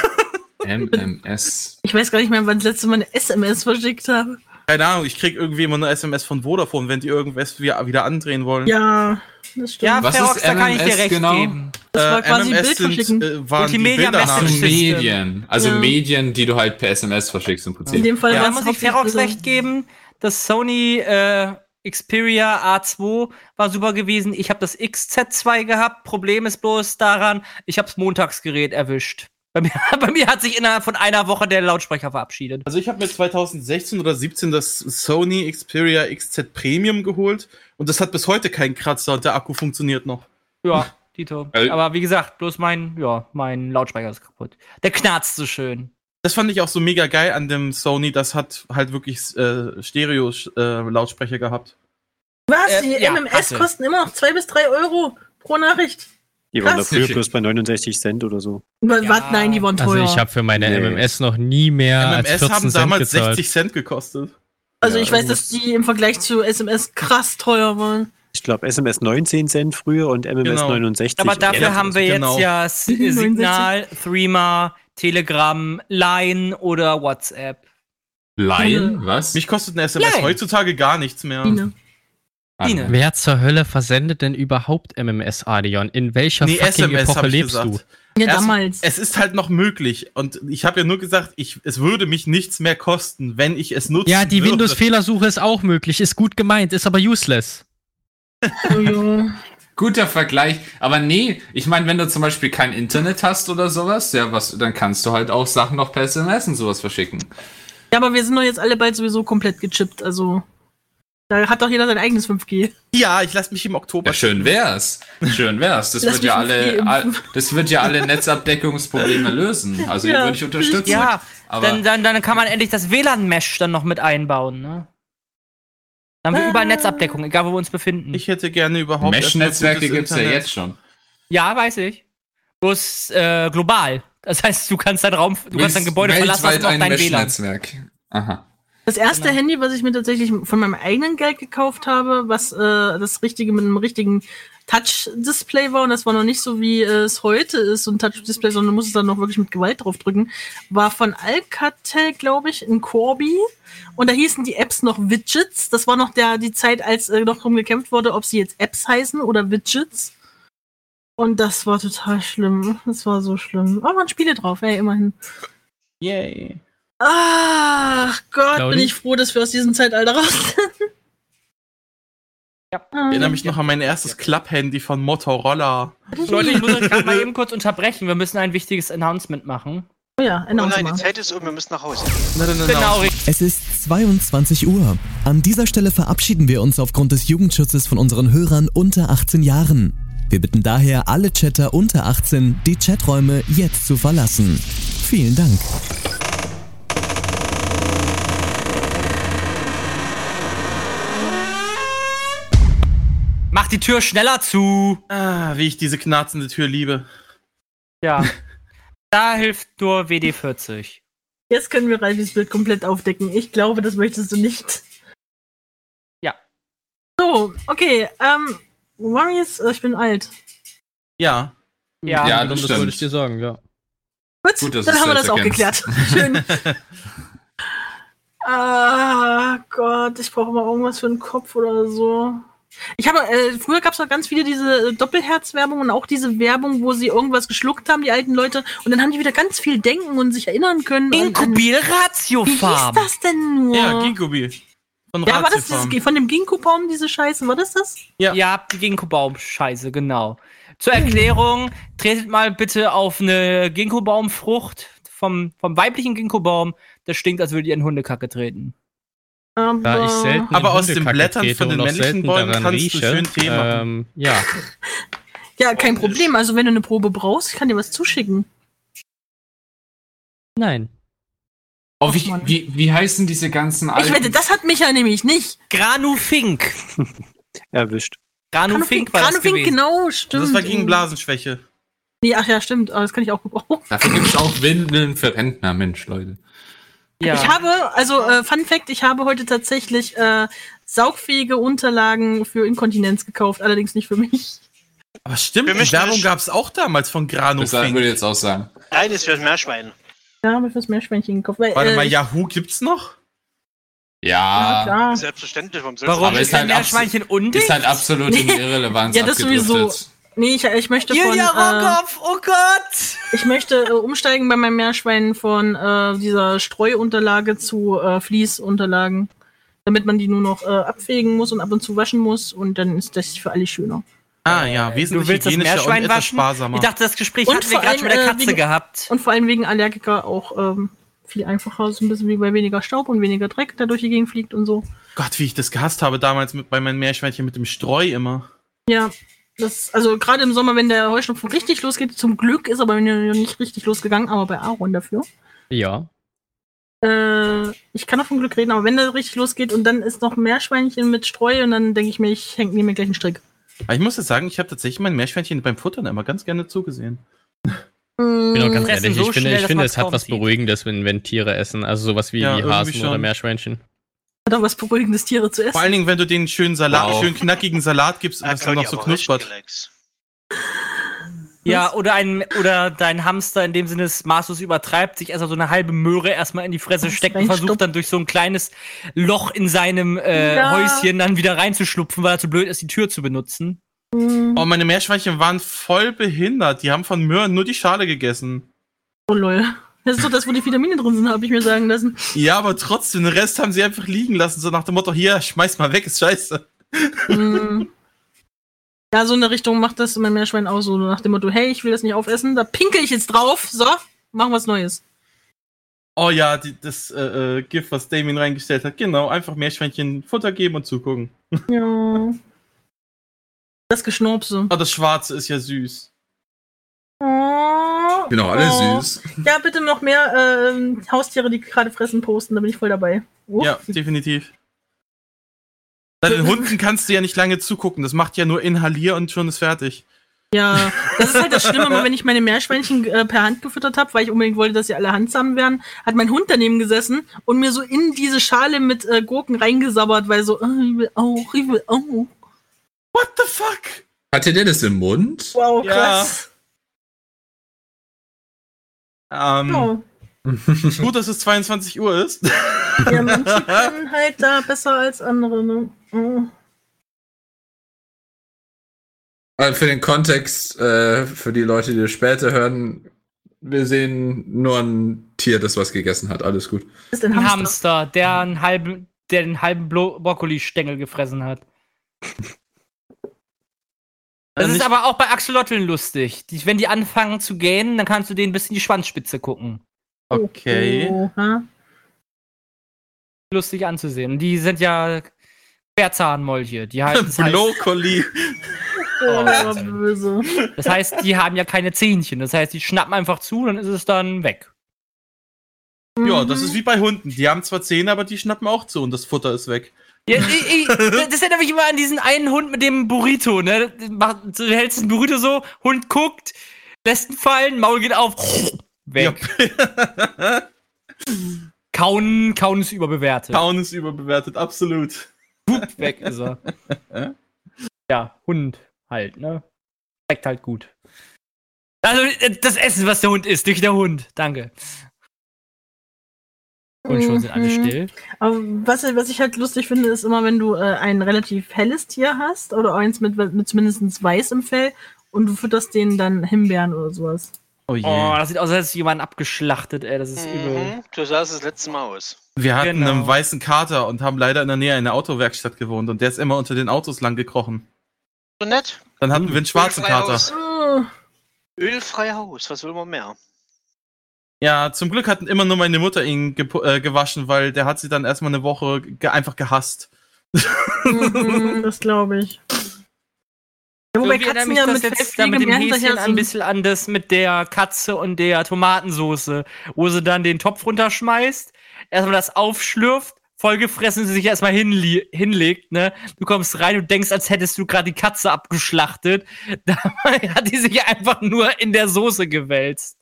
MMS. Ich weiß gar nicht mehr, wann ich das letzte Mal eine SMS verschickt habe. Keine Ahnung, ich krieg irgendwie immer eine SMS von Vodafone, wenn die irgendwas wieder, andrehen wollen. Ja, das stimmt. Ja, Was Ferox, ist da kann ich dir MMS recht genau? geben. Das war Äh, quasi MMS Bild sind, verschicken. äh, waren die Multimedia. Also Message System. Medien. Also Ja. Medien, die du halt per SMS verschickst im In Prinzip. dem Fall Ja, da muss ich Ferox recht geben. Das Sony äh, Xperia A2 war super gewesen. Ich habe das XZ2 gehabt. Problem ist bloß daran, ich habe das Montagsgerät erwischt. Bei mir, (laughs) bei mir hat sich innerhalb von einer Woche der Lautsprecher verabschiedet. Also ich habe mir 2016 oder 17 das Sony Xperia XZ Premium geholt und das hat bis heute keinen Kratzer und der Akku funktioniert noch. Ja, (laughs) Tito. Äh. Aber wie gesagt, bloß mein, ja, mein Lautsprecher ist kaputt. Der knarzt so schön. Das fand ich auch so mega geil an dem Sony, das hat halt wirklich äh, Stereo-Lautsprecher gehabt. Was? Äh, Die ja, MMS hatte. kosten immer noch 2 bis 3 Euro pro Nachricht. Die waren da früher bloß bei 69 Cent oder so. Was? Ja. Nein, die waren Also teuer. ich habe für meine Nee. MMS noch nie mehr als MMS 14 haben Cent damals gezahlt. 60 Cent gekostet. Also Ja, ich weiß, irgendwas- dass die im Vergleich zu SMS krass teuer waren. Ich glaube SMS 19 Cent früher und MMS Genau. 69. Aber dafür Ja, haben wir genau. jetzt ja (laughs) S- Signal, Threema, Telegram, Line oder WhatsApp. Line? Was? Mich kostet eine SMS Nein. heutzutage gar nichts mehr. Dine. Dine. Wer zur Hölle versendet denn überhaupt MMS, Adion? In welcher Nee, fucking SMS Epoche habe ich lebst gesagt. Ja, Erst- damals. Es ist halt noch möglich und ich habe ja nur gesagt, ich, es würde mich nichts mehr kosten, wenn ich es nutze. du? Ja, die Windows-Fehlersuche ist auch möglich, ist gut gemeint, ist aber useless. Oh. (laughs) Guter Vergleich. Aber nee, ich meine, wenn du zum Beispiel kein Internet hast oder sowas, ja, was, dann kannst du halt auch Sachen noch per SMS und sowas verschicken. ja, aber wir sind doch jetzt alle bald sowieso komplett gechippt. Also da hat doch jeder sein eigenes 5G. Ja, ich lasse mich im Oktober. Ja, schön wär's. Schön wär's. Das wird ja alle, all, das wird ja alle Netzabdeckungsprobleme lösen. Also Ja, würde ich unterstützen. Ja, aber dann, dann, dann kann man endlich das WLAN-Mesh dann noch mit einbauen, ne? Dann haben wir überall Netzabdeckung, egal wo wir uns befinden. Ich hätte gerne überhaupt. Mesh-Netzwerke erstmal gibt's ja jetzt schon. ja, weiß ich. Bloß äh, global. Das heißt, du kannst dein Raum, du kannst dein Gebäude verlassen, hast noch ein dein WLAN. Aha. Das erste Genau. Handy, was ich mir tatsächlich von meinem eigenen Geld gekauft habe, was äh, das richtige mit einem richtigen Touch-Display war, und das war noch nicht so, wie äh, es heute ist, so ein Touch-Display, sondern du musst es dann noch wirklich mit Gewalt drauf drücken, war von Alcatel, glaube ich, ein Corby. Und da hießen die Apps noch Widgets. Das war noch der, die Zeit, als äh, noch drum gekämpft wurde, ob sie jetzt Apps heißen oder Widgets. Und das war total schlimm. Das war so schlimm. Aber waren Spiele drauf, ey, immerhin. Yay. Ach Gott, Claudi? bin ich froh, dass wir aus diesem Zeitalter raus sind. Ja. Ich erinnere mich noch an mein erstes Club-Handy von Motorola. Leute, ich muss euch gerade mal eben kurz unterbrechen. Wir müssen ein wichtiges Announcement machen. Oh ja, Oh nein, die Zeit ist um, wir müssen nach Hause. Genau, richtig. Es ist 22 Uhr. An dieser Stelle verabschieden wir uns aufgrund des Jugendschutzes von unseren Hörern unter 18 Jahren. Wir bitten daher alle Chatter unter 18, die Chaträume jetzt zu verlassen. Vielen Dank. Die Tür schneller zu. Ah, wie ich diese knarzende Tür liebe. Ja. (laughs) da hilft nur WD40. Jetzt können wir Ralfis Bild komplett aufdecken. Ich glaube, das möchtest du nicht. Ja. So, okay. Ähm, Warriors, äh, ich bin alt. Ja. Ja, Ja, das das würde stimmt. ich dir sagen, ja. Gut, Gut, dann haben wir das auch geklärt. (laughs) Schön. (laughs) Ah Gott, ich brauche mal irgendwas für den Kopf oder so. Ich habe, äh, früher gab es noch ganz viele diese äh, Doppelherz-Werbung und auch diese Werbung, wo sie irgendwas geschluckt haben, die alten Leute, und dann haben die wieder ganz viel denken und sich erinnern können. Inkubil und, Wie Ratiofarm. hieß das denn nur? Ja, Ginkgobi. Von Ja, war das dieses, von dem Ginkgo-Baum, diese Scheiße, war das das? Ja. Ja, die Ginkgo-Baum-Scheiße, genau. Zur Erklärung, tretet mal bitte auf eine Ginkgo-Baumfrucht vom, vom weiblichen Ginkgo-Baum. Das stinkt, als würde ihr in Hundekacke treten. Da ich selten Aber aus den Blättern von den männlichen Bäumen kannst du rieche, schön Tee machen. Ähm, ja. (laughs) Ja, kein Problem. Also, wenn du eine Probe brauchst, ich kann dir was zuschicken. Nein. Oh, wie, wie, wie heißen diese ganzen Ich alten... wette, das hat Micha nämlich nicht. Granufink. (laughs) Erwischt. Granufink war das Granufink, gewesen. genau, stimmt. Das war gegen Blasenschwäche. Nee, ach ja, stimmt. Aber das kann ich auch gebrauchen. Dafür gibt es auch Windeln für Rentner, Mensch, Leute. Ja. Ich habe, also äh, Fun Fact, ich habe heute tatsächlich äh, saugfähige Unterlagen für Inkontinenz gekauft, allerdings nicht für mich. Aber stimmt, Für mich Werbung gab es auch damals von Das würde ich jetzt auch sagen. Nein, ist für das Meerschwein. Ja, habe ich fürs Meerschweinchen gekauft. Weil, Warte äh, mal, Yahoo gibt's noch? Ja, klar. Selbstverständlich, warum soll Warum Aber ist ist ein halt Meerschweinchen undicht? ist halt absolut (laughs) in Irrelevanz Ja, das sowieso. Nee, ich, ich möchte von, Julia äh, Rockhoff, oh Gott! ich möchte äh, umsteigen bei meinem Meerschwein von äh, dieser Streuunterlage zu äh, Fließunterlagen, damit man die nur noch äh, abfegen muss und ab und zu waschen muss und dann ist das für alle schöner. Ah ja, Du wesentlich willst das hygienischer und Meerschwein etwas waschen? sparsamer. Ich dachte, das Gespräch Und hatten wir gerade schon mit der äh, Katze wegen- gehabt. Und vor allem wegen Allergiker auch ähm, viel einfacher, so ein bisschen wie bei weniger Staub und weniger Dreck, der durch die Gegend fliegt und so. Gott, wie ich das gehasst habe damals mit, bei meinen Meerschweinchen mit dem Streu immer. Ja, das, also gerade im Sommer, wenn der Heuschnupfen richtig losgeht, zum Glück ist aber noch nicht richtig losgegangen, aber bei Aaron dafür. Ja. Äh, ich kann auch von Glück reden, aber wenn der richtig losgeht und dann ist noch Meerschweinchen mit Streu und dann denke ich mir, ich hänge mir gleich einen Strick. Aber ich muss jetzt sagen, ich habe tatsächlich mein Meerschweinchen beim Futtern immer ganz gerne zugesehen. Mm, Ich bin auch ganz ehrlich, so ich finde, schnell, ich finde es hat was sieht. Beruhigendes, wenn, wenn Tiere essen. Also sowas wie, Ja, wie Hasen oder schon. Meerschweinchen. Hat auch was Beruhigendes, Tiere zu essen. Vor allen Dingen, wenn du den schönen Salat, Wow. schön knackigen Salat gibst und das dann noch so knuspert. Ja, oder ein oder dein Hamster in dem Sinne es maßlos übertreibt, sich erstmal so eine halbe Möhre erstmal in die Fresse Das steckt und versucht dann durch so ein kleines Loch in seinem äh, Ja. Häuschen dann wieder reinzuschlupfen, weil er zu blöd ist, die Tür zu benutzen. Oh, meine Meerschweinchen waren voll behindert. Die haben von Möhren nur die Schale gegessen. Oh lol. Das ist doch das, wo die Vitamine drin sind, habe ich mir sagen lassen. Ja, aber trotzdem, den Rest haben sie einfach liegen lassen, so nach dem Motto, hier, schmeiß mal weg, ist scheiße. Mm. Ja, so in der Richtung macht das mein Meerschwein auch so nach dem Motto, hey, ich will das nicht aufessen, da pinkel ich jetzt drauf, so, machen was Neues. Oh ja, die, das äh, äh, Gift, was Damien reingestellt hat, genau, einfach Meerschweinchen Futter geben und zugucken. Ja. Das Geschnurpse. Oh, das Schwarze ist ja süß. Genau, alle Oh. süß. Ja, bitte noch mehr ähm, Haustiere, die gerade fressen, posten, da bin ich voll dabei. Oh. Ja, definitiv. Bei den Hunden (laughs) kannst du ja nicht lange zugucken, das macht ja nur Inhalier und schon ist fertig. Ja, (laughs) das ist halt das Schlimme, immer wenn ich meine Meerschweinchen äh, per Hand gefüttert habe, weil ich unbedingt wollte, dass sie alle handsam werden, hat mein Hund daneben gesessen und mir so in diese Schale mit äh, Gurken reingesabbert, weil so, oh, ich will auch, ich will auch. What the fuck? Hatte der das im Mund? Wow, Ja. Ähm, Ja. (laughs) Gut, dass es 22 Uhr ist. Ja, manche können halt da besser als andere, ne? Mhm. Äh, Für den Kontext, äh, für die Leute, die das später hören, wir sehen nur ein Tier, das was gegessen hat. Alles gut. ist ein Ein Hamster. Hamster, der einen halben, der den halben Brokkoli-Stängel gefressen hat. Das Äh, ist aber auch bei Axolotl lustig. Die, wenn die anfangen zu gähnen, dann kannst du denen bis in die Schwanzspitze gucken. Okay. Oha. Lustig anzusehen. Und die sind ja Querzahnmolche. Die (laughs) halt. Brokkoli. Oh, das war böse. Das heißt, die haben ja keine Zähnchen. Das heißt, die schnappen einfach zu, dann ist es dann weg. Ja, das ist wie bei Hunden. Die haben zwar Zähne, aber die schnappen auch zu und das Futter ist weg. Ja, ich, ich, (laughs) das erinnert mich immer an diesen einen Hund mit dem Burrito, ne? Du hältst den Burrito so, Hund guckt, lässt ihn fallen, Maul geht auf, weg. (laughs) Kauen, Kauen ist überbewertet. Kauen ist überbewertet, absolut. Pup, weg ist er. (laughs) ja, Hund halt, ne? Schmeckt halt gut. Also, äh, das Essen, was der Hund isst, durch der Hund. Danke. Und schon sind alle Mhm. still. Aber was, was ich halt lustig finde, ist immer, wenn du äh, ein relativ helles Tier hast oder eins mit, mit zumindest weiß im Fell und du fütterst denen dann Himbeeren oder sowas. Oh je. Oh, das sieht aus, als hätte jemand abgeschlachtet, ey. Das ist übel. Mhm, du sahst das letzte Mal aus. Wir hatten Genau. einen weißen Kater und haben leider in der Nähe einer Autowerkstatt gewohnt und der ist immer unter den Autos lang gekrochen. So nett. Dann hatten wir einen schwarzen Ölfrei Kater. Haus. Oh, Ölfrei Haus, was will man mehr? Ja, zum Glück hat immer nur meine Mutter ihn gepu- äh, gewaschen, weil der hat sie dann erstmal eine Woche ge einfach gehasst. mhm, das glaube ich. Ja, wobei Irgendwie Katzen mich ja mit jetzt da mit dem Häschen ein bisschen an das mit der Katze und der Tomatensoße, wo sie dann den Topf runterschmeißt, erstmal das aufschlürft, vollgefressen sie sich erstmal hinlegt, ne? Du kommst rein und denkst, als hättest du gerade die Katze abgeschlachtet. (laughs) Dabei hat die sich einfach nur in der Soße gewälzt.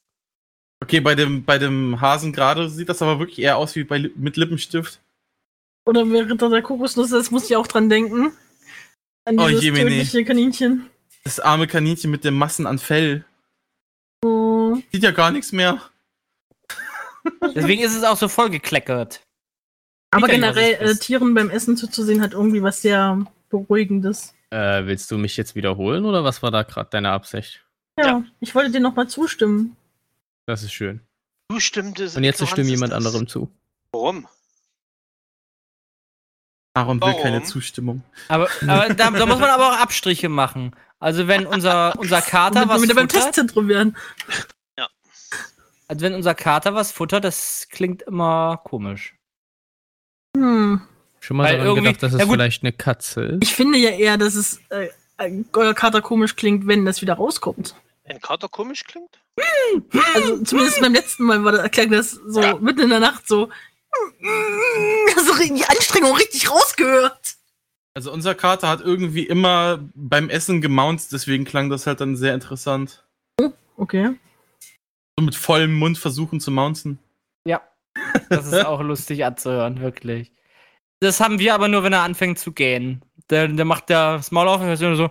Okay, bei dem, bei dem Hasen gerade sieht das aber wirklich eher aus wie bei, mit Lippenstift. Oder bei Ritter der Kokosnuss, das muss ich auch dran denken. An Oh, dieses Jemine. tödliche Kaninchen. Das arme Kaninchen mit den Massen an Fell. Oh. Sieht ja gar nichts mehr. Deswegen ist es auch so vollgekleckert. Aber ja generell, äh, Tieren beim Essen zuzusehen hat irgendwie was sehr Beruhigendes. Äh, willst du mich jetzt wiederholen oder was war da gerade deine Absicht? Ja, ich wollte dir nochmal zustimmen. Das ist schön. Zustimmte Und jetzt stimmt jemand das. anderem zu. Warum? Aaron will Warum? keine Zustimmung. Aber, (laughs) aber da, da muss man aber auch Abstriche machen. Also wenn unser, unser Kater was wieder beim futtert, Testzentrum werden. also wenn unser Kater was futtert, das klingt immer komisch. Hm. Schon mal Weil daran gedacht, dass es ja gut. vielleicht eine Katze ist? Ich finde ja eher, dass es äh, äh, euer Kater komisch klingt, wenn das wieder rauskommt. Ein Kater komisch klingt? Also zumindest beim letzten Mal war das, klang das so mitten in der Nacht so. So die Anstrengung richtig rausgehört. Also unser Kater hat irgendwie immer beim Essen gemaunzt, deswegen klang das halt dann sehr interessant. Okay. So mit vollem Mund versuchen zu mounzen. Ja. Das ist auch lustig anzuhören, wirklich. Das haben wir aber nur, wenn er anfängt zu gähnen. Der, der macht der das Maul auf und so.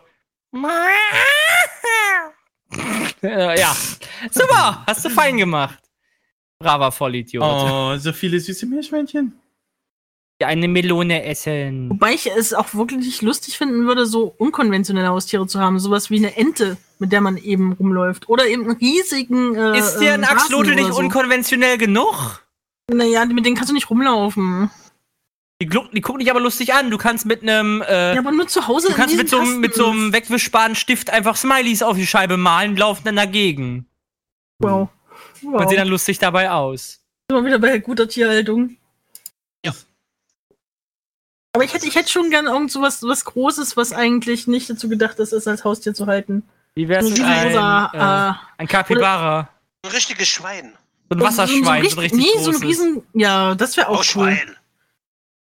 Äh, ja. Super, hast du fein gemacht. Braver Vollidiot. Oh, so viele süße Meerschweinchen. Ja, eine Melone essen. Wobei ich es auch wirklich lustig finden würde, so unkonventionelle Haustiere zu haben. Sowas wie eine Ente, mit der man eben rumläuft. Oder eben einen riesigen. Äh, Ist dir ein ähm, Axolotl nicht so. unkonventionell genug? Naja, mit denen kannst du nicht rumlaufen. Die, gluck- die gucken dich aber lustig an. Du kannst mit einem. Äh, Ja, aber nur zu Hause du kannst mit so, einem- mit so einem wegwischbaren Stift einfach Smileys auf die Scheibe malen, laufen dann dagegen. Wow. Man wow. sieht dann lustig dabei aus. Immer wieder bei guter Tierhaltung. Ja. Aber ich hätte, ich hätte schon gern irgend so was, was Großes, was eigentlich nicht dazu gedacht ist, es als Haustier zu halten. Wie wär's So mit ein ein, riesengroßer, äh, ein Capybara? Ein richtiges Schwein. So ein Wasserschwein, so ein richtig, richtig Nee, so ein großes. riesen. Ja, das wäre auch cool. Hausschwein.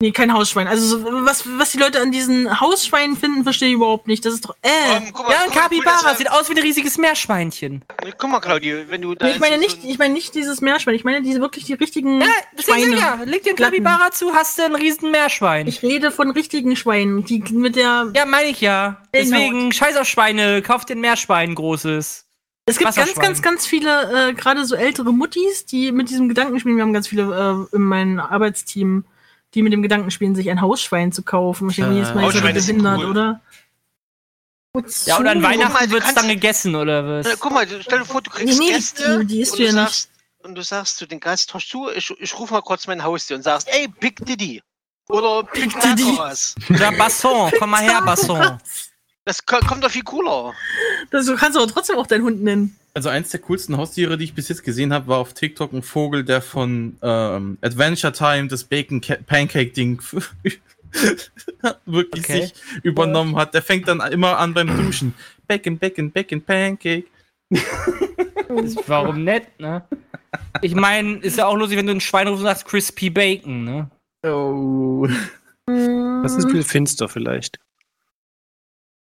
Nee, kein Hausschwein. Also, so, was, was die Leute an diesen Hausschweinen finden, verstehe ich überhaupt nicht. Das ist doch. Äh. Ähm, guck mal, Ja, ein guck mal, cool, Capybara dass sieht aus wie ein riesiges Meerschweinchen. er- Guck mal, Claudio, wenn du da Nee, ich meine jetzt so- nicht, ich meine nicht dieses Meerschwein. Ich meine diese wirklich die richtigen Ja, deswegen Schweine. ja, leg dir ein Glatten. Capybara zu, hast du ein riesen Meerschwein. Ich rede von richtigen Schweinen, die mit der. ja, meine ich ja. Deswegen, scheiß auf Schweine, kauf dir ein Meerschwein, ein großes. Es gibt ganz, Wasserschwein. ganz, ganz viele, äh, gerade so ältere Muttis, die mit diesem Gedanken spielen. Wir haben ganz viele äh, in meinem Arbeitsteam, die mit dem Gedanken spielen, sich ein Hausschwein zu kaufen. Ich denke, Äh, jedes Mal ist er Hausschweine sind behindert, cool. oder? Ja, oder an mal, Weihnachten wird's kannst- dann gegessen, oder was? Äh, guck mal, du- stell dir vor, du kriegst Nee, nee, Gäste die- die isst und, du ja nicht. sagst, und du sagst zu den Gast, hörst du, ich, ich ruf mal kurz mein Haustier und sagst, ey, Big Diddy. Oder Big Diddy. Diddy. Oder Basson, komm mal her, Basson. Das ko- kommt doch viel cooler. Das, du kannst aber trotzdem auch deinen Hund nennen. Also eins der coolsten Haustiere, die ich bis jetzt gesehen habe, war auf TikTok ein Vogel, der von ähm, Adventure Time das Bacon Ca- Pancake Ding (laughs) wirklich Okay. sich übernommen hat. Der fängt dann immer an beim Duschen. Bacon, Bacon, Bacon, Pancake. Warum nicht, ne? Ich meine, ist ja auch lustig, wenn du ein Schwein rufst und sagst Crispy Bacon, ne? Oh. Das ist viel finster vielleicht.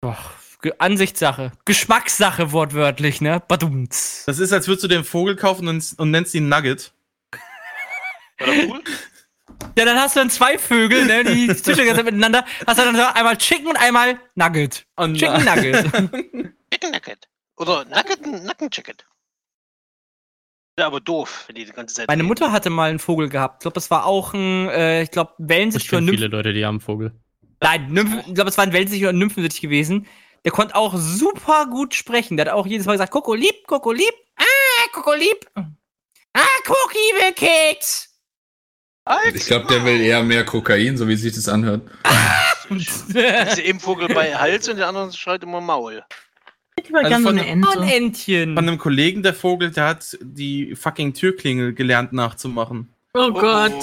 Boah, Ansichtssache. Geschmackssache wortwörtlich, ne? Badumts. Das ist, als würdest du den Vogel kaufen und, und nennst ihn Nugget. (laughs) Ja, dann hast du dann zwei Vögel, ne? Die (laughs) zwischen die ganze Zeit miteinander. Hast du dann so einmal Chicken und einmal Nugget. Chicken Nugget. (laughs) Chicken Nugget. Oder Nugget, Nacken Chicken. Ja, aber doof, wenn die die ganze Zeit. Meine Mutter hatte mal einen Vogel gehabt. Ich glaube, das war auch ein, äh, ich glaube, oder kenne Nymph. viele Leute, die haben Vogel. Nein, Nymph, ich glaube, es war ein Wellensittich oder ein Nymphensittich gewesen. Der konnte auch super gut sprechen. Der hat auch jedes Mal gesagt, Koko lieb, Koko lieb, ah, Koko lieb. Ah, Cookie will Keks. Ich glaube, der will eher mehr Kokain, so wie sich das anhört. Ist eben Vogel bei Hals und der andere schreit immer Maul. Ich war Also gerne so von eine einem- Ente. Ein Entchen. Von einem Kollegen, der Vogel, der hat die fucking Türklingel gelernt nachzumachen. Oh Gott.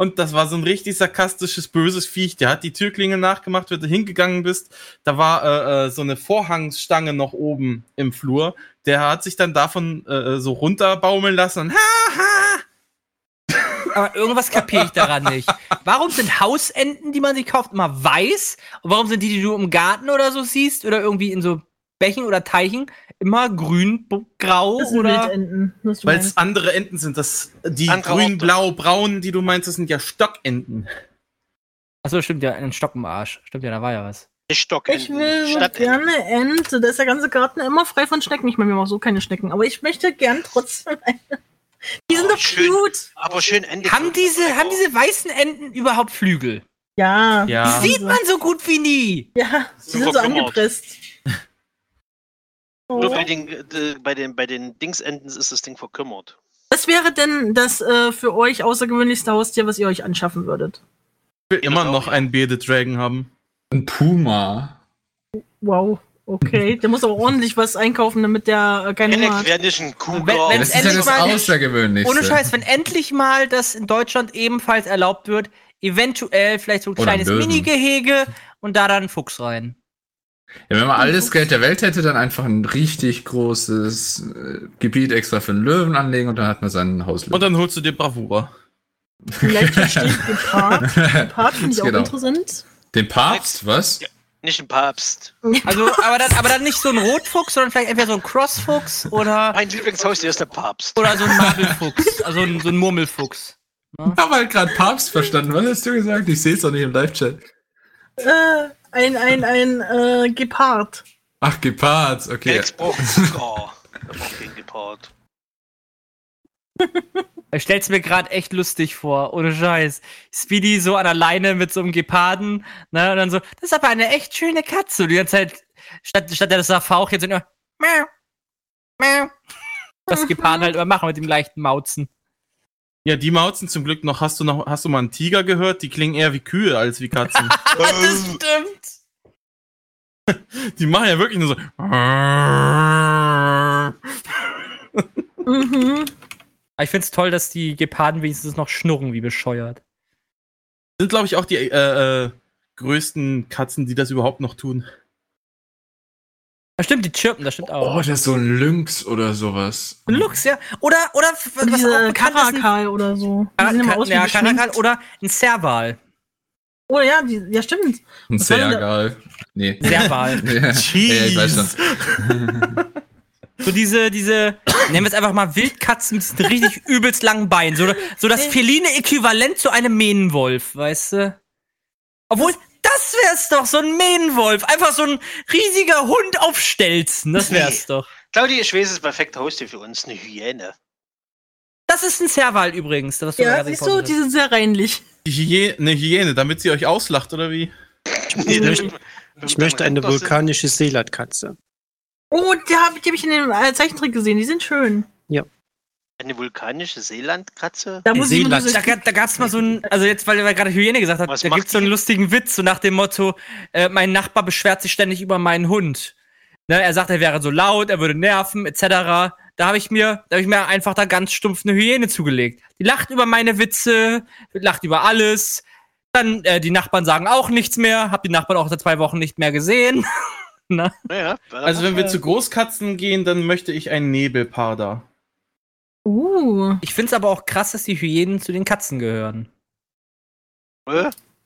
Und das war so ein richtig sarkastisches, böses Viech. Der hat die Türklingel nachgemacht, wenn du hingegangen bist. Da war äh, äh, so eine Vorhangstange noch oben im Flur. Der hat sich dann davon äh, so runterbaumeln lassen. Und, ha, ha. Aber irgendwas kapiere ich daran nicht. Warum sind Hausenten, die man sich kauft, immer weiß? Und warum sind die, die du im Garten oder so siehst, oder irgendwie in so Bächen oder Teichen, immer grün, grau Das sind oder. Wildenten. Weil es andere Enten sind. Das, die Andere grün, Orte. blau, braun, die du meinst, das sind ja Stockenten. Achso, stimmt ja, ein Stock im Arsch. Stimmt ja, da war ja was. Stock. Ich will so gerne Ente. Da ist der ganze Garten immer frei von Schnecken. Ich meine, wir haben auch so keine Schnecken. Aber ich möchte gern trotzdem eine. Die sind doch cute. Aber schön Ende. Haben diese, haben diese weißen Enten überhaupt Flügel? Ja. Ja. Die sieht man so gut wie nie. Ja, die sind so Super angepresst. Nur bei den, äh, bei den, bei den Dingsenden ist das Ding verkümmert. Was wäre denn das äh, für euch außergewöhnlichste Haustier, was ihr euch anschaffen würdet? Ich will immer noch einen Bearded Dragon haben. Ein Puma. Wow. Okay, (laughs) der muss aber ordentlich was einkaufen, damit der äh, keine Hunger hat. Wäre nicht ein Wenn- wenn- Das ist ja endlich das mal- Außergewöhnlichste. Ohne Scheiß, wenn endlich mal das in Deutschland ebenfalls erlaubt wird, eventuell vielleicht so ein Oder kleines Löwen. Mini-Gehege und da dann ein Fuchs rein. Ja, wenn man alles Geld der Welt hätte, dann einfach ein richtig großes äh, Gebiet extra für einen Löwen anlegen und dann hat man sein Hauslöwen. Und dann holst du dir Bravura. Vielleicht verstehe ich Gepard. (laughs) Gepard finde ich auch Genau. interessant. Den Papst, was? Nicht ein Papst. Also, aber dann, aber dann nicht so ein Rotfuchs, sondern vielleicht entweder so ein Crossfuchs oder, Mein Lieblingshaustier ist der Papst. oder so ein Marmelfuchs, also ein, so ein Murmelfuchs. Ich habe halt gerade Papst verstanden. Was hast du gesagt? Ich sehe es doch nicht im Live-Chat. Äh, ein ein, ein äh, Gepard. Ach, Gepard, okay. Alex (laughs) braucht Cougar. Der braucht keinen Gepard. (laughs) Ich stell's mir gerade echt lustig vor, ohne Scheiß. Speedy so an der Leine mit so einem Geparden, ne, und dann so, das ist aber eine echt schöne Katze. Und die ganze Zeit, statt, statt der das Fauch jetzt immer, miau, miau. (laughs) Das Geparden halt immer machen mit dem leichten Mauzen. Ja, die Mauzen zum Glück noch. Hast du noch, hast du mal einen Tiger gehört? Die klingen eher wie Kühe als wie Katzen. (laughs) das stimmt. (laughs) die machen ja wirklich nur so. Mhm. Ich find's toll, dass die Geparden wenigstens noch schnurren wie bescheuert. Sind, glaube ich, auch die äh, äh, größten Katzen, die das überhaupt noch tun. Das stimmt, die chirpen, das stimmt auch. Oh, das ist so ein Lynx oder sowas. Ein Luchs, ja. Oder, oder, was Und auch diese bekannt Karakal oder so. Die Ka- sehen immer Ka- aus wie ja. Karakal oder ein Serval. Oh ja, die, ja stimmt. Ein Was Sergal. Nee. Serval. (laughs) ja, ja, ich weiß schon. So diese, diese, nennen wir es einfach mal Wildkatzen mit diesen richtig (laughs) übelst langen Beinen. So, so das feline Äquivalent zu einem Mähnenwolf, weißt du? Obwohl, das wär's doch, so ein Mähnenwolf. Einfach so ein riesiger Hund auf Stelzen. Das wär's doch. Claudia, ich weiß, es ist perfekte Haustier für uns. Eine Hyäne. Das ist ein Serval übrigens. Das du Ja, gerade siehst du, die sind sehr reinlich. Die Hyäne, eine Hyäne, damit sie euch auslacht, oder wie? Ich (laughs) möchte, ich möchte eine vulkanische Seelandkatze. Oh, die habe hab ich in dem äh, Zeichentrick gesehen. Die sind schön. Ja. Eine vulkanische Seelandkatze? Da muss ich. Da, da gab's mal so ein, also jetzt, weil er gerade Hyäne gesagt hat, Was da macht gibt's so einen lustigen Witz, so nach dem Motto, äh, mein Nachbar beschwert sich ständig über meinen Hund. Ne, er sagt, er wäre so laut, er würde nerven, etc. Da habe ich mir, da habe ich mir einfach da ganz stumpf eine Hyäne zugelegt. Die lacht über meine Witze, lacht über alles. Dann äh, die Nachbarn sagen auch nichts mehr. Hab die Nachbarn auch seit zwei Wochen nicht mehr gesehen. (laughs) Na? Ja, Also wenn wir zu Großkatzen gehen, dann möchte ich einen Nebelparder. Uh. Ich find's aber auch krass, dass die Hyänen zu den Katzen gehören.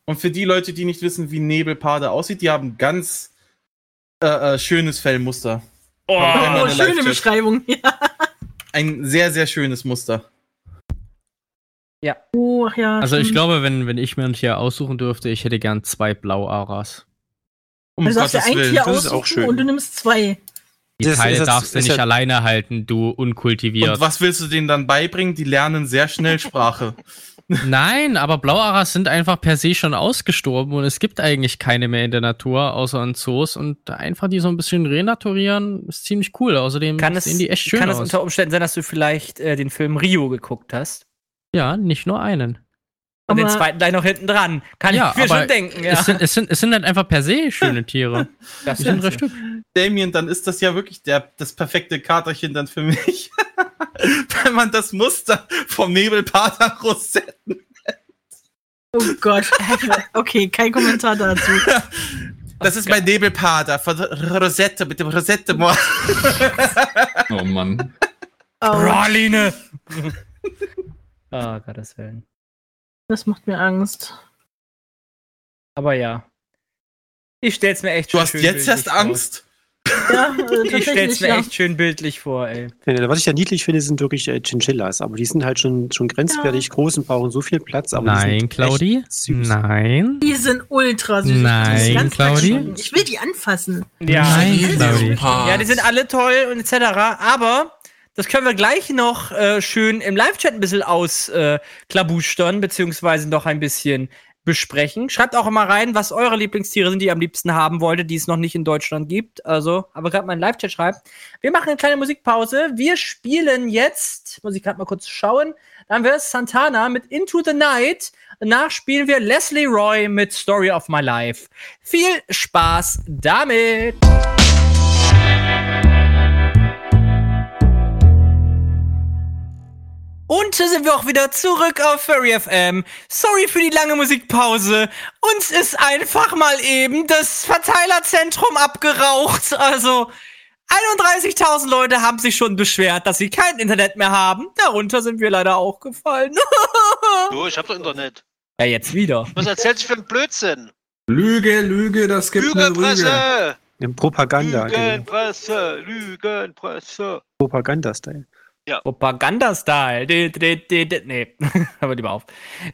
Und für die Leute, die nicht wissen, wie Nebelparder aussieht, die haben ganz äh, äh, schönes Fellmuster. Oh, eine schöne. Beschreibung. Ja. Ein sehr, sehr schönes Muster. Ja. Oh, ach ja. Also ich stimmt. glaube, wenn, wenn ich mir ein Tier aussuchen dürfte, ich hätte gern zwei Blauaras. Um du darfst ja ein Tier aussuchen und du nimmst zwei. Die Das- Teile darfst du nicht alleine halten, du unkultiviert. Und was willst du denen dann beibringen? Die lernen sehr schnell Sprache. (laughs) Nein, aber Blauaras sind einfach per se schon ausgestorben und es gibt eigentlich keine mehr in der Natur, außer in Zoos. Und einfach die so ein bisschen renaturieren, ist ziemlich cool. Außerdem Kann es, sehen die echt schön kann es aus. unter Umständen sein, dass du vielleicht äh, den Film Rio geguckt hast? ja, nicht nur einen. Und den Aber- zweiten gleich noch hinten dran. Kann ja, ich mir schon denken, ja. Es sind, es, sind, es sind halt einfach per se schöne (laughs) Tiere. Das sind recht hübsch. Damien, dann ist das ja wirklich der, das perfekte Katerchen dann für mich. (laughs) Wenn man das Muster vom Nebelpater Rosetten. Oh Gott. (laughs) Okay, kein Kommentar dazu. Das ist mein Nebelpater von Rosette mit dem Rosette. Oh Mann. Oh, Praline! Ah, Gottes Willen. Das macht mir Angst. Aber ja. Ich stell's mir echt Du schön hast schön jetzt erst vor. Angst? Ja, äh, (laughs) Ich stell's mir ja. echt schön bildlich vor, ey. Ja, Was ich ja niedlich finde, sind wirklich äh, Chinchillas, aber die sind halt schon, schon grenzwertig groß und brauchen so viel Platz. Aber die Nein, sind Claudi? süß. Nein. Die sind ultra süß. Nein, Die sind ganz Claudi? Ich will die anfassen. Ja, Nein, Claudi. ja, die sind alle toll und etc. Aber das können wir gleich noch äh, schön im Live-Chat ein bisschen ausklabustern, beziehungsweise noch ein bisschen besprechen. Schreibt auch immer rein, was eure Lieblingstiere sind, die ihr am liebsten haben wolltet, die es noch nicht in Deutschland gibt. Also, aber gerade mal in Live-Chat schreibt. Wir machen eine kleine Musikpause. Wir spielen jetzt, muss ich gerade mal kurz schauen, dann haben wir Santana mit Into the Night. Danach spielen wir Leslie Roy mit Story of My Life. Viel Spaß damit! Und da sind wir auch wieder zurück auf Furry FM. Sorry für die lange Musikpause. Uns ist einfach mal eben das Verteilerzentrum abgeraucht. Also 31.000 Leute haben sich schon beschwert, dass sie kein Internet mehr haben. Darunter sind wir leider auch gefallen. (laughs) Du, ich hab doch Internet. ja, jetzt wieder. Was erzählst du für einen Blödsinn? Lüge, Lüge, das gibt eine Lüge. Lügenpresse! Propaganda. Lügenpresse! Lügenpresse! Propaganda-Style. Propaganda-Style. D- d- Nee, (laughs) aber lieber auf.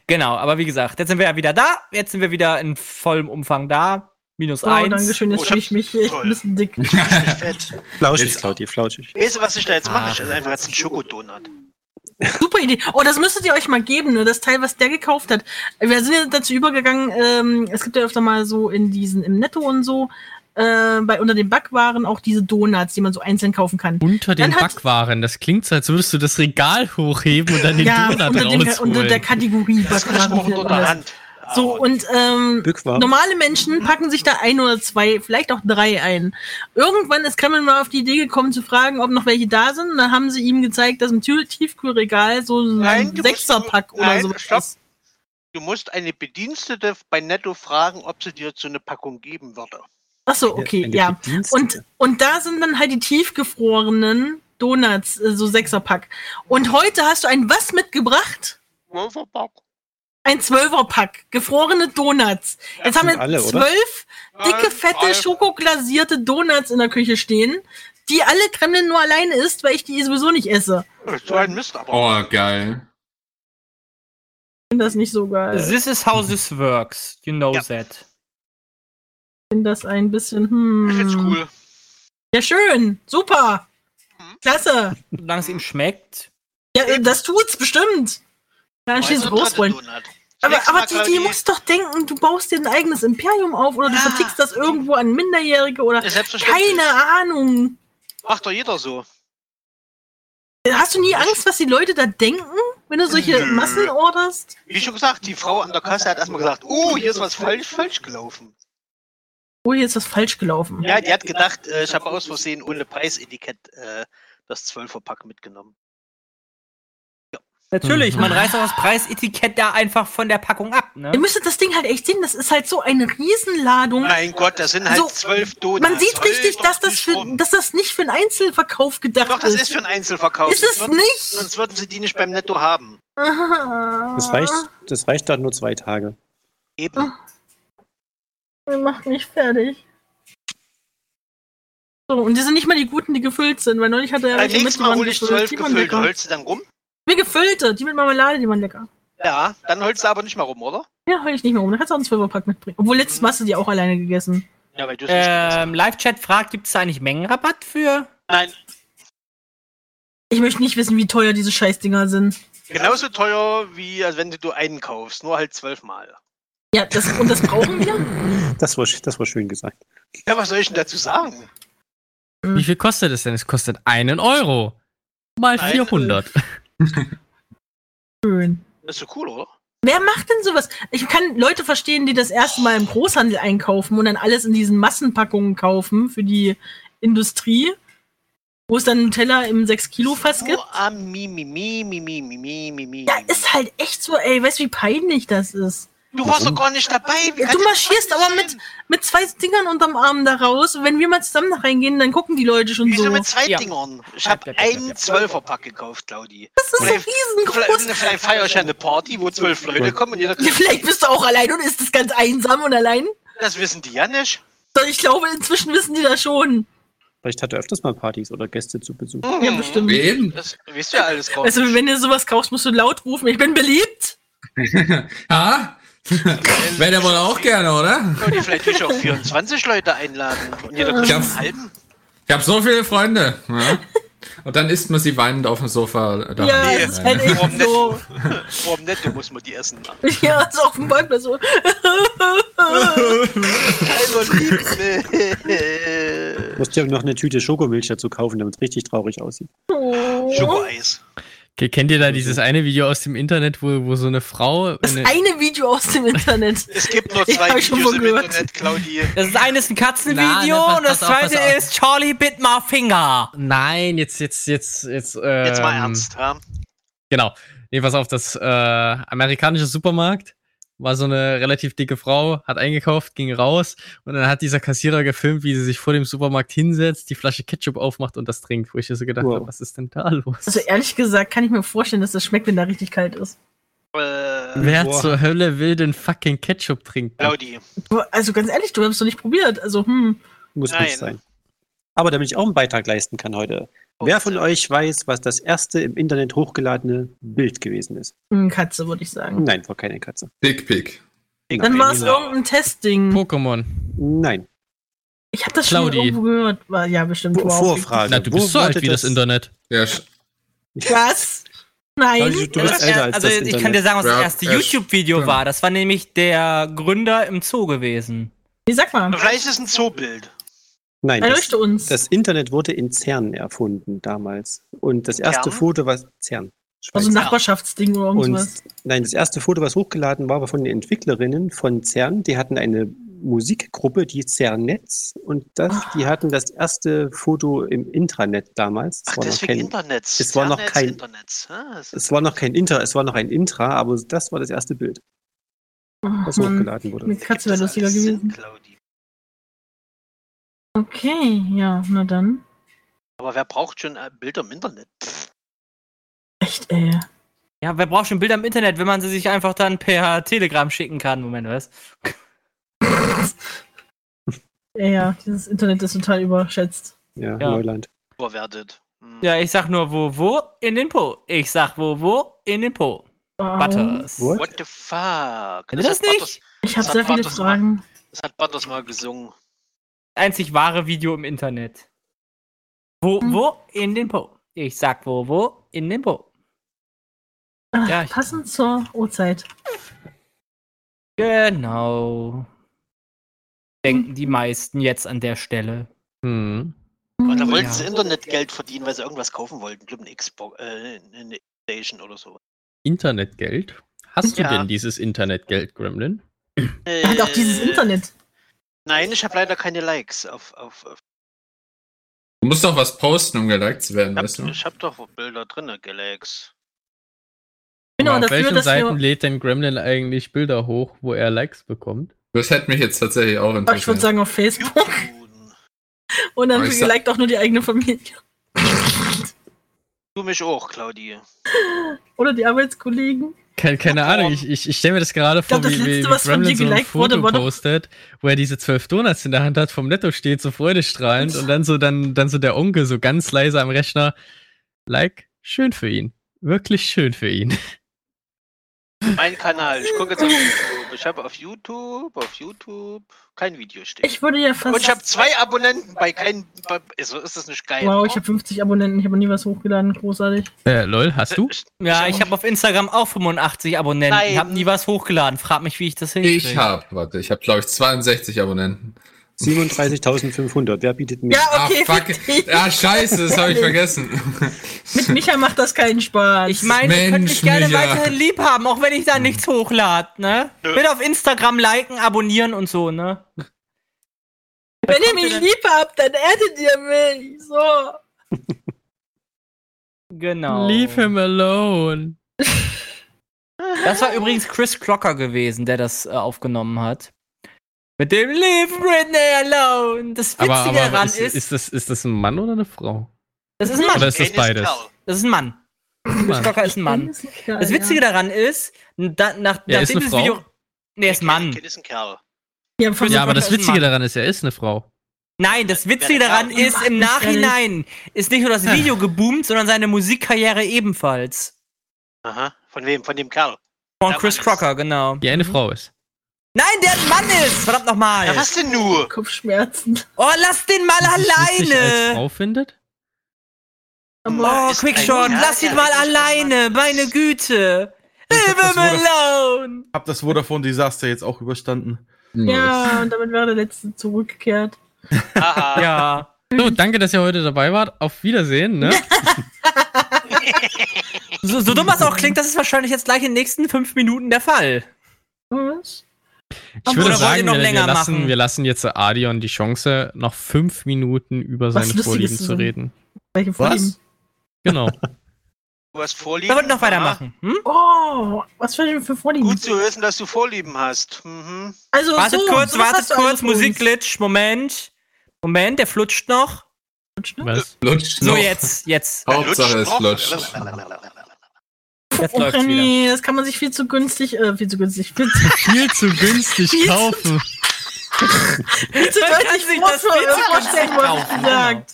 Genau, aber wie gesagt, jetzt sind wir ja wieder da. Jetzt sind wir wieder in vollem Umfang da. Minus Oh, eins. danke schön. Jetzt Oh, ich fühle ich mich echt ein bisschen dick. (laughs) Flauschig, Claudi, flauschig. Weißt du, was ich da jetzt mache? Ah. Ich esse einfach jetzt einen Schokodonut. Super Idee. Oh, das müsstet ihr euch mal geben, ne? Das Teil, was der gekauft hat. Wir sind ja dazu übergegangen, ähm, es gibt ja öfter mal so in diesen, im Netto und so, äh, bei unter den Backwaren auch diese Donuts, die man so einzeln kaufen kann. Unter den Dann hat- Backwaren. Das klingt so, als würdest du das Regal hochheben und dann den ja, Donut unter, dem, rausholen. unter der Kategorie Das Backwaren. Hand. So, und ähm, normale Menschen packen sich da ein oder zwei, vielleicht auch drei ein. Irgendwann ist Kreml mal auf die Idee gekommen zu fragen, ob noch welche da sind. Und dann haben sie ihm gezeigt, dass im Tiefkühlregal so Nein, ein Sechserpack oder nein, so stopp. ist. Du musst eine Bedienstete bei Netto fragen, ob sie dir so eine Packung geben würde. Ach so, okay, Eine ja. Und, und da sind dann halt die tiefgefrorenen Donuts, äh, so Sechserpack. Und heute hast du ein was mitgebracht? Ein Zwölferpack, gefrorene Donuts. Jetzt haben wir alle, oder? zwölf dicke, Nein, fette, schokoglasierte Donuts in der Küche stehen, die alle Kremlin nur alleine isst, weil ich die sowieso nicht esse. So ein Mist aber. Oh, geil. Ich finde das nicht so geil. This is how this works. You know Ja. that. Ich finde das ein bisschen, Ich find's hm. cool. Ja, schön, super. Mhm. Klasse. Solange es ihm schmeckt. Ja, äh, das tut's bestimmt. Du, dritte rausholen. Aber, aber Mal, die, muss doch denken, du baust dir ein eigenes Imperium auf oder du vertickst das irgendwo an Minderjährige oder keine Ahnung. Macht doch jeder so. Hast du nie Angst, was die Leute da denken, wenn du solche Nö. Massen orderst? Wie schon gesagt, die Frau an der Kasse hat erstmal gesagt, oh, hier ist was falsch, falsch gelaufen. Oh, hier ist was falsch gelaufen. Ja, die hat gedacht, äh, ich habe aus Versehen ohne Preisetikett äh, das 12er-Pack mitgenommen. Natürlich, Mhm. man reißt auch das Preisetikett da einfach von der Packung ab, ne? Ihr müsstet das Ding halt echt sehen, das ist halt so eine Riesenladung. Mein Gott, das sind halt So, zwölf Donuts. Man sieht richtig, dass das, für, dass das nicht für einen Einzelverkauf gedacht Doch, das ist. ist für einen Einzelverkauf. Ist es Sonst nicht? Sonst würden sie die nicht beim Netto haben. Das reicht, das reicht dann nur zwei Tage. Eben. Macht mich fertig. So, und die sind nicht mal die guten, die gefüllt sind, weil neulich hat er Beim nächsten Mal hole ich zwölf gefüllte. Holst du dann rum? Wie gefüllte, die mit Marmelade, die waren lecker. Ja, dann holst du aber nicht mal rum, oder? Ja, heul ich nicht mehr um. Dann kannst du auch einen Zwölferpack mitbringen. Obwohl letztes Mal hast du die auch alleine gegessen. Ja, weil du Ähm, Live-Chat fragt, gibt es da eigentlich Mengenrabatt für? Nein. Ich möchte nicht wissen, wie teuer diese Scheißdinger sind. Genauso teuer, wie als wenn du einen kaufst, nur halt zwölfmal. Ja, das, und das brauchen wir? (laughs) Das war, das war schön gesagt. Ja, was soll ich denn dazu sagen? Hm. Wie viel kostet es denn? Es kostet einen Euro. Mal Eine. 400. (laughs) Schön. Das ist so cool, oder? Wer macht denn sowas? Ich kann Leute verstehen, die das erste Mal im Großhandel einkaufen und dann alles in diesen Massenpackungen kaufen für die Industrie, wo es dann einen Teller im 6-Kilo-Fass gibt. Ja, ist halt echt so, ey, weißt du, wie peinlich das ist? Du warst doch gar nicht dabei. Ja, du marschierst aber mit, mit zwei Dingern unterm Arm da raus und wenn wir mal zusammen da reingehen, dann gucken die Leute schon Wieso so. mit zwei Dingern? Ich habe einen Zwölferpack gekauft, Claudi. Das ist so riesengroß. Vielleicht, vielleicht feiere ich ja eine Party, wo zwölf Leute kommen und jeder Ja, vielleicht bist du auch allein und ist das ganz einsam und allein. Das wissen die ja nicht. Doch, Ich glaube, inzwischen wissen die das schon. Vielleicht hat er öfters mal Partys oder Gäste zu Besuch. Ja, bestimmt. Eben. Das du ja alles kaum. Also, wenn du sowas kaufst, musst du laut rufen, ich bin beliebt. (laughs) Ha? (laughs) Wäre der wohl auch gerne, oder? Claudi, vielleicht ich auch 24 Leute einladen und jeder kriegt Ich einen halben. Ich habe so viele Freunde. Ja? Und dann isst man sie weinend auf dem Sofa. Da. Ja, (laughs) das ist halt echt Warum nicht? so. Warum nicht? Du musst mal die essen. Ja, so auf (laughs) dem Parkplatz so. Also liebt Du musst ja noch eine Tüte Schokomilch dazu kaufen, damit es richtig traurig aussieht. Schokoeis. Okay, kennt ihr da dieses eine Video aus dem Internet, wo, wo so eine Frau. Das eine- eine Video aus dem Internet. (laughs) Es gibt nur zwei hab ich schon Videos im gehört. Internet, Claudi. Das eine ist ein Katzenvideo Na, ne, pass- und das zweite auf. ist Charlie bit my finger. Nein, jetzt, jetzt, jetzt, jetzt. Ähm, Jetzt mal ernst, ja? Genau. Nee, pass auf, das äh, amerikanische Supermarkt war so eine relativ dicke Frau, hat eingekauft, ging raus und dann hat dieser Kassierer gefilmt, wie sie sich vor dem Supermarkt hinsetzt, die Flasche Ketchup aufmacht und das trinkt, wo ich so gedacht Wow. habe, was ist denn da los? Also ehrlich gesagt kann ich mir vorstellen, dass das schmeckt, wenn da richtig kalt ist. Äh, Wer Boah. zur Hölle will denn fucking Ketchup trinken? Claudi. Also ganz ehrlich, du hast es doch nicht probiert. Also, hm. Muss Nein. nicht sein. Aber damit ich auch einen Beitrag leisten kann heute. Wer von euch weiß, was das erste im Internet hochgeladene Bild gewesen ist? Eine Katze, würde ich sagen. Nein, war keine Katze. Dickpick. Dann war es irgendein Testding. Pokémon. Nein. Ich habe das schon Claudi. irgendwo gehört. War, ja, bestimmt. Auch Vorfrage. Na, du Wo bist so alt wie das, Internet. Ja. Was? Nein. Claudi, du bist Das älter er- als also das ich Internet. kann dir sagen, was das Ja, erste ja, YouTube-Video stimmt. war. Das war nämlich der Gründer im Zoo gewesen. Wie sag mal? Vielleicht ist es ein Zoobild. Nein, das, uns. das Internet wurde in CERN erfunden damals. Und das erste CERN? Foto, was CERN. also ein Schweiz. Nachbarschaftsding oder Und irgendwas. nein, das erste Foto, was hochgeladen war, war von den Entwicklerinnen von CERN. Die hatten eine Musikgruppe, die CERN-Netz. Und das, Ah. die hatten das erste Foto im Intranet damals. Ach, war noch deswegen kein, Internet. es war noch kein-. Ah, das es war noch kein Intra, es war noch ein Intra, aber das war das erste Bild, was Mann, hochgeladen wurde. Eine Katze wäre das lustiger Sinn, gewesen. Claudi. Okay, ja, na dann. Aber wer braucht schon äh, Bilder im Internet? Echt, ey. Ja, wer braucht schon Bilder im Internet, wenn man sie sich einfach dann per Telegram schicken kann? Moment, was? Ja, ja, dieses Internet ist total überschätzt. Ja, Ja. Neuland. Überwertet. Hm. Ja, ich sag nur wo, wo? In den Po. Ich sag wo, wo? In den Po. Butters. What? What the fuck? Ihr das hat nicht? Butters, Ich habe Das sehr viele Butters Fragen. Mal, das hat Butters mal gesungen. Einzig wahre Video im Internet. Wo, Hm. wo? In den Po. Ich sag wo, wo? In den Po. Ach, Ja, ich- passend zur Uhrzeit. Genau. Denken die meisten jetzt an der Stelle. Hm. Und da wollten Ja. sie Internetgeld verdienen, weil sie irgendwas kaufen wollten. Ich glaube, eine Xbox, äh, eine Station oder so. Internetgeld? Hast du Ja. denn dieses Internetgeld, Gremlin? Er hat auch dieses Äh, Internet. Nein, ich habe leider keine Likes auf, auf, auf. Du musst doch was posten, um geliked zu werden, weißt du? Ich habe doch Bilder drinne, Likes. Genau, auf dafür, welchen wir- Seiten lädt denn Gremlin eigentlich Bilder hoch, wo er Likes bekommt? Das hätte mich jetzt tatsächlich auch Oh, ich interessiert. würde sagen auf Facebook. Und dann liked auch nur die eigene Familie. Du mich auch, Claudi. Oder die Arbeitskollegen. Keine, keine Ahnung, ich, ich, ich stelle mir das gerade vor, glaub, das wie, wie, letzte, wie was von dir so ein wurde, Foto doch- postet, wo er diese zwölf Donuts in der Hand hat, vom Netto steht, so freudestrahlend und dann so, dann, dann so der Onkel so ganz leise am Rechner, like, schön für ihn. Wirklich schön für ihn. Mein Kanal. Ich gucke jetzt auf (laughs) YouTube. Ich habe auf YouTube, auf YouTube kein Video stehen. Ich würde ja fast. Und ich habe zwei Abonnenten bei keinem. So ist das nicht geil. Wow, ich habe 50 Abonnenten, ich habe nie was hochgeladen, großartig. Äh, lol, hast du? (laughs) Ja, ich habe auf Instagram auch 85 Abonnenten, Nein. habe nie was hochgeladen. Frag mich, wie ich das hinkriege. Ich habe, warte, ich habe glaube ich 62 Abonnenten. 37.500. Wer bietet mehr? Ja, okay, ah, fuck. Ah, scheiße, das habe ich vergessen. Mit Micha macht das keinen Spaß. Ich meine, ihr könnt mich Mensch, gerne Micha. weiterhin lieb haben, auch wenn ich da nichts hochlade, ne? Bitte auf Instagram liken, abonnieren und so, ne? Wenn ihr mich lieb habt, dann addet ihr mich. So. (laughs) Genau. Leave him alone. Das war übrigens Chris Crocker gewesen, der das äh, aufgenommen hat. Mit dem Leave Britney alone. Das Witzige Aber, aber daran ist, ist, ist, das, ist das ein Mann oder eine Frau? das ist ein Mann. Oder ist das beides? Das ist ein Mann. Chris Mann. Crocker ist ein Mann. Das Witzige daran ist, da, nach, Ja, ist nachdem eine das Frau? Video. Nee, er ist ein Mann. Kind ist ein Kerl. Ja, Ja, aber das ist ein Witzige daran ist, er ist eine Frau. Nein, das Witzige daran ist, Kerl? im Nachhinein ist nicht nur das Video geboomt, sondern seine Musikkarriere ebenfalls. Aha. Von wem? Von dem Kerl. Von Chris ist- Crocker, genau. Die eine Frau ist. Nein, der ein Mann ist! Verdammt nochmal! Ja, was denn nur? Kopfschmerzen. Oh, lass den mal sich als alleine! Frau findet? Oh, Quickshot, lass ihn mal alleine! Meine Güte! Ich Leave hab das him alone! Hab das Vodafone-Desaster jetzt auch überstanden. Ja, und damit wäre der letzte zurückgekehrt. Aha. (laughs) Ja. So, danke, dass ihr heute dabei wart. Auf Wiedersehen, ne? (laughs) So, so dumm das auch klingt, das ist wahrscheinlich jetzt gleich in den nächsten fünf Minuten der Fall. Was? Ich Oder würde ihr sagen, noch wir, länger wir, lassen, machen? wir lassen jetzt Adion die Chance, noch fünf Minuten über seine Vorlieben zu reden. Welche Vorlieben? Genau. Du hast Vorlieben. Wir noch weitermachen. Hm? Oh, was für, für Vorlieben? Gut zu wissen, dass du Vorlieben hast. Mhm. Also, Wartet so, kurz, so wartet kurz. Musikglitch, Moment. Moment, der flutscht noch. Was? Lutscht So, noch. jetzt, jetzt. Hauptsache es noch. Jetzt Oh, nee, das kann man sich viel zu günstig, äh, viel zu günstig, viel zu, (laughs) Viel zu günstig zu- kaufen. viel zu deutlich sich das zu vorstellen, was kaufen, gesagt.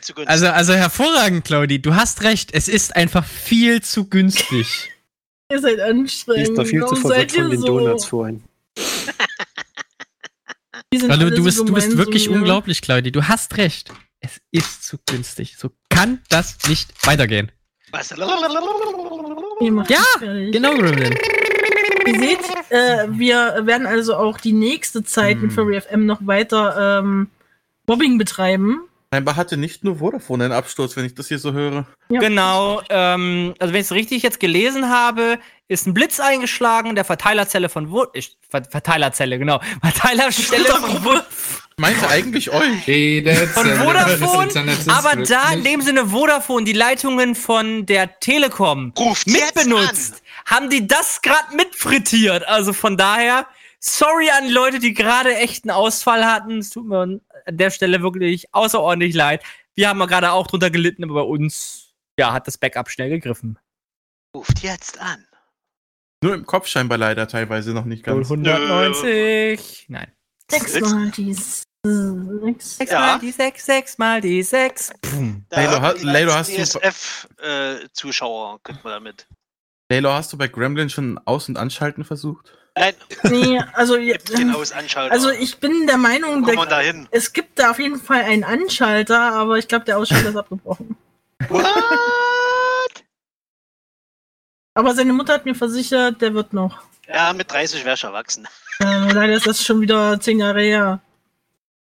Zu. Also, also hervorragend, Claudi. Du hast recht. Es ist einfach viel zu günstig. Ihr seid anstrengend. ist da viel zu Warum verwirrt seid ihr von den so? Donuts vorhin. (laughs) Weil du, du so bist, du bist wirklich zu mir. unglaublich, Claudi. Du hast recht. Es ist zu günstig. So kann das nicht weitergehen. Was? Ja. Genau, Gremlin. Ihr seht, äh, wir werden also auch die nächste Zeit Hm. mit Furry FM noch weiter ähm, Mobbing betreiben. Scheinbar hatte nicht nur Vodafone einen Absturz, wenn ich das hier so höre. Ja. Genau, ähm, also wenn ich es richtig jetzt gelesen habe, ist ein Blitz eingeschlagen, der Verteilerzelle von Ver Verteilerzelle, genau. (laughs) Verteilerstelle von, Vo Meinte eigentlich euch. Von Vodafone, aber da in dem Sinne Vodafone die Leitungen von der Telekom Ruft mitbenutzt, haben die das gerade mitfrittiert. Also von daher, sorry an die Leute, die gerade echt einen Ausfall hatten. Es tut mir an der Stelle wirklich außerordentlich leid. Wir haben ja gerade auch drunter gelitten, aber bei uns ja, hat das Backup schnell gegriffen. Ruft jetzt an. Nur im Kopf scheinbar leider teilweise noch nicht ganz. 190. Nein. Sechsmal die sechs. Sechs Ja. mal die sechs, sechs mal die sechs. Da Lalo, hast du- ESF-Zuschauer, kriegt man damit. Lalo, hast du bei Gremlin schon Aus- und Anschalten versucht? Nein, Nee, also, also ich bin der Meinung, der, hin? es gibt da auf jeden Fall einen Anschalter, aber ich glaube, der Ausschalter ist abgebrochen. What? Aber seine Mutter hat mir versichert, der wird noch. Ja, mit 30 wäre ich erwachsen. Äh, leider ist das schon wieder zehn Jahre her.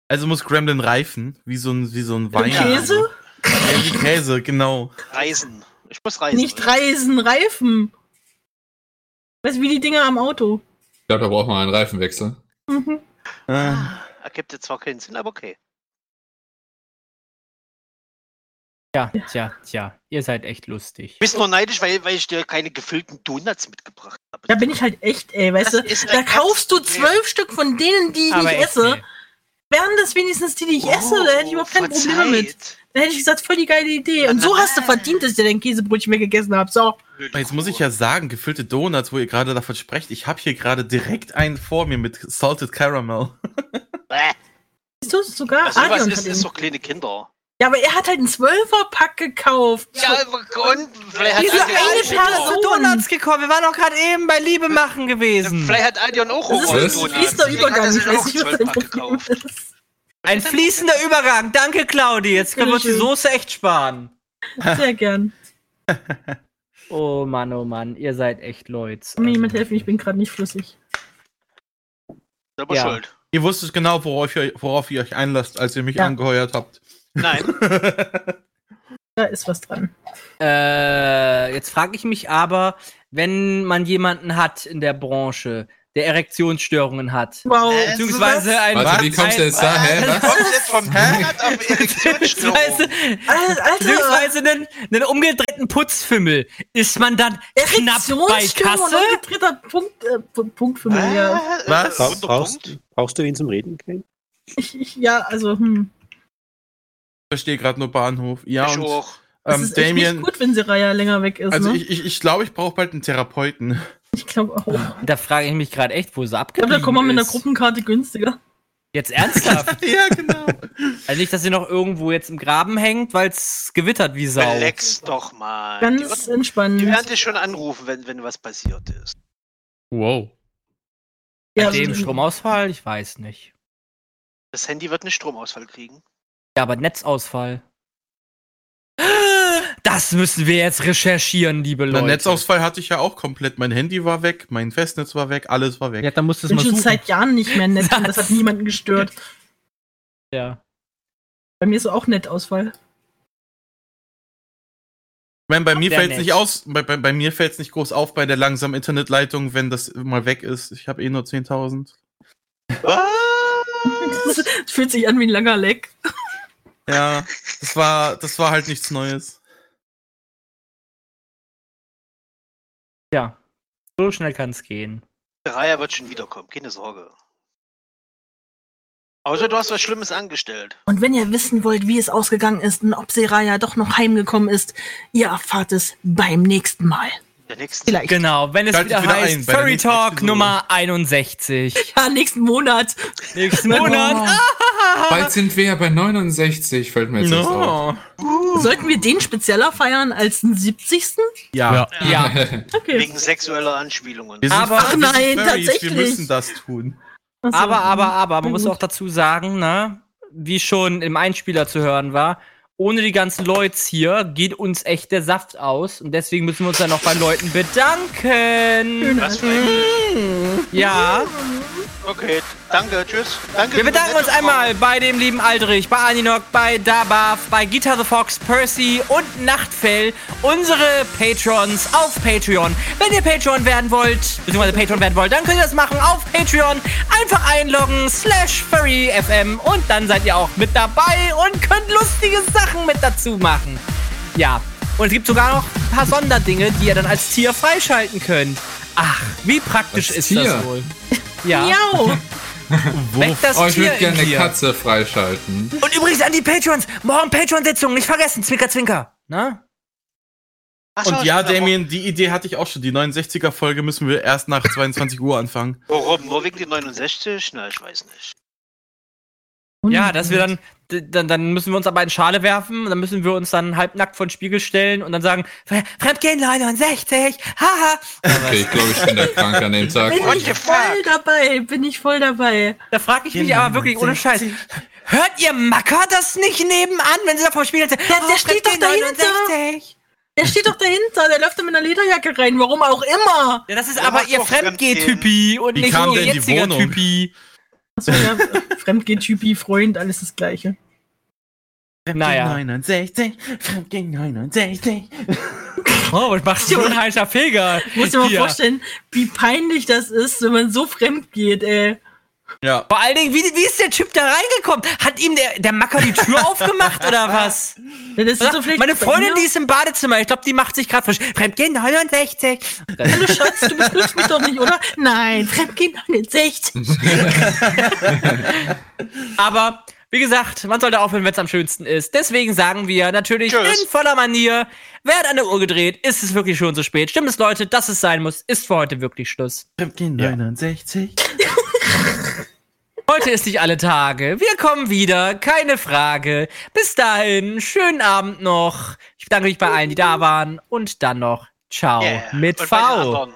Also muss Gremlin reifen, wie so ein, wie so ein Wein. Käse? Ja, wie Käse, genau. Reisen. Ich muss reisen. Nicht Reisen, Reifen. Weißt du, wie die Dinger am Auto. Ich glaube, da braucht man einen Reifenwechsel. Mhm. Äh, Ergibt jetzt zwar keinen Sinn, aber okay. Tja, tja, tja. Ihr seid echt lustig. Bist nur neidisch, weil, weil ich dir keine gefüllten Donuts mitgebracht habe. Da bin ich halt echt, ey, weißt du, ist da kaufst du zwölf Stück von denen, die ich nicht esse. ey. Wären das wenigstens die, die ich esse, da hätte ich überhaupt keine Probleme verzeiht. mit. Da hätte ich gesagt, voll die geile Idee. Und so hast du verdient, dass ich dir dein Käsebrötchen weggegessen habe. So. Jetzt muss ich ja sagen, gefüllte Donuts, wo ihr gerade davon sprecht, ich habe hier gerade direkt einen vor mir mit Salted Caramel. (laughs) Bäh. Siehst du, sogar Also, was ist, ist doch kleine Kinder. Ja, aber er hat halt einen Zwölferpack gekauft. Ja, und vielleicht hat Diese eine bin zu Person. Donuts gekommen. Wir waren doch gerade eben bei Liebe machen gewesen. Vielleicht hat Adrian auch Das ist ein fließender er Übergang. Ich weiß nicht, was dein Problem ist. Ein fließender Übergang. Danke, Claudi. Jetzt können wir uns die. Soße echt sparen. Sehr gern. (laughs) Oh Mann, oh Mann. Ihr seid echt Leute. Kann mir jemand helfen? Ich bin gerade nicht flüssig. Selber Ja. schuld. Ihr wusstet genau, worauf ihr, worauf ihr euch einlasst, als ihr mich Ja. angeheuert habt. Nein. (laughs) Da ist was dran. Äh, jetzt frage ich mich aber, wenn man jemanden hat in der Branche, der Erektionsstörungen hat, Wow. Äh, beziehungsweise ein, Warte, wie kommst du jetzt da? Hä? Du Was? kommst jetzt vom Donut auf (laughs) Erektionsstörung. beziehungsweise, einen, einen umgedrehten Putzfimmel, ist man dann knapp bei Kasse? umgedrehter Punkt, äh, P- Punkt für mich. Ja. Was? Bra brauchst, brauchst du ihn zum Reden, Kane? Ich, ich, ja, also, hm. Ich verstehe gerade nur Bahnhof. Ja, Ich und auch. Es ähm, ist echt Damien, nicht gut, wenn Seraya länger weg ist. also ne? ich, ich, ich glaube, ich brauche bald einen Therapeuten. ich glaube auch. Da frage ich mich gerade echt, wo sie Ich glaube, abgeblieben da kommen wir mit einer ist. Gruppenkarte günstiger. Jetzt ernsthaft? (laughs) ja, genau. also nicht, dass sie noch irgendwo jetzt im Graben hängt, weil es gewittert wie Sau. Relax doch mal. Die, Ganz wird, entspannt. die werden dich schon anrufen, wenn, wenn was passiert ist. Wow. Ja, Bei dem also- Stromausfall? Ich weiß nicht. Das Handy wird einen Stromausfall kriegen. Ja, aber Netzausfall. (gasps) Das müssen wir jetzt recherchieren, liebe Der Leute. Netzausfall hatte ich ja auch komplett. Mein Handy war weg, mein Festnetz war weg, alles war weg. Ja, dann musst du Ich es bin mal schon suchen. seit Jahren nicht mehr nett und (laughs) das hat niemanden gestört. Ja. Bei mir ist auch Nettausfall. Ich meine, bei mir fällt es nicht aus, bei, bei, bei mir fällt es nicht groß auf bei der langsamen Internetleitung, wenn das mal weg ist. Ich habe eh nur 10.000. (laughs) Das fühlt sich an wie ein langer Leck. Ja, das war, das war halt nichts Neues. Ja. So schnell kann es gehen. Der Raya wird schon wiederkommen, keine Sorge. Außer du hast was Schlimmes angestellt. Und wenn ihr wissen wollt, wie es ausgegangen ist und ob Seraya doch noch heimgekommen ist, ihr erfahrt es beim nächsten Mal. Der nächsten Vielleicht. Genau, wenn es wieder wieder heißt ein Furry Talk. Nummer 61. Ja, nächsten Monat. Nächsten Monat. Bald sind wir ja bei 69, fällt mir jetzt erst auf. No. Sollten wir den spezieller feiern als den 70. Ja. Ja. Okay. Wegen sexueller Anspielungen. Wir sind, Aber- Ach nein, Furries, tatsächlich. Wir müssen das tun. Achso. Aber, aber, aber, man muss auch dazu sagen, ne, wie schon im Einspieler zu hören war, ohne die ganzen Leute hier geht uns echt der Saft aus und deswegen müssen wir uns dann noch bei Leuten bedanken. Was für ein Ja. Okay, danke, tschüss. Danke. Wir bedanken uns einmal bei dem lieben Aldrich, bei Aninok, bei Dabaf, bei Guitar the Fox, Percy und Nachtfell, unsere Patrons auf Patreon. Wenn ihr Patreon werden wollt, beziehungsweise Patreon werden wollt, dann könnt ihr das machen auf Patreon. Einfach einloggen, slash furryfm und dann seid ihr auch mit dabei und könnt lustige Sachen mit dazu machen. Ja, und es gibt sogar noch ein paar Sonderdinge, die ihr dann als Tier freischalten könnt. Ach, wie praktisch Als ist Tier? das wohl? Ja. Miau. (laughs) Weg das Oh, ich würde gerne in eine. Katze freischalten. Und übrigens an die Patrons, morgen Patreon-Sitzung, nicht vergessen, Zwinker, Zwinker. Ne? Ach Und ja, aber- Damien, die Idee hatte ich auch schon. Die 69er-Folge müssen wir erst nach 22 Uhr anfangen. Warum? Nur wegen die 69? Na, ich weiß nicht. Ja, dass wir dann, dann, dann müssen wir uns aber in Schale werfen, und dann müssen wir uns dann halbnackt vor den Spiegel stellen und dann sagen, "Fre- Fremdgehen 69, haha. Okay, ich glaube, ich bin da krank an dem Tag. Bin ich voll dabei, bin ich voll dabei. Da frage ich mich aber wirklich ohne Scheiß. Hört ihr Macker das nicht nebenan, wenn sie da vor dem Spiegel sind? Der, der steht doch dahinter. Der steht doch dahinter, der läuft da mit einer Lederjacke rein, warum auch immer. Ja, das ist Ja, aber ihr Fremdgeh-Typi und Wie nicht die jetziger Wohnung? Typi. Achso, ja, Fremdgeh-Typi, Freund, alles das Gleiche. Naja. 69, Fremdgehen 69. Oh, was machst du, ein heißer Feger? Muss dir mal vorstellen, wie peinlich das ist, wenn man so fremd geht, ey. Ja. Vor allen Dingen, wie, wie ist der Typ da reingekommen? Hat ihm der, der Macker die Tür (laughs) aufgemacht oder was? Das ist so vielleicht Meine Freundin, die ist im Badezimmer. Ich glaube, die macht sich gerade frisch. Fremdgehen 69. Hallo Schatz, du begrüßt mich doch nicht, oder? Nein, Fremdgehen 69. (laughs) Aber wie gesagt, man sollte aufhören, wenn es am schönsten ist. Deswegen sagen wir natürlich Tschüss. in voller Manier, wer hat an der Uhr gedreht? Ist es wirklich schon so spät? Stimmt es, Leute, dass es sein muss, ist für heute wirklich Schluss. Fremdgehen 69. Heute ist nicht alle Tage. Wir kommen wieder, keine Frage. Bis dahin, schönen Abend noch. Ich bedanke mich bei allen, die da waren. Und dann noch Ciao Yeah. mit Und V.